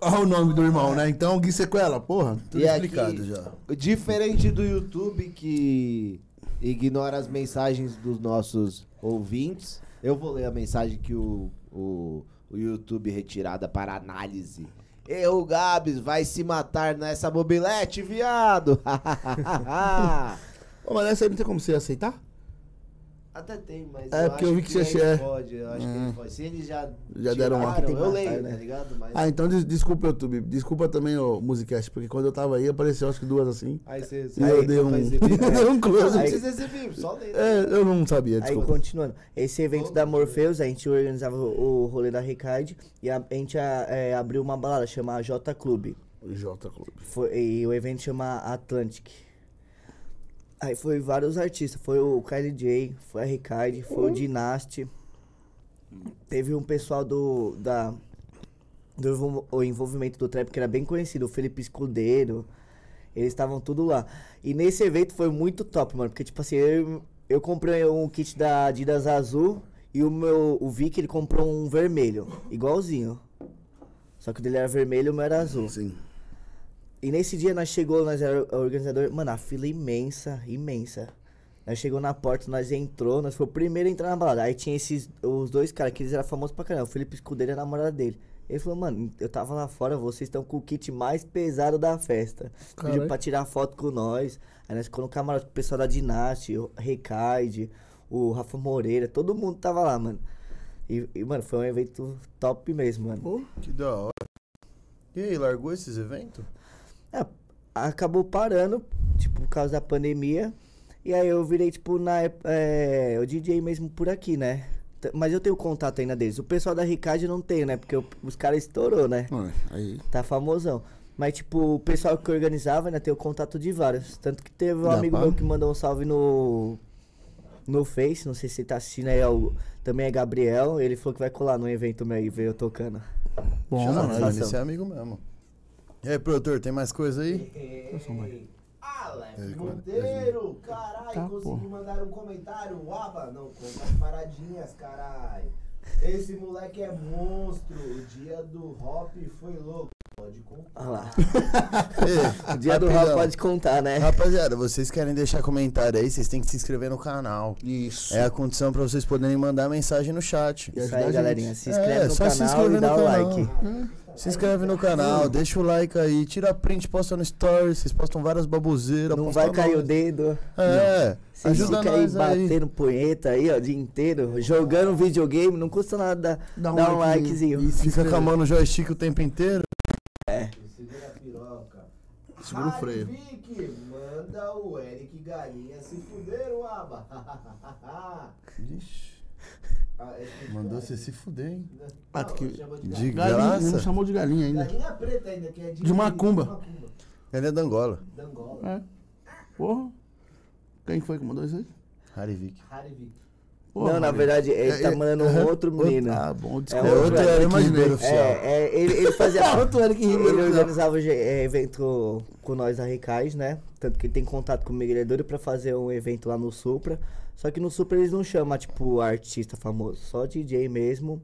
Olha o nome do irmão, né? Então, Gui Sequela, porra. Tudo E aqui- explicado já. Diferente do YouTube que ignora as mensagens dos nossos ouvintes, eu vou ler a mensagem que o, o, o YouTube retirada para análise. Eu, Gabs, vai se matar nessa mobilete, viado! [laughs] Ô, mas essa aí não tem como você aceitar? Até tem, mas É, porque eu vi que você ele é- pode, eu acho que Hum. ele pode. Se eles já, Já deram uma- que eu matar, leio, né? tá ligado? Mas... Ah, então des- desculpa, YouTube. Desculpa também o Musicast, porque quando eu tava aí apareceu acho que duas assim. Aí você... E eu dei um, [laughs] dei um close. Aí- precisa exibir, só lê. É, eu não sabia, Aí desculpa. continuando, esse evento da Morpheus, a gente organizava o, o rolê da Ricard e a, a gente a- é, abriu uma balada chamada J Clube. J Clube. Foi, e o evento chama Atlantic. Aí foi vários artistas. Foi o Kylie J, foi a Ricard, foi o Dynasty. Teve um pessoal do. Da, do o envolvimento do trap que era bem conhecido, o Felipe Escudeiro. Eles estavam tudo lá. E nesse evento foi muito top, mano. Porque, tipo assim, eu, eu comprei um kit da Adidas azul e o meu. O Vic ele comprou um vermelho. Igualzinho. Só que o dele era vermelho e o meu era azul. Sim. E nesse dia nós chegou, nós era o organizador, mano, a fila imensa, imensa. Nós chegou na porta, nós entrou, nós foi o primeiro a entrar na balada. Aí tinha esses, os dois caras que eles eram famosos pra caramba, o Felipe Escudeiro e a namorada dele. Ele falou, mano, eu tava lá fora, vocês estão com o kit mais pesado da festa. Pediu Caralho. pra tirar foto com nós. Aí nós ficamos no camarote com o pessoal da Dinasti, o Recaide, o Rafa Moreira, todo mundo tava lá, mano. E, e, mano, foi um evento top mesmo, mano. Que da hora. E aí, largou esses eventos? É, acabou parando, tipo, por causa da pandemia. E aí eu virei, tipo, na é, o DJ mesmo por aqui, né? Mas eu tenho contato ainda deles. O pessoal da Ricard eu não tenho, né? Porque o- os caras estourou, né? Aí. Tá famosão. Mas, tipo, o pessoal que organizava ainda tem o contato de vários. Tanto que teve um Dá amigo pra? meu que mandou um salve no. No Face, não sei se você tá assistindo aí, é o- também é Gabriel. Ele falou que vai colar no evento meu aí, eu tocando. Bom, Chama, mano. né? Esse é amigo mesmo. E aí, produtor, tem mais coisa aí? Ei, Ei, cara, Monteiro, caralho, Tá, consegui pô. mandar um comentário. Aba, não conta as paradinhas, caralho. Esse moleque é monstro. O dia do hop foi louco. Pode contar. Olha lá. [laughs] [laughs] Ei, O dia do rock pode contar, né? Rapaziada, vocês querem deixar comentário aí, vocês têm que se inscrever no canal. Isso. É a condição pra vocês poderem mandar mensagem no chat. E Isso aí, galerinha. Se É, inscreve no só se canal inscrever e dá o canal. like. Se inscreve no canal, deixa o like aí, tira print, posta no stories, vocês postam várias baboseiras. Não vai cair o nós. dedo. É, Vocês ajuda ficam aí nós aí. batendo punheta aí, ó, o dia inteiro. Jogando videogame, não custa nada dar, Dá um um likezinho. likezinho. Isso. Fica com a mão no joystick o tempo inteiro. Segura a piroca. Segura o freio. Vic, manda o Eric Galinha se fuder, o Aba. [laughs] Ah, é Mandou você se fuder, hein? Ah, que- De galinha. Galinha, graça. não chamou de galinha ainda. Galinha preta ainda, que é de, De macumba. de macumba. Ele é da Angola. Da Angola. É. Porra. Quem foi que mandou isso aí? Harry Vic. Não, na verdade, ele tá mandando um outro menino. Ah, bom, É desculpa. outro eu Eric imaginei. Ribeiro oficial. É, é, ele, ele fazia. Outro Eric Ribeiro ele organizava é, evento com nós da Recais, né? Tanto que ele tem contato comigo, ele é doido pra fazer um evento lá no Supra. Só que no Supra eles não chamam, tipo, artista famoso, só DJ mesmo,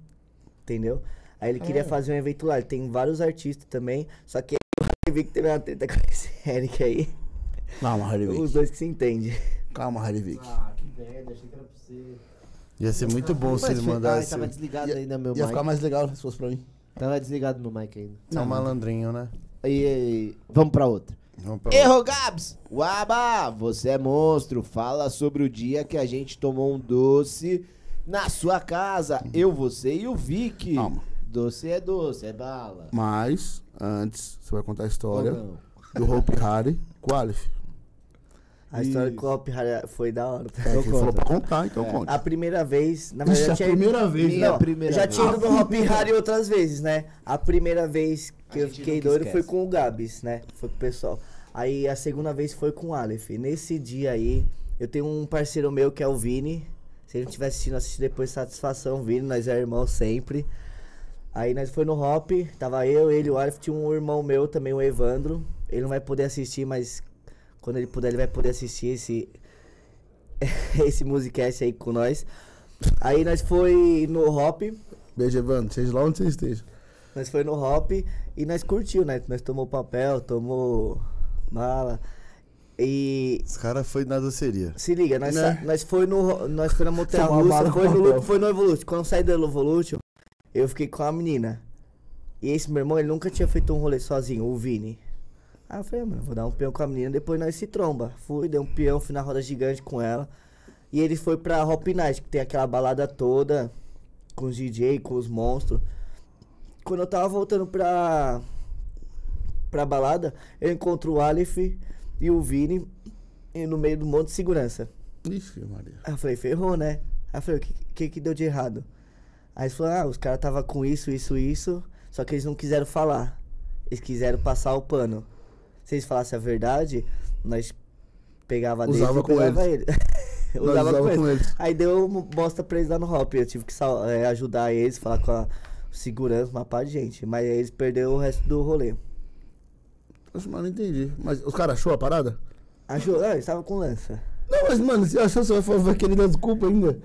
entendeu? Aí ele queria fazer um evento lá, ele tem vários artistas também, só que eu vi que teve uma treta [laughs] com esse Eric aí. Calma, Os Harivik. dois que se entendem. Calma, Harivik. Ah, que merda, achei que era pra você. Ia ser muito bom se ele Ai, mandasse. tava desligado ainda meu Ia mic. ficar mais legal se fosse pra mim. Tava desligado meu mic ainda. É um malandrinho, né? E, e- vamos pra outra. Erro, Gabs! Waba, você é monstro. Fala sobre o dia que a gente tomou um doce na sua casa. Eu, você e o Vic. Calma. Doce é doce, é bala. Mas, antes, você vai contar a história Ou do Hope Harry com o Aleph. A história Isso. com o Hop Hari foi da hora. É, Então que ele falou conta. pra contar, então É. conte. A primeira vez, na Ixi, verdade, a tinha primeira vez, Não, primeira já vez. tinha ido no Hop [laughs] Harry outras vezes, né? A primeira vez que A eu fiquei doido esquece. foi com o Gabs, né? Foi com o pessoal. Aí a segunda vez foi com o Aleph. Nesse dia aí, eu tenho um parceiro meu que é o Vini. Se ele estiver assistindo, assiste depois satisfação, Vini, nós é irmão sempre. Aí nós foi no Hop, tava eu, ele, o Aleph, tinha um irmão meu também, o Evandro. Ele não vai poder assistir, mas quando ele puder, ele vai poder assistir esse [laughs] esse musicast aí com nós. Aí nós foi no Hop, Beijo, Evandro. Seja lá onde você esteja. nós foi no Hop e nós curtiu, né? Nós tomou papel, tomou mala. E Os caras foi na doceria. se liga, nós, Né? nós foi no nós foi na montanha bala russa, foi no, foi Evolution. Quando eu saí do Evolution, eu fiquei com a menina. E esse meu irmão, ele nunca tinha feito um rolê sozinho, o Vini. Aí eu falei, ah, mano, vou dar um peão com a menina, depois nós se tromba. Fui, dei um peão, fui na roda gigante com ela. E ele foi pra Hop Night, que tem aquela balada toda, com os DJ, com os monstros. Quando eu tava voltando pra. Pra balada, eu encontro o Aleph e o Vini e no meio do monte de segurança. Ixi, Maria. Aí eu falei, ferrou, né? Aí eu falei, o que, que que deu de errado? Aí eles falaram, ah, os caras tava com isso, isso, isso, só que eles não quiseram falar. Eles quiseram passar o pano. Se eles falassem a verdade, nós pegava deles Usava e com pegava ele. [laughs] Nós Usava usava com com eles. eles. Aí deu uma bosta pra eles lá no Hop. Eu tive que é, ajudar eles, falar com a segurança, uma pá de gente. Mas aí eles perderam o resto do rolê. Mano, não entendi. Mas os caras achou a parada? Achou? Ah, eles estavam com lança. Não, mas, mano, se achou, você vai, falar- vai querer dar desculpa ainda.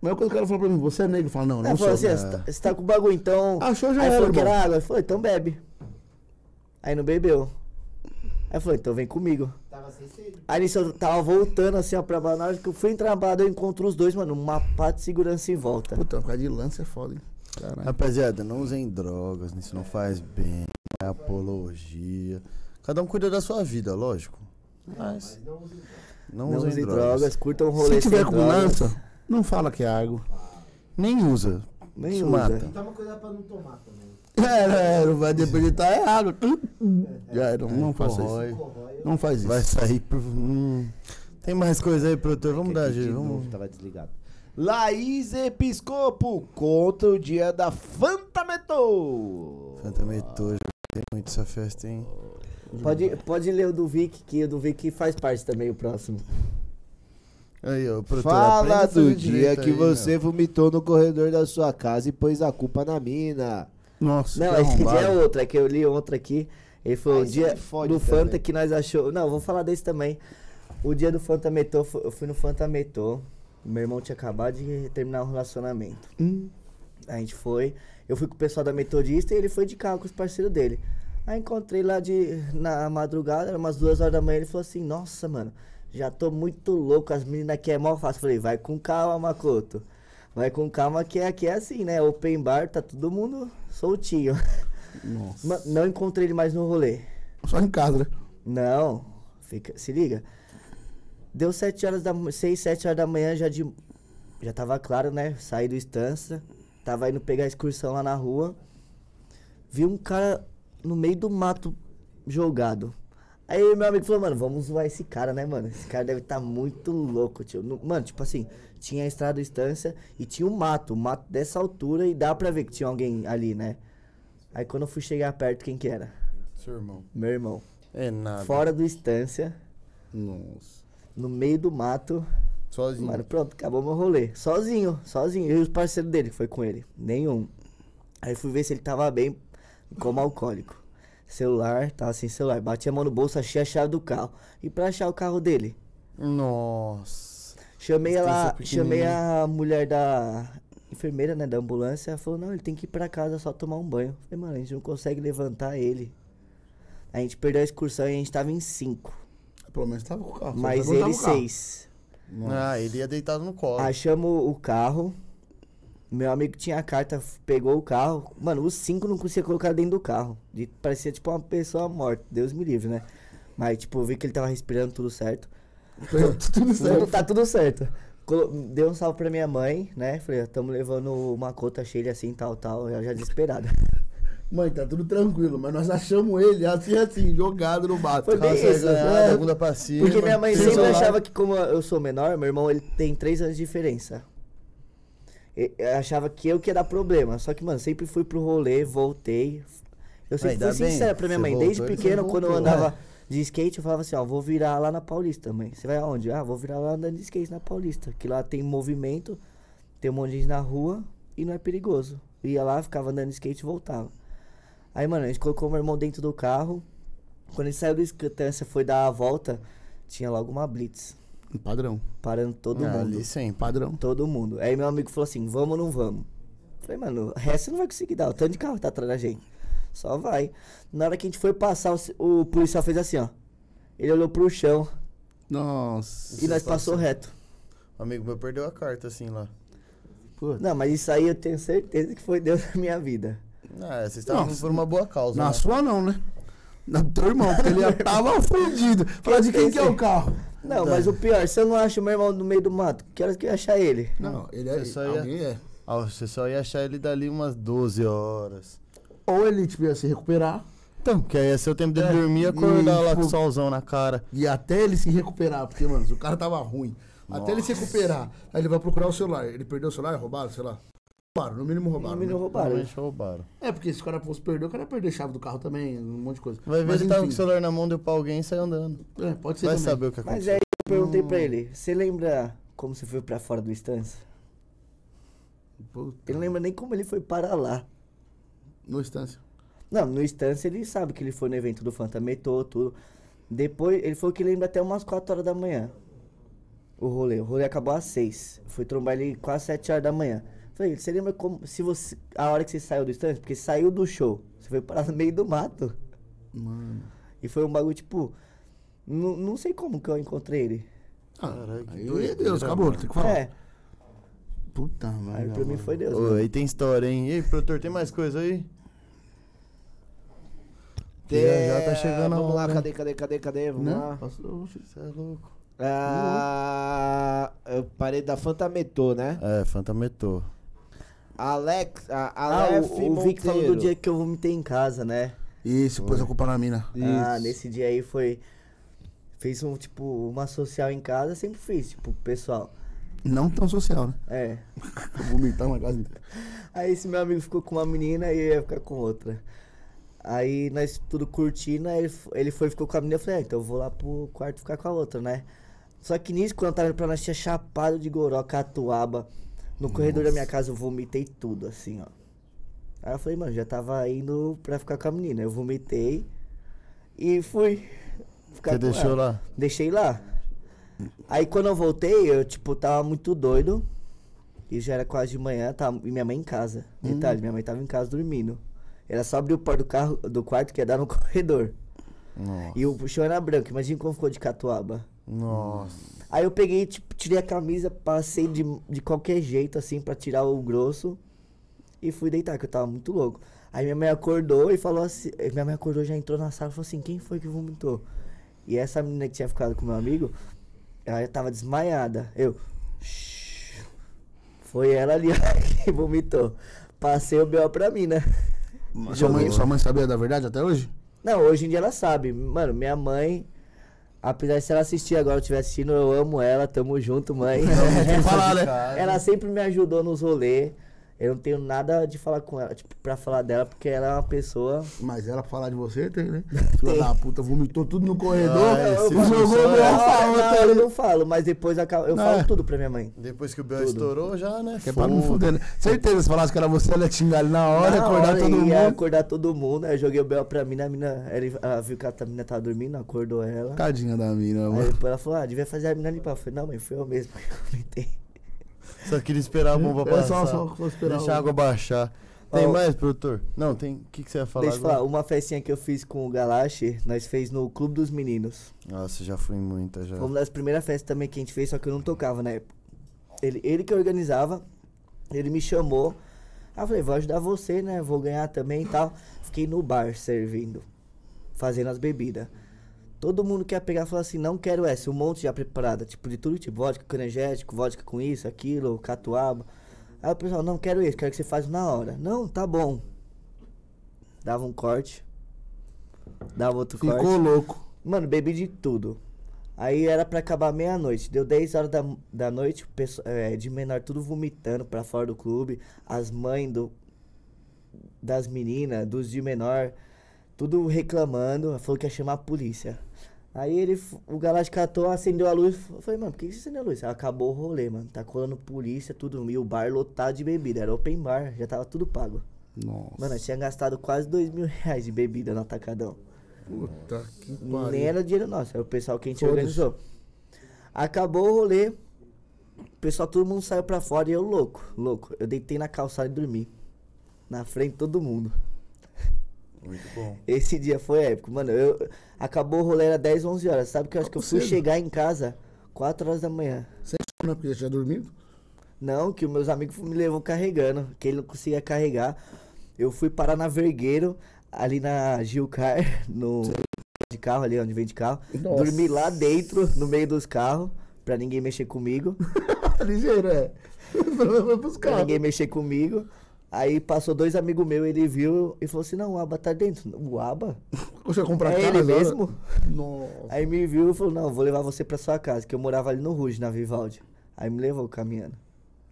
Mas quando o cara falou pra mim, você é negro, fala, não, Aí não falou sou. assim, "Ah, você tá, você tá com bagulho, então. Achou já Aí era, falou que era água. Ele falou, então bebe. Aí não bebeu. Aí eu falei, então vem comigo. Tava sem sede. Aí nisso eu tava voltando assim, ó, pra balada. Na hora que eu fui entrar na balada, eu encontro os dois, mano, uma pá de segurança em volta. Puta, por causa de lance é foda, hein? Caralho. Rapaziada, não usem drogas, isso não faz bem, é apologia. Cada um cuida da sua vida, lógico. Mas não, Não usem drogas. drogas, curtam o rolê Se tiver com drogas. lança, não fala que é água. Nem usa. Nem Isso usa. mata. Toma cuidado pra não tomar também. É, é, não vai depositar, é água. Já era, não, não faça corrói. isso. Não faz isso. Vai sair por. Hum. Tem mais coisa aí, produtor? Vamos dar, gente. novo, Vamos. Tava desligado. Laís Episcopo conta o dia da Fantametou. Santa Tem muito essa festa, hein? Pode, pode ler o do Vic, que o do Vic faz parte também, o próximo. Aí, ó, produtor. Fala do dia que aí, você meu. vomitou no corredor da sua casa e pôs a culpa na mina. Nossa, Não, esse dia é outro, é que eu li outra aqui. Ele foi o dia fode do também. Fanta que nós achou. Não, vou falar desse também. O dia do Fanta Metô, fu- eu fui no Fanta Metô. Meu irmão tinha acabado de terminar o relacionamento. Hum. A gente foi. Eu fui com o pessoal da Metodista e ele foi de carro com os parceiros dele. Aí encontrei lá de, na madrugada, era umas duas horas da manhã. Ele falou assim: Nossa, mano, já tô muito louco. As meninas aqui é mó fácil. Falei: Vai com calma, Makoto. Vai com calma que aqui é assim, né? Open bar, tá todo mundo soltinho. Nossa. Não encontrei ele mais no rolê. Só em casa, né? Não, fica, se liga. Deu 7 horas da 6, 7 horas da manhã já de já tava claro, né? Saí do estância, tava indo pegar a excursão lá na rua. Vi um cara no meio do mato jogado. Aí meu amigo falou, mano, vamos zoar esse cara, né, mano? Esse cara deve estar muito louco, tio. No- Mano, tipo assim, tinha a estrada do estância e tinha um mato, um mato dessa altura e dá pra ver que tinha alguém ali, né? Aí quando eu fui chegar perto, quem que era? Seu irmão. Meu irmão. É nada. Fora do estância, Nossa. no meio do mato, Sozinho. Mano, pronto, acabou meu rolê. Sozinho, sozinho. Eu e os parceiros dele, que foi com ele. Nenhum. Aí fui ver se ele tava bem como alcoólico. Celular, tava sem celular. Bati a mão no bolso, achei a chave do carro. E pra achar o carro dele? Nossa. Chamei ela, chamei a mulher da enfermeira, né, da ambulância. Ela falou, não, ele tem que ir pra casa só tomar um banho. Falei, mano, a gente não consegue levantar ele. A gente perdeu a excursão e a gente tava em cinco. Pelo menos tava com o carro. Mas ele o carro. seis. Ah, ele ia deitado no colo. Achamos o carro. Meu amigo tinha a carta, pegou o carro. Mano, os cinco não conseguia colocar dentro do carro. De, parecia tipo uma pessoa morta. Deus me livre, né? Mas, tipo, eu vi que ele tava respirando tudo certo. Tudo [laughs] Tudo, certo. tá tudo certo. Deu um salve pra minha mãe, né? Falei, ó, tamo levando uma cota cheia assim, tal, tal. Ela já desesperada. [laughs] Mãe, tá tudo tranquilo, mas nós achamos ele assim, assim, jogado no mato. Foi bem isso, né? da bunda pra cima. Porque minha mãe Sem sempre celular. achava que, como eu sou menor, meu irmão ele tem três anos de diferença. Eu achava que eu que ia dar problema. Só que, mano, sempre fui pro rolê, voltei. Eu sempre Ainda fui sincero pra minha mãe. voltou, Desde pequeno, quando eu andava de skate, eu falava assim, ó, vou virar lá na Paulista, mãe. Você vai aonde? Ah, vou virar lá andando de skate na Paulista. Que lá tem movimento, tem um monte de gente na rua e não é perigoso. Eu ia lá, ficava andando de skate e voltava. Aí, mano, a gente colocou meu irmão dentro do carro. Quando ele saiu do escutância, foi dar a volta, tinha logo uma blitz. Padrão. Parando todo Ah, mundo. ali sempre. Padrão. Todo mundo. Aí meu amigo falou assim, vamos ou não vamos? Falei, mano, o resto não vai conseguir dar. O tanto de carro tá atrás da gente. Só vai. Na hora que a gente foi passar, o, o policial fez assim, ó. Ele olhou pro chão Nossa. e nós passou reto. Um amigo meu perdeu a carta assim lá. Pô, Não, mas isso aí eu tenho certeza que foi Deus na minha vida. Ah, vocês estavam Nossa. por uma boa causa. Na né? sua não, né? Na do teu irmão, porque ele já [laughs] tava fudido. Fala de quem que é o carro? Não, mas o pior, se eu não acho meu irmão no meio do mato, que horas que eu ia achar ele? Não, ele é. Você só ia- Alguém é. Ah, você só ia achar ele dali umas 12 horas. Ou ele tipo, ia se recuperar, Então, que aí ia ser o tempo dele É, dormir e acordar e, lá com o solzão na cara. e até ele se recuperar, porque, mano, o cara tava ruim. Até ele se recuperar, aí ele vai procurar o celular. Ele perdeu o celular, roubaram, sei lá. Roubaram, no mínimo roubaram. No mínimo né? roubaram. Provavelmente roubaram. É, porque se o cara fosse perder, o cara ia perder a chave do carro também, um monte de coisa. Vai ver Mas, ele tava com o celular na mão, deu pra alguém e saiu andando. É, pode ser Vai também. saber o que Mas aconteceu. aí eu perguntei pra ele, você lembra como você foi pra fora do Estância? Puta, Ele não lembra nem como ele foi para lá. No instância. Não, no Estância ele sabe que ele foi no evento do Fantametô, tudo. Depois, ele falou que lembra até umas 4 horas da manhã. O rolê. O rolê acabou às 6. Eu fui trombar ele quase 7 horas da manhã. Falei, você lembra como. Se você. A hora que você saiu do Estância? Porque saiu do show. Você foi parar no meio do mato. Mano. E foi um bagulho, tipo. Não, não sei como que eu encontrei ele. Caralho, que aí doideira, Deus, acabou, mano. tem que falar. É, Puta aí merda. pra mim foi Deus. Ô, mano. aí tem história, hein? E aí, produtor, tem mais coisa aí? Tem- Já tá chegando a Vamos lá, cadê, cadê, cadê, cadê? Vamos lá. Passou. Você é louco. Ah, eu parei da Fantametô, né? É, Fantametou. Alex, a Ah, Aleph o, o Vic falou do dia que eu vomitei em casa, né? Isso, pôs a culpa na mina. Ah, Isso. nesse dia aí foi. Fez um, tipo, uma social em casa, sempre fiz, tipo, pessoal. Não tão social, né? É. [laughs] Vomitar na casa inteira. Aí esse meu amigo ficou com uma menina e eu ia ficar com outra. Aí nós tudo curtindo, aí ele, ele foi e ficou com a menina, eu falei, ah, então eu vou lá pro quarto ficar com a outra, né? Só que nisso, quando eu tava indo pra nós, tinha chapado de goró, catuaba. No corredor da minha casa eu vomitei tudo, assim, ó. Aí eu falei, mano, já tava indo pra ficar com a menina. Eu vomitei e fui. Ficar Você deixou ela. lá? Deixei lá. Aí quando eu voltei, eu, tipo, tava muito doido. E já era quase de manhã, tava, e minha mãe em casa. Detalhe, minha mãe tava em casa dormindo. Era só abrir o porta do carro, do quarto que ia dar no [laughs] corredor. Nossa. E o chão era branco, imagina como ficou de catuaba. Nossa. Aí eu peguei, tipo, tirei a camisa, passei de, de qualquer jeito, assim, pra tirar o grosso. E fui deitar, que eu tava muito louco. Aí minha mãe acordou e falou assim. eh, Minha mãe acordou, já entrou na sala e falou assim, quem foi que vomitou? E essa menina que tinha ficado com meu amigo, ela tava desmaiada. Eu. "Shh." Foi ela ali [laughs] que vomitou. Passei o B.O. pra mim, né? Sua mãe, sua mãe sabia da verdade até hoje? Não, hoje em dia ela sabe. Mano, minha mãe, apesar de se ela assistir agora, eu estiver assistindo, eu amo ela, tamo junto, mãe. Que [laughs] falar, né? ela sempre me ajudou nos rolês. Eu não tenho nada de falar com ela, tipo, pra falar dela, porque ela é uma pessoa. Mas ela falar de você, tem, né? [laughs] Filha da puta, vomitou tudo no corredor. Ah, é, se jogou pra Não, outra eu não falo, mas depois acaba- eu Não, falo é. tudo pra minha mãe. Depois que o Bel Tudo. estourou, já, né? Que é pra não Foda. fuder, né? Certeza, se falasse que era você, ela ia te xingar ali na hora, Na acordar hora, todo ia mundo. acordar todo mundo. Aí eu joguei o Bel pra mina, a mina, ela, viu que a mina tava dormindo, acordou ela. Tadinha da mina, Aí mano. depois ela falou, ah, devia fazer a mina limpar. Eu falei, não, mãe, foi eu mesmo que [laughs] comentei. Só queria esperar a bomba É, só- passar. só- só esperar Deixa o- a água baixar. Tem mais, produtor? Não, tem. O que, que você ia falar Deixa eu agora? falar, uma festinha que eu fiz com o Galache, nós fez no Clube dos Meninos. Nossa, já fui muita já. Foi uma das primeiras festas também que a gente fez, só que eu não tocava na época. Ele, ele que organizava, ele me chamou. Aí eu falei, vou ajudar você, né? Vou ganhar também e tal. Fiquei no bar servindo, fazendo as bebidas. Todo mundo quer pegar e falar assim, não quero essa, um monte já preparada, tipo de tudo, tipo vodka com energético, vodka com isso, aquilo, catuaba. Aí o pessoal, não quero isso, quero que você faça na hora. Não, tá bom. Dava um corte. Dava outro corte. Ficou louco. Mano, bebi de tudo. Aí era pra acabar meia-noite. Deu 10 horas da, da noite, pessoal, é, de menor tudo vomitando pra fora do clube. As mães do, das meninas, dos de menor, tudo reclamando. Falou que ia chamar a polícia. Aí ele, o Galate catou, acendeu a luz. Eu falei, mano, por que você acendeu a luz? Acabou o rolê, mano. Tá colando polícia, tudo. E o bar lotado de bebida. Era open bar, já tava tudo pago. Nossa. Mano, eu tinha gastado quase 2 mil reais de bebida no atacadão. Puta que Nem pariu. era dinheiro nosso, era o pessoal que a gente Foda-se. organizou. Acabou o rolê, o pessoal, todo mundo saiu pra fora e eu louco, louco. Eu deitei na calçada e dormi. Na frente de todo mundo. Muito bom. Esse dia foi épico, mano. Eu, acabou o rolê, era 10, 11 horas. Sabe que eu acho que eu fui Cedo. chegar em casa 4 horas da manhã. Não é porque já tinha dormido? Não, que os meus amigos me levam carregando, que ele não conseguia carregar. Eu fui parar na Vergueiro, ali na Gilcar, [laughs] no de carro, ali onde vende carro. Nossa. Dormi lá dentro, no meio dos carros, pra ninguém mexer comigo. [laughs] Ligeiro, é. [laughs] Pra ninguém mexer comigo. Aí passou dois amigos meus, ele viu e falou assim, não, o Aba tá dentro. O Aba? [laughs] Você comprar é casa ele agora? mesmo? Nossa. Aí me viu e falou, não, vou levar você pra sua casa, que eu morava ali no Ruge, na Vivaldi. Aí me levou caminhando.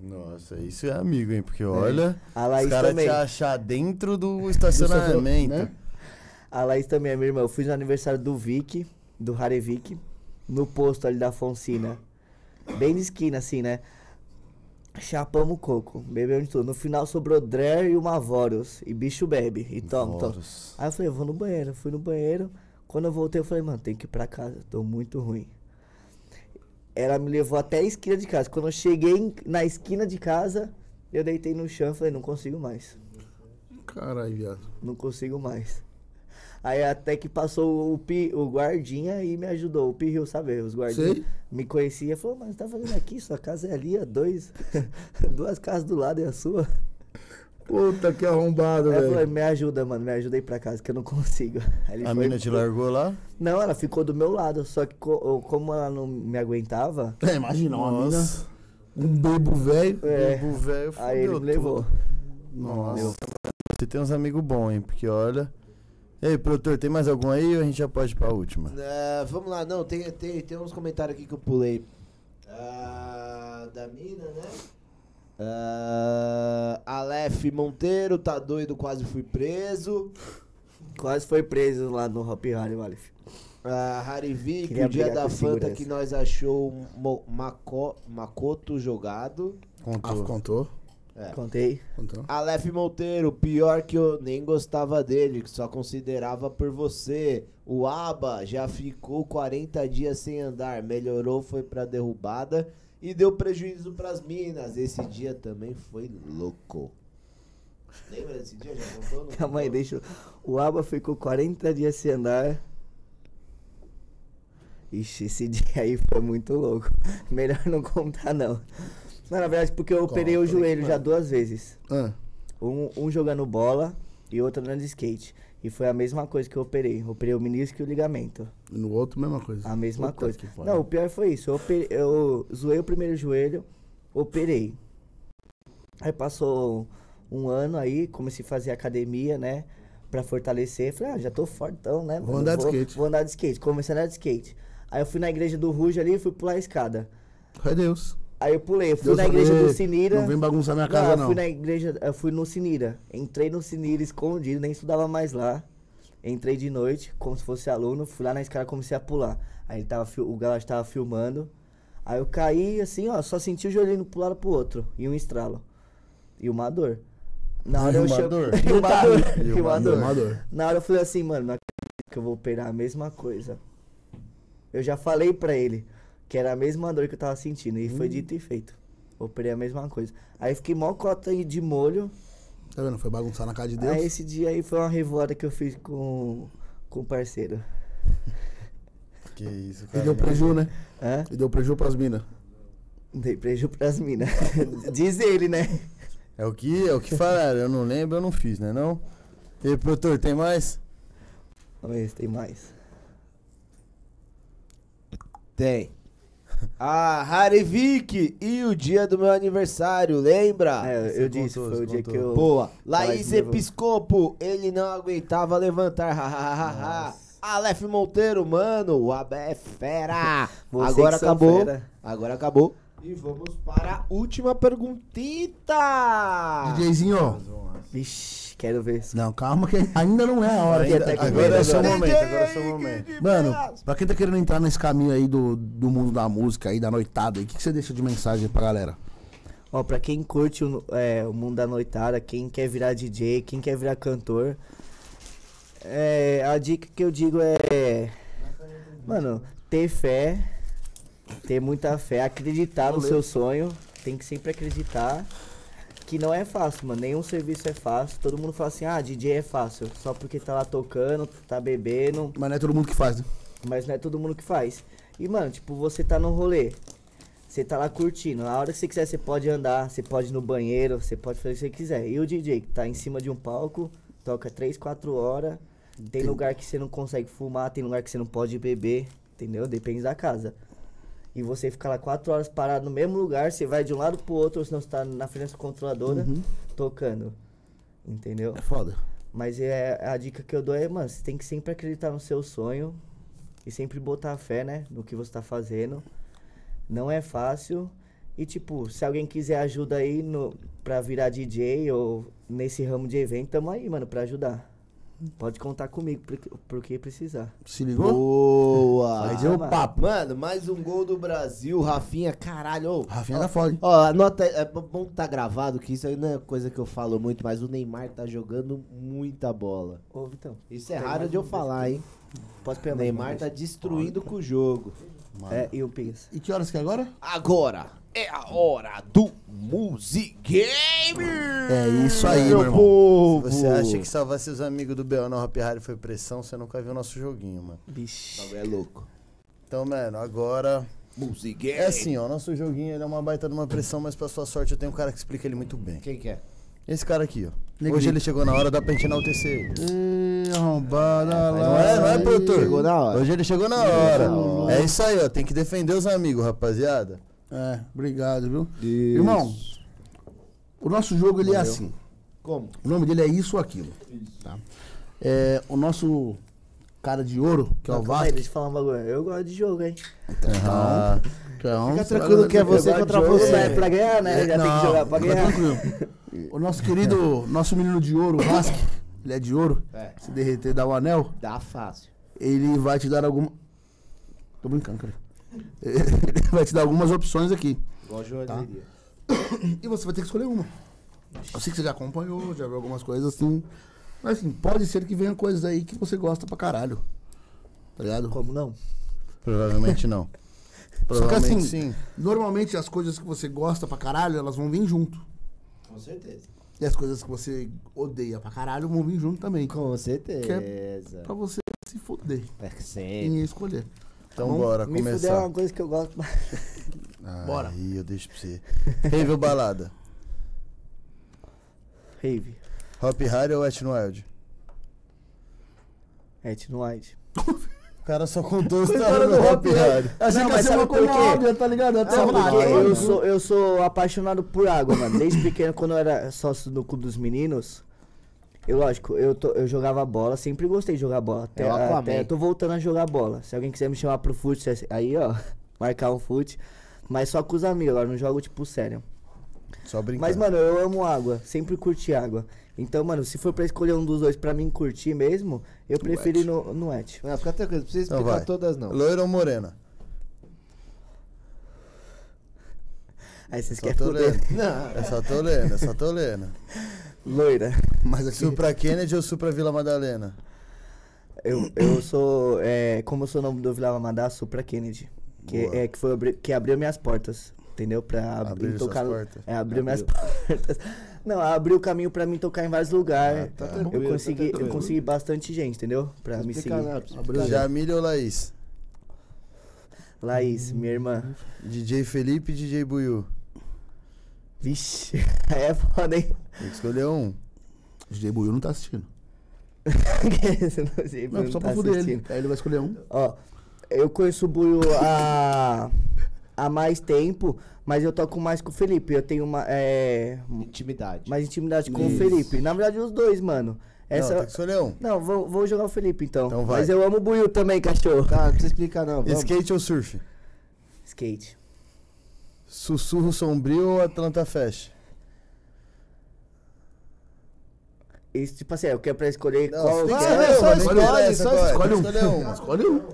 Nossa, isso é amigo, hein? Porque olha, A os caras te achar dentro do estacionamento. né? [laughs] A Laís também é minha irmã. Eu fui no aniversário do Vic, do Harevik, no posto ali da Fonsina. Bem de esquina, assim, né? Chapamos o coco, bebemos tudo. No final sobrou Drer e uma Vorus. E bicho bebe. E toma, toma. Voros. Aí eu falei, eu vou no banheiro. Fui no banheiro. Quando eu voltei, eu falei, mano, tem que ir pra casa. Tô muito ruim. Ela me levou até a esquina de casa. Quando eu cheguei na esquina de casa, eu deitei no chão e falei, não consigo mais. Caralho, viado. Não consigo mais. Aí até que passou o, pi, o guardinha e me ajudou. O Pirril, sabe? Os guardinhas Sei. me conhecia. Falou, mas tá fazendo aqui? Sua casa é ali, ó. Dois, [laughs] duas casas do lado é a sua. Puta que arrombado, velho. me ajuda, mano. Me ajuda aí pra casa que eu não [laughs] consigo. Aí A foi- mina te largou lá? Não, ela ficou do meu lado. Só que co- como ela não me aguentava, [laughs] É, imagina, uma mina, Nossa. um bebo velho. é, O velho aí ele fudeu me levou. Nossa. Você tem uns amigos bons, hein? Porque olha. E aí, produtor, tem mais algum aí ou a gente já pode ir pra última? É, vamos lá, não, tem, tem, tem uns comentários aqui que eu pulei. Ah, da mina, né? Ah, Aleph Monteiro, tá doido, quase fui preso. Quase foi preso lá no Hop Harry, Walif. Ah, Harivi, que Queria o dia da Fanta segurança. que nós achou Mo- Maco- Makoto jogado. Ah, Contou. É. Contei. Contou. Aleph Monteiro, pior que eu nem gostava dele, que só considerava por você. O Aba já ficou 40 dias sem andar, melhorou, foi pra derrubada e deu prejuízo pras minas. Esse dia também foi louco. Lembra desse dia? Já contou? Não Calma aí, deixa eu... O Aba ficou 40 dias sem andar. Ixi, esse [laughs] dia aí foi muito louco. Melhor não contar, não. Não, na verdade, porque eu operei o joelho já duas vezes. Ah, Um, um jogando bola e outro andando de skate. E foi a mesma coisa que eu operei. Eu operei o menisco e o ligamento. e no outro, mesma coisa. A mesma Puta coisa. Não, o pior foi isso. Eu, operei, eu zoei o primeiro joelho, operei. Aí passou um ano aí, comecei a fazer academia, né? Pra fortalecer. Falei, ah, já tô fortão, né? Vou andar de skate. Vou andar de skate. Comecei a andar de skate. Aí eu fui na igreja do Ruge ali e fui pular a escada. Foi Deus. Aí eu pulei, eu fui Deus na igreja saber, do Sinira. Não vem bagunçar minha Não, casa, eu não. fui na igreja, eu fui no Sinira. Entrei no Sinira escondido, nem estudava mais lá. Entrei de noite, como se fosse aluno, fui lá na escada comecei a pular. Aí ele tava, o Galas tava filmando. Aí eu caí assim, ó, só senti o joelho pro lado pro outro. E um estralo. E uma dor. Na hora E eu [laughs] dor? E. E E. Uma dor. Na hora eu falei assim, mano, não acredito que eu vou operar a mesma coisa. Eu já falei pra ele que era a mesma dor que eu tava sentindo. E Hum. foi dito e feito. Operei a mesma coisa. Aí fiquei mó cota aí de molho. Tá vendo? Foi bagunçar na casa de Deus. Aí esse dia aí foi uma revoada que eu fiz com, com o parceiro. Que isso, E cara. deu preju, né? Hã? E deu preju pras minas. Dei prejuízo pras minas. [laughs] Diz ele, né? É o que, é o que falaram, eu não lembro, eu não fiz, né não? E aí, produtor, tem mais? Vamos ver se tem mais. Tem. [laughs] A Harevik e o dia do meu aniversário, lembra? É, eu disse, contou, foi o dia que eu. Boa. Laís. Episcopo, ele não aguentava levantar. [laughs] Aleph Monteiro, mano, o Abé é fera. [laughs] Vocês Agora acabou. fera. Agora acabou. E vamos para a última perguntita. DJzinho, ó. Quero ver. se- Não, calma que ainda não é a hora. Ainda- Ainda- até que agora é o seu momento, agora é o seu momento. Mano, pra quem tá querendo entrar nesse caminho aí do, do mundo da música aí, da noitada, o que, que você deixa de mensagem pra galera? Ó, pra quem curte o, é, o mundo da noitada, quem quer virar DJ, quem quer virar cantor, é, a dica que eu digo é. Mano, ter fé, ter muita fé, acreditar no seu sonho, tem que sempre acreditar. Que não é fácil, mano. Nenhum serviço é fácil. Todo mundo fala assim, ah, DJ é fácil. Só porque tá lá tocando, tá bebendo, Mas não é todo mundo que faz, né? mas não é todo mundo que faz. E, mano, tipo, você tá no rolê. Você tá lá curtindo. A hora que você quiser, você pode andar, você pode ir no banheiro, você pode fazer o que você quiser. E o DJ que tá em cima de um palco, toca 3, 4 horas. Tem lugar que você não consegue fumar, tem lugar que você não pode beber, entendeu? Depende da casa. E você fica lá 4 horas parado no mesmo lugar, você vai de um lado pro outro, ou senão você tá na frente da controladora, tocando. Entendeu? É foda. Mas é, a dica que eu dou é, mano, você tem que sempre acreditar no seu sonho e sempre botar fé, né, no que você tá fazendo. Não é fácil. E tipo, se alguém quiser ajuda aí no, pra virar DJ ou nesse ramo de evento, tamo aí, mano, pra ajudar. Pode contar comigo pro, que- precisar. Se ligou? Boa. Aí deu mano. papo. Mano, mais um gol do Brasil. Rafinha, caralho. ô. Rafinha da foda. hein? Ó, anota, é bom que tá gravado, que isso aí não é coisa que eu falo muito, mas o Neymar tá jogando muita bola. Ô, Vitão. Isso é raro de eu um falar, hein? Pode O pegar Neymar tá destruindo com o jogo. É, e o Pigas. E que horas que é agora? Agora é a hora do Music Game! É isso aí, meu irmão. povo! Você acha que salvar seus amigos do Bel na Hop Harry foi pressão, você nunca viu nosso joguinho, mano. Bicho. É louco. Então, mano, agora. Music Game. É assim, ó, nosso joguinho ele é uma baita de uma pressão, mas pra sua sorte eu tenho um cara que explica ele muito bem. Quem que é? Esse cara aqui, ó. Negrito. Hoje ele chegou na hora, dá pra gente enaltecer ele. Ih, arrombada lá. Não é, não é, produtor? Chegou na hora. Hoje ele chegou na hora. É isso aí, ó. Tem que defender os amigos, rapaziada. É, obrigado, viu? Irmão, o nosso jogo ele é assim. Como? O nome dele é Isso ou Aquilo. Tá? É, o nosso cara de ouro, que é o Não, Vasco. deixa eu falar um bagulho. Eu gosto de jogo, hein? Ah, Então, Fica tranquilo que é você contra você. É pra ganhar, né? Já tem que jogar pra ganhar. tranquilo. O nosso querido, nosso menino de ouro, o Vasco, ele é de ouro. É. Se derreter, dá o anel. Dá fácil. Ele vai te dar alguma. Tô brincando, cara. Ele [laughs] vai te dar algumas opções aqui. Igual joalheria. [coughs] E você vai ter que escolher uma. Eu sei que você já acompanhou, já viu algumas coisas assim. Mas assim, pode ser que venha coisas aí que você gosta pra caralho. Tá ligado? Como não? provavelmente não. [laughs] Só que Provavelmente assim, sim. normalmente as coisas que você gosta pra caralho, elas vão vir junto. Com certeza. E as coisas que você odeia pra caralho vão vir junto também. Com certeza. Pra você se fuder É sempre. e escolher. Então bora Me fuder é começar. uma coisa que eu gosto. Bora. Aí eu deixo pra você. Rave ou balada? Rave. Hop Harry ou Wet n Wild? Et no White. O cara só contou a história do Hop Harry. Achei que sabe por quê? tá ligado? Até ah, Eu mano. sou, eu sou apaixonado por água, mano. Desde pequeno, quando eu era sócio do clube dos meninos, eu, lógico, eu, tô- eu jogava bola, sempre gostei de jogar bola. Até, É Aquaman. até eu tô voltando a jogar bola. Se alguém quiser me chamar pro fute, aí, ó, [laughs] marcar um fute, Mas só com os amigos, agora não jogo tipo sério. Só brincando. Mas, mano, eu amo água, sempre curti água. Então, mano, se for pra escolher um dos dois pra mim curtir mesmo, eu prefiro ir no, no et. Não, fica tranquilo, não precisa Então explicar vai. todas não. Loira ou morena? Aí vocês querem lendo. Não, Eu só tô lendo, eu só tô lendo. [laughs] Loira. [laughs] Mas aqui. Supra Kennedy ou Supra Vila Madalena? Eu, eu sou, é, como eu sou o nome do Vila Madá, Supra Kennedy. Que, Boa. é, que, foi, abri- que abriu minhas portas, entendeu? Pra abrir, Abriu suas tocar. portas? É, abriu minhas portas. [laughs] Não, abriu o caminho pra mim tocar em vários lugares. Ah, tá. eu, Tranquilo, tá consegui, eu consegui bastante gente, entendeu? Pra não me seguir. nada, Abriu. Jamília ou Laís? Laís, minha irmã. DJ Felipe e DJ Buiu? Vixe, [laughs] aí é foda, hein? Tem que escolher um. DJ Buiu não tá assistindo. [laughs] Você não sei, Não, não só tá pra fuder ele. assistindo. Aí ele vai escolher um. Ó, eu conheço o Buio há, há mais tempo, mas eu toco mais com o Felipe. Eu tenho uma, é, Intimidade. mais intimidade com o Isso. Felipe. Na verdade, os dois, mano. Essa... Não, tem que escolher um. Não, vou, vou jogar o Felipe então. Então vai. Mas eu amo o Buiu também, cachorro. Tá, não precisa explicar não, vamos. Skate ou surf? Skate. Sussurro Sombrio ou Atlanta Fest? Isso, tipo assim, eu quero pra escolher Não, qual que que é. escolher só não escolhe, interessa só Escolhe tem um. uma. Escolhe um.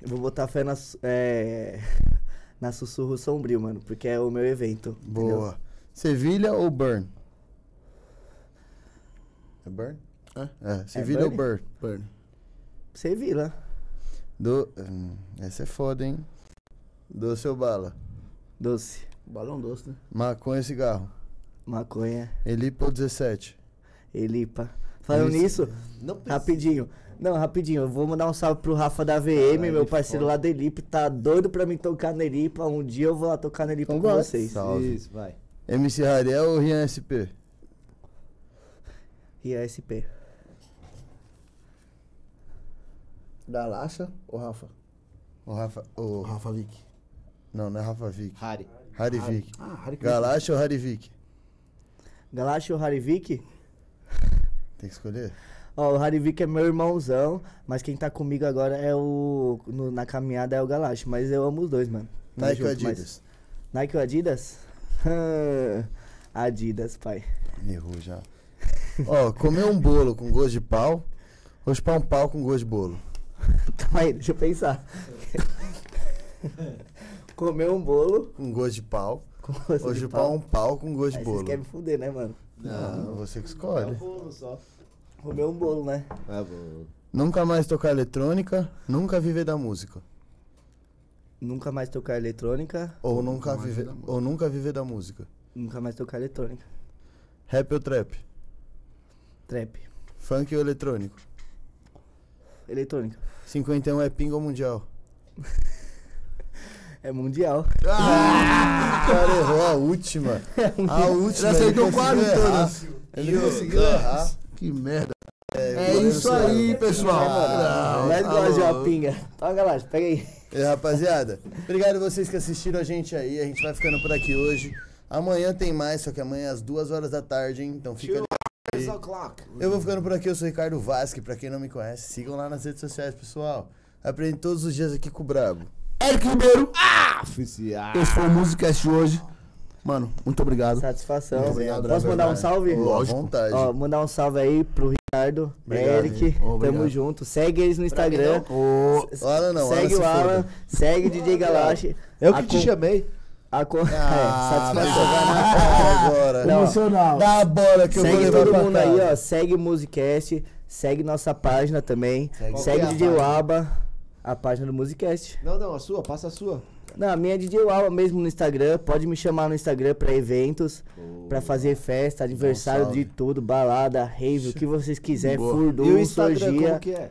Eu vou botar fé na, su- é, na Sussurro Sombrio, mano, porque é o meu evento. entendeu? Boa. Sevilha ou Burn? É Burn? É. É, Sevilha ou Burn? Burn? Burn. Sevilla. Do... hum, Essa é foda, hein? Doce ou bala? Doce. Balão doce, né? Maconha ou cigarro? Maconha. Elipa ou 17? Elipa. Falando Isso. nisso, Não rapidinho. Não, rapidinho. Eu vou mandar um salve pro Rafa da VM, Caralho, meu parceiro foda. lá da Elipa. Tá doido pra mim tocar na Elipa. Um dia eu vou lá tocar na Elipa Então com vai. vocês. Salve. Isso, vai. MC Rariel ou Rian SP? E a Galácia ou Rafa? O Rafa... O. Rafa Vick. Não, não é Rafa Vick. Harry. Harry Vick. Ah, Harry Galacha ou Harry Vick? Galache ou Harivik? Tem que escolher? Ó, o Harivik é meu irmãozão, mas quem tá comigo agora é o. no- na caminhada é o Galache. Mas eu amo os dois, mano. Tamo Nike ou junto, mas- Adidas? Nike ou Adidas? [laughs] Adidas, pai. Errou já. Ó, comer um bolo com gosto de pau ou chupar um pau com gosto de bolo? Calma aí, deixa eu pensar. [laughs] Comer um bolo Com gosto de pau com gosto ou de chupar pau. um pau com gosto Aí de vocês bolo? querem me fuder, né, mano? Não, você que É um escolhe. bolo só. Comer um bolo, né? É bolo. Nunca mais tocar eletrônica, nunca viver da música. Nunca mais tocar eletrônica. Ou nunca, mais viver, viver da música. ou nunca viver da música. Nunca mais tocar eletrônica. Rap ou trap? Trap. Funk ou eletrônico? Eletrônica. 51 é pinga ou mundial? É mundial. O cara errou a última. [laughs] A última. Ele aceitou ele quase todas. Ele conseguiu errar. Que merda. É, É isso aí, pessoal. Tá gostamos de uma pinga. Toma, Galache, pega aí. E rapaziada, obrigado vocês que assistiram a gente aí. A gente vai ficando por aqui hoje. Amanhã tem mais, só que amanhã é às duas horas da tarde, hein? Então fica Eu vou ficando por aqui, eu sou Ricardo Vasque, pra quem não me conhece, sigam lá nas redes sociais, pessoal. Aprende todos os dias aqui com o Brabo. Eric Ribeiro. Oficial. Esse foi o Musicast hoje. Mano, muito obrigado. Satisfação. Obrigado, Posso mandar um verdade. salve? Lógico. Vontade. Ó, mandar um salve aí pro Ricardo, Obrigado, Eric. Tamo junto. Segue eles no Instagram. O Alan não, segue Alan o Alan, foda. segue o DJ Galache. Eu que A te chamei. A Ah, [laughs] é, satisfação. jogar na [laughs] cara agora. Não. emocional. Dá a bola que eu vou Segue levar todo mundo aí, ó. Segue o Musicast. Segue nossa página também. Segue. Segue é DJ? Waba, a página do Musicast. Não, não, a sua, passa a sua. Não, a minha é DJ Waba mesmo no Instagram. Pode me chamar no Instagram pra eventos, pra fazer festa, aniversário de tudo, balada, rave, o que vocês quiserem, furdu, e o Instagram, sorgia. como que é?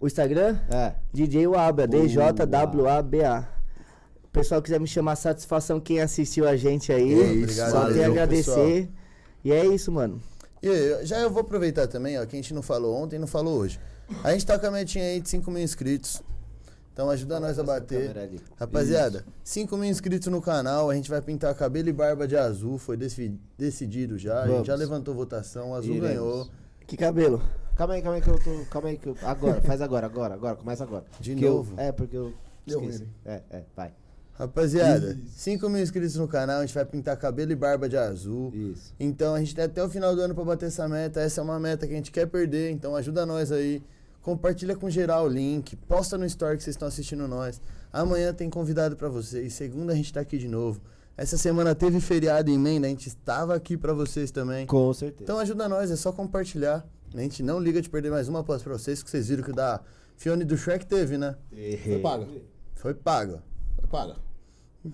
O Instagram? É. DJ Waba, DJWABA. O pessoal quiser me chamar satisfação quem assistiu a gente aí. É isso, só valeu, tenho a agradecer. E é isso, mano. E aí, já eu vou aproveitar também, ó, que a gente não falou ontem e não falou hoje. A gente tá com a metinha aí de 5 mil inscritos. Então ajuda nós a bater. Rapaziada, 5 mil inscritos no canal, a gente vai pintar cabelo e barba de azul, foi deci- decidido já. A gente Vamos. já levantou votação, o azul Iremos. ganhou. Que cabelo. Calma aí, calma aí que eu tô. Calma aí que eu. Agora, faz agora, agora, agora, começa agora. De Que eu- novo? é, porque eu. Deu Esqueci. ruim. É, é, vai. Rapaziada, 5 mil inscritos no canal, a gente vai pintar cabelo e barba de azul. Isso. Então a gente tem até o final do ano pra bater essa meta. Essa é uma meta que a gente quer perder, então ajuda nós aí. Compartilha com geral o link, posta no story que vocês estão assistindo nós. Amanhã tem convidado pra vocês. Segunda a gente tá aqui de novo. Essa semana teve feriado em emenda, a gente estava aqui pra vocês também. Com certeza. Então ajuda nós, é só compartilhar. A gente não liga de perder mais uma aposta pra vocês, que vocês viram que o da Fione do Shrek teve, né? Foi paga. Foi pago. Foi paga.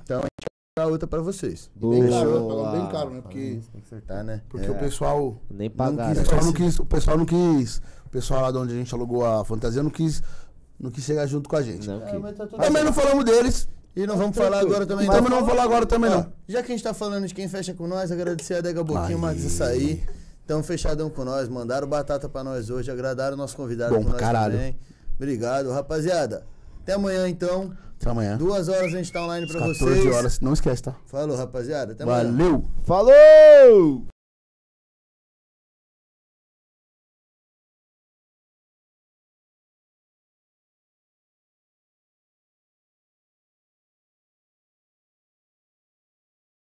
Então a gente vai dar outra pra vocês. Bem caro, né? Bem caro, né? Porque, Tem que acertar, né? porque É. o pessoal. Nem Não pagaram. quis, o, pessoal não quis, o pessoal não quis. O pessoal lá de onde a gente alugou a fantasia não quis, não quis chegar junto com a gente. Não, É, que... mas tá tudo Também não falamos deles. E não vamos falar agora também Mas não vamos falar agora também Ó, não. Já que a gente tá falando de quem fecha com nós, agradecer a Dega Boquinho. Max Açaí. Estão fechadão com nós, mandaram batata pra nós hoje, agradaram o nosso convidado Bom com pra nós caralho. também. Obrigado, rapaziada. Até amanhã então. Até amanhã. Duas horas a gente tá online pra 14 vocês. horas. Não esquece, tá? Falou, rapaziada. Até amanhã. Valeu! Falou!